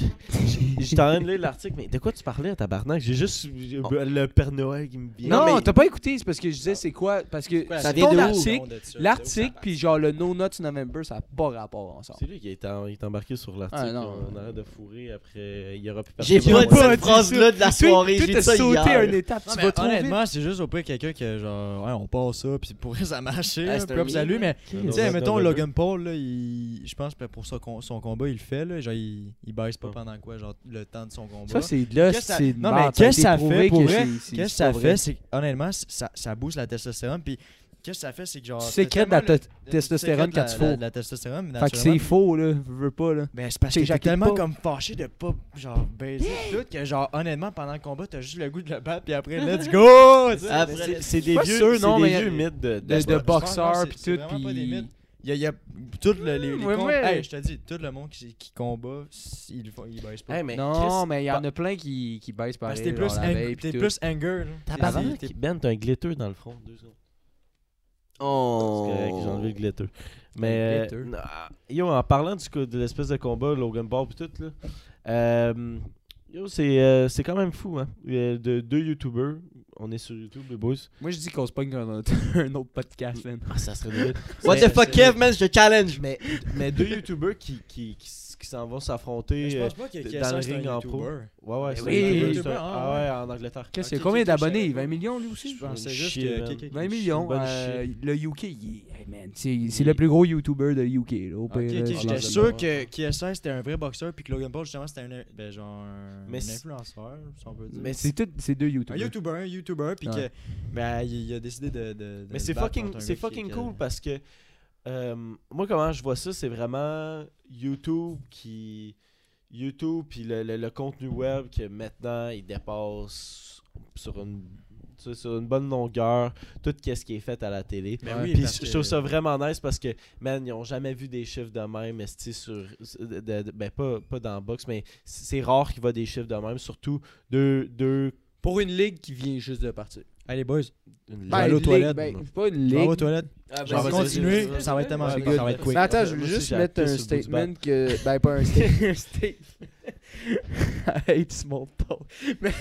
je- J'étais en train de lire l'article, mais de quoi tu parlais, tabarnak? J'ai juste j'ai- le Père Noël qui me vient. non, Non, mais- t'as pas écouté, c'est parce que je disais c'est quoi? Parce que Ça vient ton de où? article, l'article, puis genre le No Nuts November, ça n'a pas rapport ensemble. C'est lui qui est, en- il est embarqué sur l'article. Ah, non. on arrête de fourrer après. Il y aura plus J'ai personne. pas J'ai dit pas cette dit phrase-là de la soirée, j'ai dit ça sauté hier. une étape, tu vas trop honnêtement, c'est juste au pire quelqu'un que genre, ouais, on passe ça, puis pour vrai, ça. Ah, un hop, salut, meme, mais tu sais, mettons Logan Paul, je pense que pour son, com- son combat, il le fait, là, genre, il, il baisse pas Ouais. pendant quoi, genre, le temps de son combat. Ça, c'est de là, c'est Non, mais qu'est-ce que ça fait pour Qu'est-ce que ça fait, vrai. c'est que, honnêtement, ça booste la testostérone, puis qu'est-ce que ça fait, c'est que genre. Tu sécrètes t'as de la le- testostérone quand tu la- la- fous. La testostérone, mais Fait que c'est faux, là. Je veux pas, là. Ben, c'est parce que t'es tellement pas. comme fâché de pas, genre, baiser tout, que genre, honnêtement, pendant le combat, t'as juste le goût de le battre, puis après, let's go! Après, C'est- des pas vieux, des mythes de. De, de- pas- boxeurs, c'est tout, vraiment pas des mythes. Il y a, il y a tout le, les, les com- ouais. Hey, je te dis, tout le monde qui, qui combat, font, ils baissent pas. Hey, mais Non, Chris, mais il y en a plein qui, qui baissent Parce pareil, que t'es plus, ang- plus anger, T'es- t'es- Ben, t'as un glitter dans le front. Deux secondes. Oh. J'ai enlevé le glitter. Mais, glitter. euh, nah, yo, en parlant du coup, de l'espèce de combat, Logan Paul pis tout, là, euh, yo, c'est euh, c'est quand même fou, hein. De, deux YouTubers, on est sur YouTube, les boys. Moi, je dis qu'on se pogne un un autre podcast, man. Ah, ça serait. What the fuck, Kev, man, je te challenge. Mais, mais deux YouTubers qui, qui, qui s'en vont s'affronter. Euh, dans le ring un en pro. Ouais, ouais, c'est oui. un YouTuber, un- ah, Ah ouais. en Angleterre. Qu'est-ce Ok, qu'il y a ok, combien d'abonnés? je savais 20 pas. millions, lui aussi? Je pensais Une juste shit, que man. quelqu'un- 20 Une millions. euh, le UK, c'est le plus gros YouTuber de UK. Là, au là, j'étais sûr que KSI c'était un vrai boxeur puis que Logan Paul justement c'était un ben, genre un, un influenceur si on peut dire. Mais c'est tout- c'est deux un YouTubers. YouTuber, un YouTuber puis que ben il, a décidé de, Mais c'est fucking, un c'est cool parce que euh, moi, comment je vois ça, c'est vraiment YouTube qui. YouTube puis le, le- le contenu web que maintenant il dépasse sur une, sur une bonne longueur tout ce qui est fait à la télé. Ben Ouais. oui, Puis je trouve ça vraiment nice parce que, man, ils ont jamais vu des chiffres de même, sur. de- de- de- ben, pas, pas dans la box, mais c'est rare qu'il voit des chiffres de même, surtout deux, deux Pour une ligue qui vient juste de partir. Allez, boys, Une Ben, aux une toilettes, ben, c'est pas une on va ligue. aux toilettes. Ah, Je vais continuer, ça va être tellement Ouais, vite, good. ça va être quick. Mais attends, je veux juste mettre un statement que. Ben, pas un statement. un statement. I hate small talk. Mais.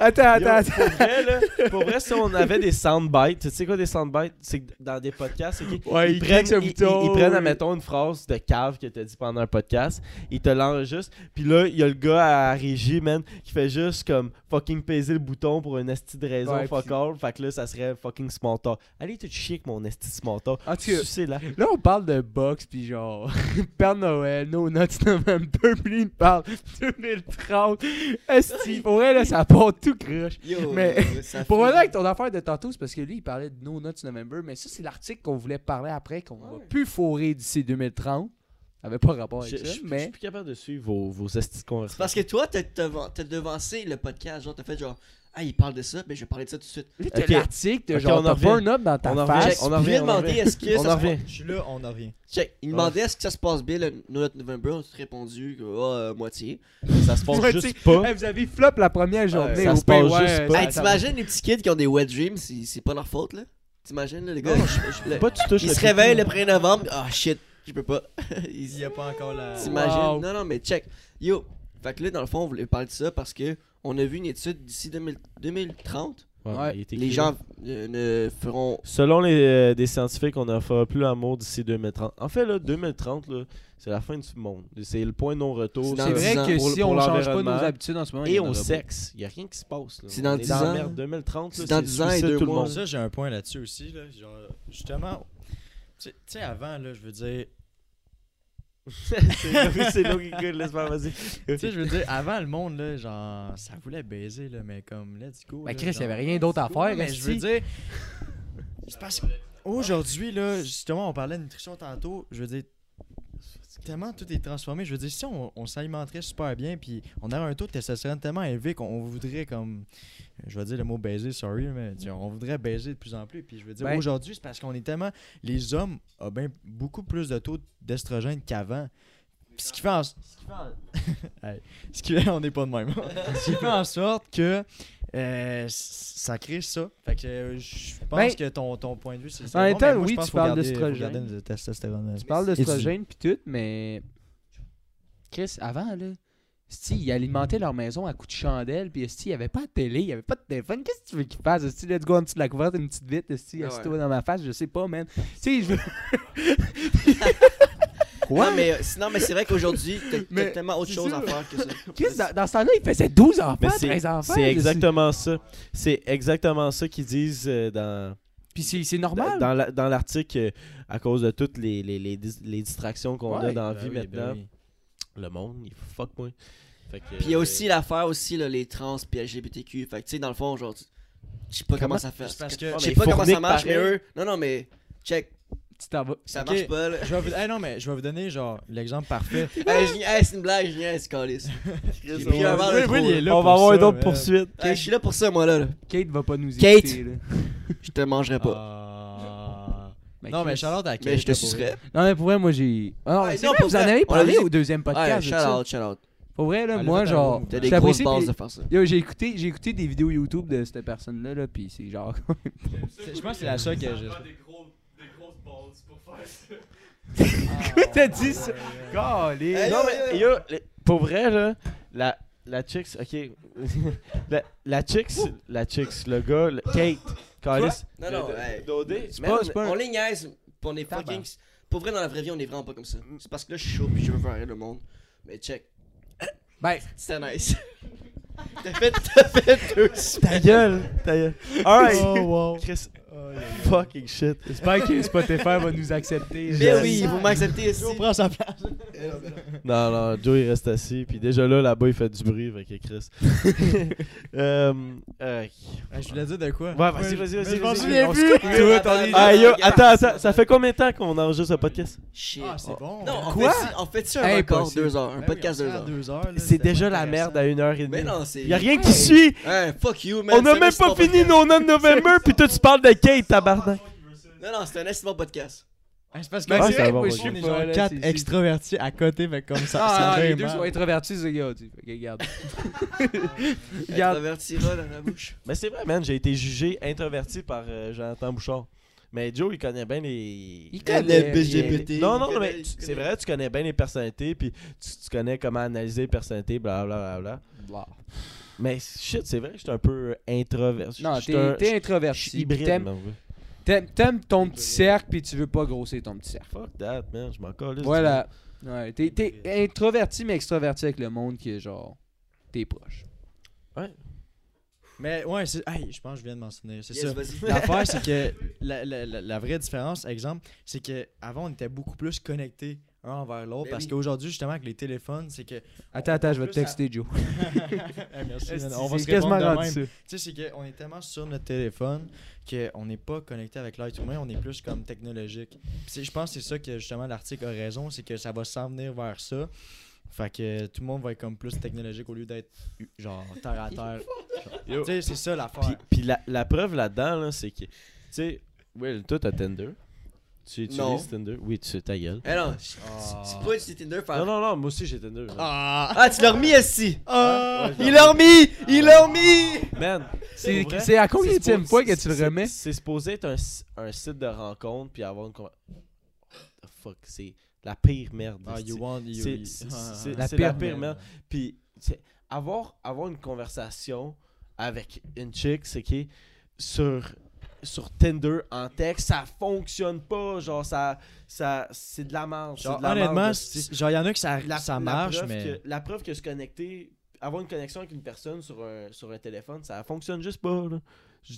attends, Yo, attends, attends. Pour vrai, là, pour vrai, si on avait des soundbites, tu sais quoi des soundbites? C'est que dans des podcasts, ok, Ouais, ils, il prennent, ils, ils- bouton, ils prennent, admettons, une phrase de cave que t'as dit pendant un podcast, ils te l'enregistrent, puis là, il y a le gars à la régie, man, qui fait juste comme fucking peser le bouton pour une esti de raison Ouais, fuck all, fait que là, ça serait fucking small talk. Allez te chier avec mon esti small talk. Cas, Sucez là. Là, on parle de box, puis genre, Père Noël, No Nuts November, puis il parle 2030. Esti, pour vrai, là, ça part tout croche. Yo, Mais- ça Pour fait- revenir avec ton affaire de tantôt, c'est parce que lui, il parlait de No Nuts November, mais ça, c'est l'article qu'on voulait parler après, qu'on va plus fourrer d'ici 2030. Ça avait pas rapport Je avec je- ça, je- je mais... suis plus capable de suivre vos, vos conversations. parce que toi, t'as t'as devancé le podcast. Genre, t'as fait genre, ah, il parle de ça, ben je vais parler de ça tout de suite. Là, t'as l'article, t'as Ok, genre, t'as revient. burn up dans ta On face. on en revient, a on en demandé revient. est-ce que On ça en se. Je suis là, on en revient. Check. Il demandait est-ce que ça se passe bien le Note November. On t'a répondu que ah, euh, moitié. Ça se passe Ouais, juste tu- pas. Hey, vous avez flop la première journée. ça au se passe pire, juste ouais, pas. Hey, t'imagines les petits kids qui ont des wet dreams, c'est c'est pas leur faute là? T'imagines là, les gars. je- je- le- Pas tu touches ils se réveillent le 1er novembre. Ah shit, je peux pas. Il Ils n'y a pas encore la. T'imagines? Wow. Non, non, mais check. Yo, fait que là, dans le fond, on voulait parler de ça parce que on a vu une étude d'ici 2000 2030. Ouais, Les gens euh, ne feront. Selon les, euh, des scientifiques, on ne fera plus l'amour d'ici 2030. En fait, là, 2030, là, c'est la fin du monde. C'est le point de non-retour. C'est vrai ans. que Pour- si pour on change pas nos habitudes en ce moment, Et pas. sexe, il n'y a rien qui se passe. là. C'est dans On est 10 dans la ans. merde. 2030, là, C'est dans 10 ans et suicide deux tout le mois. monde. Ça, j'ai un point là-dessus aussi. Là. Genre, justement, tu sais- avant, là, je veux dire. c'est là qu'il gueule, laisse-moi, vas-y. Tu sais, je veux dire, avant, le monde, là, genre, ça voulait baiser, là, mais comme, let's go. Ben, là, Chris, il genre, y avait rien d'autre à faire, Mais je veux dire. C'est parce qu'aujourd'hui, là, justement, on parlait de nutrition tantôt. Je veux dire, tellement tout est transformé. Je veux dire, si on, on s'alimenterait super bien, puis on aurait un taux de testostérone tellement élevé qu'on voudrait, comme. Je vais dire le mot baiser, sorry, mais tu sais, on voudrait baiser de plus en plus. Puis je veux dire, Ben- aujourd'hui, c'est parce qu'on est tellement. Les hommes ont ben beaucoup plus de taux d'estrogène qu'avant. Puis ce qui fait en, ce qui fait en- Hey, ce qui fait- on n'est pas de même. ce qui fait en sorte que euh, ça crée ça. Fait que euh, je pense Ben, que ton, ton point de vue, c'est en c'est même temps, oui, tu parles d'estrogène. testostérone. Tu parles étudié. d'œstrogène pis tout, mais. Chris, avant, là. Si, ils alimentaient leur maison à coups de chandelle, puis il n'y avait pas de télé, il n'y avait pas de téléphone. Qu'est-ce que tu veux qu'ils fassent? Esti, let's go en dessous de la couverte une petite vite, esti, Ah assis-toi ouais. dans ma face, je sais pas, man. Tu sais, je veux. Non, mais, euh, sinon, mais c'est vrai qu'aujourd'hui, t'as Mais tellement autre c'est chose ça. à faire que ça. Chris, dans, dans ce temps-là, il faisait 12 enfants, Mais c'est 13 enfants. c'est exactement ça. C'est exactement ça qu'ils disent euh, dans, Puis c'est c'est normal. dans, la- dans l'article euh, à cause de toutes les, les, les, dis- les distractions qu'on a Ouais, dans la Ben vie oui, ben maintenant. oui. Le monde, il fuck moi. Fait que, Puis il y a euh, aussi l'affaire aussi, là, les trans puis LGBTQ. Fait que tu sais, dans le fond, genre, tu- je sais pas comment, Comment- ça fait. C'est parce que- Je sais pas comment ça marche, mais eux. Non, non, mais check, Tu t'en vas. ça Ok. marche pas, là. Je vais vous... hey, non, mais je vais vous donner genre l'exemple parfait. Hey, je- hey, c'est une blague, je un verre de Oui, on va avoir mais- poursuites. Hey, je suis là pour ça, moi, là. là. Kate va pas nous Kate. écouter, là. Je te mangerai pas. Ah. Non, mais. Charlotte à mais je te Kate, là, pour sucerai. vrai. Non, mais pour vrai, moi, j'ai. Ah, non, Ouais, c'est non, vrai, pour vous en avez parlé au deuxième podcast. shout out. Pour vrai, là, moi, genre. T'as des grosses bases de faire ça. Yo, j'ai écouté, j'ai écouté des vidéos YouTube de cette personne-là, là, pis c'est genre. C'est- Je pense que c'est la seule que j'ai. T'as dit ça? Calé. Hey, non, yo, mais yo, yo, les- pour vrai, là, la, la chicks, ok. la, la chicks, la chicks, le gars, le- Kate. Non, non, de- hey. Dodé? C'est man, pas- c'est pas un- On les niaise, pis on est Tabarnak. fucking. Pour vrai, dans la vraie vie, on est vraiment pas comme ça. C'est parce que là, je suis chaud pis je veux faire rire le monde. Mais check, Ben, c'était nice. T'as fait, t'as fait deux Ta gueule, ta gueule. Alright. Oh, wow. Chris, fucking shit. j'espère que Spotify va nous accepter. Mais oui, vous m'acceptez ici. Joe prend sa place. Non, non, Joe il reste assis, puis déjà là, là-bas il fait du bruit, que Chris. euh, euh, je voulais dire de quoi? Ouais, vas-y, vas-y, vas-y. je m'en vas-y. souviens On plus. Ah, yo, attends, attends, ça fait combien de temps qu'on enregistre ce podcast? Shit. Ah, c'est bon. Non, on Quoi? fait, on fait ça un record Impossible. deux heures, un Ben podcast on deux sera à heures. deux heures. là, C'est déjà la merde à une heure et Mais demie. non, c'est. Y'a rien qui suit. Fuck you, man. On a même pas fini nos noms de November, puis toi tu parles de Kate, tabarnak. Non, non, c'est un estimant podcast. c'est parce que va, moi, je suis on est pas, genre là, 4 c'est- c'est- extravertis à côté, fait comme ça. Ah, ah, les deux sont introvertis, ce gars. tu que regarde. Regarde. Introvertira dans la bouche. Mais c'est vrai, man, j'ai été jugé introverti par euh, Jonathan Bouchard. Mais Joe, il connaît bien les. Il connaît. LGBT. Non, non, il mais tu- il c'est vrai, tu connais bien les personnalités, puis tu, tu connais comment analyser les personnalités, blablabla. Mais shit, c'est vrai que je suis un peu introverti. Non, t'es un- t'es Je suis introverti. hybride, T'aimes- ouais. Ton petit cercle, puis tu veux pas grossir ton petit cercle. Fuck that, man, je m'en calisse. Voilà. Ouais, t'es t'es introverti, mais extroverti avec le monde qui est genre. T'es proche. Mais ouais, c'est. Hey, je pense que je viens de mentionner. C'est Yes, ça. L'affaire, c'est que la, la, la, la vraie différence, exemple, c'est que avant on était beaucoup plus connectés un envers l'autre. Ben parce oui. qu'aujourd'hui, justement, avec les téléphones, c'est que. Attends, attends, je vais te plus à- texter, Joe. Hey, merci, man. on va c'est se quasiment ça. Tu sais, c'est qu'on est tellement sur notre téléphone qu'on n'est pas connecté avec l'être humain, on est plus comme technologique. Je pense que c'est ça que justement l'article a raison, c'est que ça va s'en venir vers ça. Fait que tout le monde va être comme plus technologique au lieu d'être genre terre à terre. Tu sais, c'est ça l'affaire. Puis, puis la, la preuve là-dedans, là, c'est que. Tu sais, Will, toi, t'as Tinder. Tu utilises. Tinder? Oui, tu ta gueule. Eh non, c'est c'est pas utiliser Tinder faire. Non, non, non, moi aussi j'ai Tinder. man. Ah! Ah, tu l'as remis! Ah! Ouais, Il l'a remis! Il l'a remis! Man, C'est à combien de fois que tu le remets? C'est supposé être un, si- un site de rencontre puis avoir une. What the fuck, c'est la pire merde. Ah, you want, you, C'est ah, La pire merde. Puis, avoir, avoir une conversation avec une chick, c'est qui? Sur, sur Tinder en texte, ça fonctionne pas. Genre, ça, ça, c'est de la c'est Genre, de la honnêtement, genre, il y en a que ça, La- ça la marche, preuve mais. que- la preuve que se connecter, avoir une connexion avec une personne sur un, sur un téléphone, ça fonctionne juste pas. Là. Tu,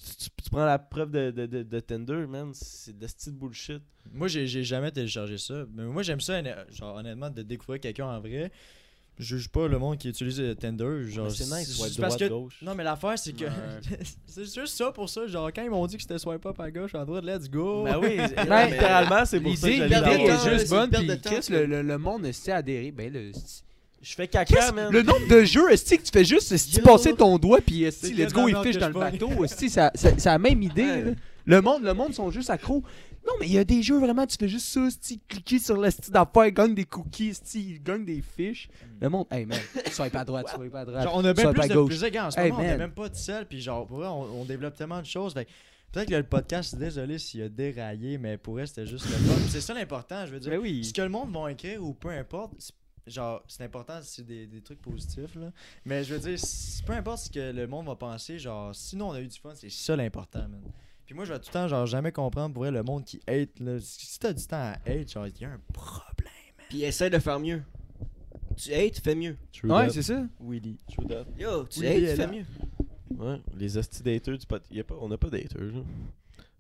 prends la preuve de, de, de, de Tinder, man, c'est de style bullshit. Moi, j'ai jamais téléchargé ça. Mais moi, j'aime ça, genre, honnêtement, de découvrir quelqu'un en vrai. Je juge pas le monde qui utilise Tinder. Genre, c'est nice, c'est swipe droite, que- gauche. Non, mais l'affaire, c'est que. Ouais. c'est juste ça pour ça. Genre, quand ils m'ont dit que c'était swipe up à gauche, à droite, let's go. Ben oui, Ben, littéralement, c'est pour ça que L'idée j'allais est juste bonne, puis Chris, le, le, le monde est adhéré? Ben, le, Je fais caca, man. le nombre de jeux, est que tu fais juste Yo. passer ton doigt, puis esti, C'est let's go, il fiche dans le bateau. esti, ça- ça- C'est la même idée. Le monde, le monde sont juste accros. Non, mais il y a des jeux vraiment, tu fais juste ça, esti, cliquer sur le style d'affaires, gagne des cookies, esti, gagne des fiches. Le monde, hey man, swipe à droite, swipe à droite. Genre, on a à plus de gauche. plus de gars en ce Hey, moment, on est même pas tout seul, puis genre, pour vrai, on, on développe tellement de choses. Fait peut-être que le podcast, désolé s'il a déraillé, mais pour vrai, c'était juste le fun. C'est ça l'important, je veux dire. Ben oui. Ce que le monde va écrire ou peu importe, genre, c'est important si c'est des, des trucs positifs, là. Mais je veux dire, si- peu importe ce que le monde va penser, genre, sinon on a eu du fun, c'est ça l'important, man. Puis moi, je vais tout le temps, genre, jamais comprendre pour vrai le monde qui hate, là. Si t'as du temps à hate, genre, il y a un problème. Puis essaie de faire mieux. Tu hates, fais mieux. True Ouais, c'est ça. Willy. true that. Yo, tu Oui, hates, fais mieux. Ouais, les hosties daters du pot... y a pas... On n'a pas daters, là.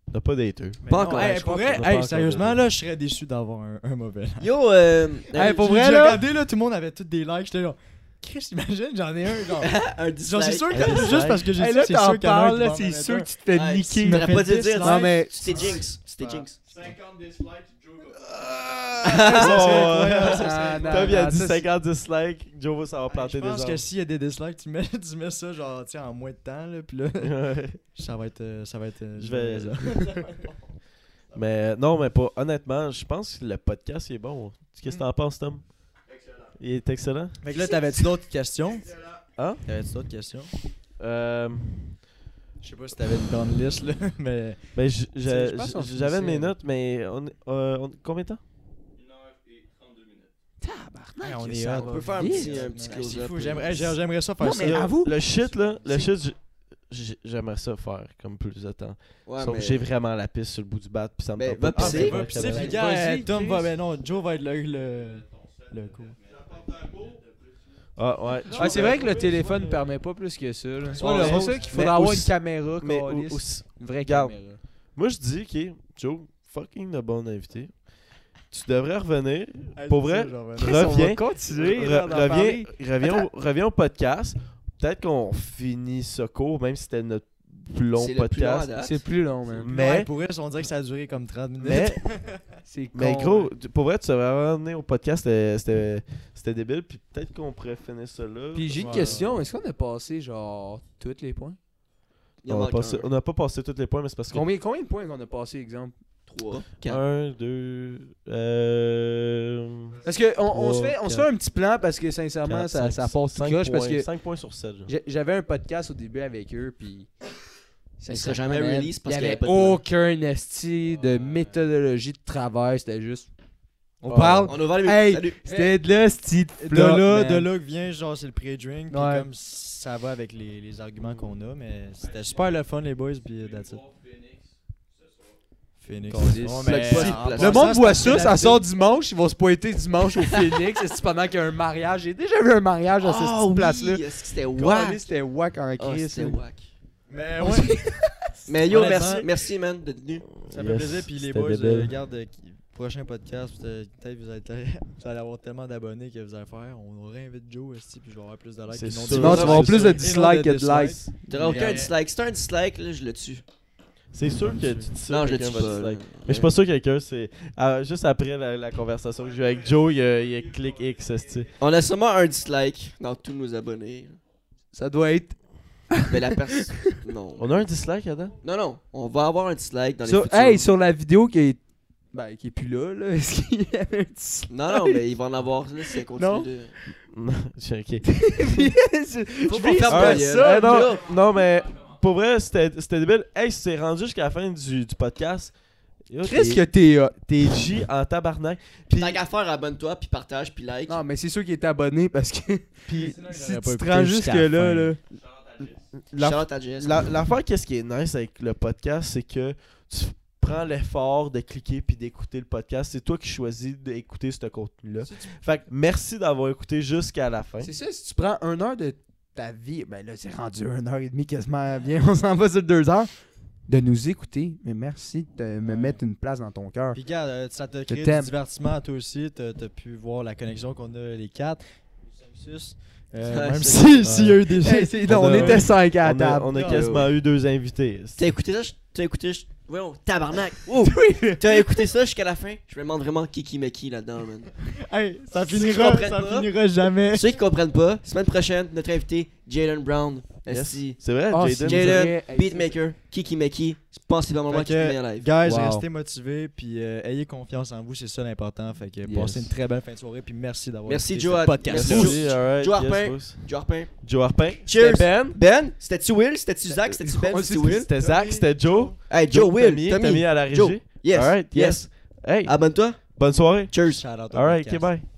On n'a pas daters. Pas encore, Hey, je pour vrai, hey, encore sérieusement, là, je serais déçu d'avoir un, un mauvais. Yo, euh. Hey, euh, pour vrai, là, regardé, là, tout le monde avait tous des likes. J'étais là, Chris, imagine, j'en ai un, genre. un Genre, c'est sûr Un que juste parce que j'ai Hey, dit, là, c'est sûr t'en qu'il y en a un parles, qui là, va c'est sûr que tu te fais Ouais, niquer. tu pas dû dire. Non, mais- C'était Jinx. C'était Jinx. 50 dislikes, Joe Ah, Tom, il a non, dit ça, 50 dislikes. Joe, ça va Je planter des pense que s'il y a des dislikes, tu mets, tu mets ça genre tiens, en moins de temps là, puis là ça va être euh, ça va être euh, Je vais- mais non, mais pas. Honnêtement, je pense que le podcast il est bon. Qu'est-ce que t'en penses, Tom? Il est excellent. Fait que là t'avais-tu d'autres questions? Hein? T'avais-tu d'autres questions? Euh. Je sais pas si t'avais une grande liste là, mais Ben, j'avais mes notes, mais on, euh, on- combien de temps? 1 heure et 32 minutes. Tabarnak, Hey, on est ça va On peut faire un petit, un petit c'est close-up. j'aimerais j'ai- j'aimerais ça faire Non, ça. mais Le- avoue- Le shit, là, le shit, j'aimerais ça faire comme plus de temps. Ouais, Sauf mais- que j'ai vraiment la piste sur le bout du bat, puis ça me Ben, tente va pas de Ah, pisser. ben, va pisser, puis puis euh, Tom va ben non, Joe va être le le le coup. Ah, ouais. Ah, c'est vrai que le téléphone permet pas plus que ça. là. C'est Ouais, pour mais- ça qu'il mais faudra avoir aussi- une caméra, Mais câlisse. au- aussi- une vraie Regarde. caméra. moi, je dis, ok, Joe, fucking de bon invité. Tu devrais revenir. Pour vrai, Chris, on va reviens. continuer Re- là, d'en reviens, parler. reviens, au, reviens au podcast. Peut-être qu'on finit ce cours, même si c'était notre plus long podcast. C'est plus long, man. Mais- Mais pour elle, on dirait que ça a duré comme 30 minutes. Mais, C'est mais con, gros, pour vrai, tu devrais revenir au podcast. C'était- débile. Puis peut-être qu'on pourrait finir ça là. Puis j'ai une Ouais. question. Est-ce qu'on a passé, genre, tous les points? On, a passé- on n'a pas passé tous les points, mais c'est parce que. Combien, combien de points qu'on a passé, exemple? 3, 4. 1, 2. Euh. Parce que on, on se fait, on se fait un petit plan parce que sincèrement, ça, ça passe tout cinq croche parce points- que 5 points sur 7. genre. j'ai- j'avais un podcast au début avec eux puis Ça sera jamais release parce il qu'il y y avait pas de aucun esti de méthodologie de travail, c'était juste on Oh. parle On a ouvert les Hey! Salut. c'était de l'esti de De là, de là que vient, genre, c'est le pré-drink. Puis Ouais. comme ça va avec les, les arguments qu'on a. Mais c'était super le fun, les boys. Puis that's it. Phoenix. Mais le monde voit ça, ça sort dimanche, ils vont se pointer dimanche au Phoenix, c'est pendant qu'il y a un mariage? J'ai déjà vu un mariage à cette Ah petite place-là. oui, est-ce que c'était wack? C'était wack en Ah, crise. c'était wack. Mais ouais, Mais yo, merci, merci man d'être venu. ça fait Yes, plaisir. Puis les boys, euh, regarde, euh, prochain podcast, peut-être vous, allez, vous allez avoir tellement d'abonnés que vous allez faire. On réinvite Joe, esti, puis je vais avoir plus de likes. Non sûr. tu vas avoir c'est plus sûr. de dislikes que de likes. T'auras aucun dislike. Si t'as un dislike, là, je le tue. C'est sûr que tu dis ça. Non, je le quelqu'un tue va pas. là. Mais je suis pas sûr que quelqu'un, c'est. ah, juste après la, la conversation que j'ai eu avec Joe, il y a, il y a clic X. On a sûrement un dislike dans tous nos abonnés. Ça doit être. Mais la personne. Non. On a un dislike, Adam? Non, non. On va avoir un dislike dans les Sur, futurs. hey, sur la vidéo qui est. Ben, qui est plus là, là. Est-ce qu'il y avait un petit. Non, non, mais il va en avoir là, si ça continue. Non. de- Non, j'ai- ok. Faut Je qu'on vais- ferme ta gueule. ça, non, Là, non, mais pour vrai, c'était c'était débile. Hey, c'est rendu jusqu'à la fin du, du podcast. Yo, Qu'est-ce que t'es- t'es. euh, T'es J en tabarnak. Puis, Tant qu'à faire, abonne-toi, puis partage, puis like. Non, mais c'est sûr qu'il est abonné parce que. puis si tu te rends jusqu'à jusque la là, fin. là. La- la- l'affaire, qu'est-ce qui est nice avec le podcast, c'est que tu prends l'effort de cliquer puis d'écouter le podcast. C'est toi qui choisis d'écouter ce contenu-là. Fait que merci d'avoir écouté jusqu'à la fin. C'est ça, si tu prends une heure de ta vie, ben là, c'est rendu une heure et demie quasiment bien. On s'en va sur deux heures. De nous écouter, mais merci de me mettre une place dans ton cœur. Puis regarde, euh, ça t'a créé t'aime. du divertissement à toi aussi. T'as as pu voir la connexion qu'on a les quatre. Euh, Ouais, même c'est- si s'il y a eu des Hey, c'est- non, On on, a- était cinq à la On a, table. on a Ah, quasiment eu deux invités. T'as écouté ça? T'as écouté. Voyons, tabarnak. Oh, T'as écouté ça jusqu'à la fin? Je me demande vraiment qui qui met qui là-dedans, man. Hey, ça Ceux qui finira, comprennent ça pas. finira jamais. Ceux qui comprennent pas, semaine prochaine, notre invité, Jalen Brown. Yes. C'est vrai, Ah, Jalen, beatmaker, qui qui met qui. Je pense que c'est moment Fait qui en live. Guys, Wow. restez motivés puis euh, ayez confiance en vous, c'est ça l'important. Fait que Yes. passez une très belle fin de soirée puis merci d'avoir Merci, Joe. ce podcast. Merci. Joe Harpin. Joe Harpin. Joe Harpin. Cheers. C'était Ben? Ben, c'était-tu Will? C'était-tu Zach? C'était-tu Ben? C'était Will? C'était Zach, c'était Joe. Hey, Joe, Will. Tommy, Tommy. À la régie. Joe. Yes. Yes. yes. Hey, Abonne-toi. bonne soirée. Cheers. Shout out au Alright, podcast. ok, bye.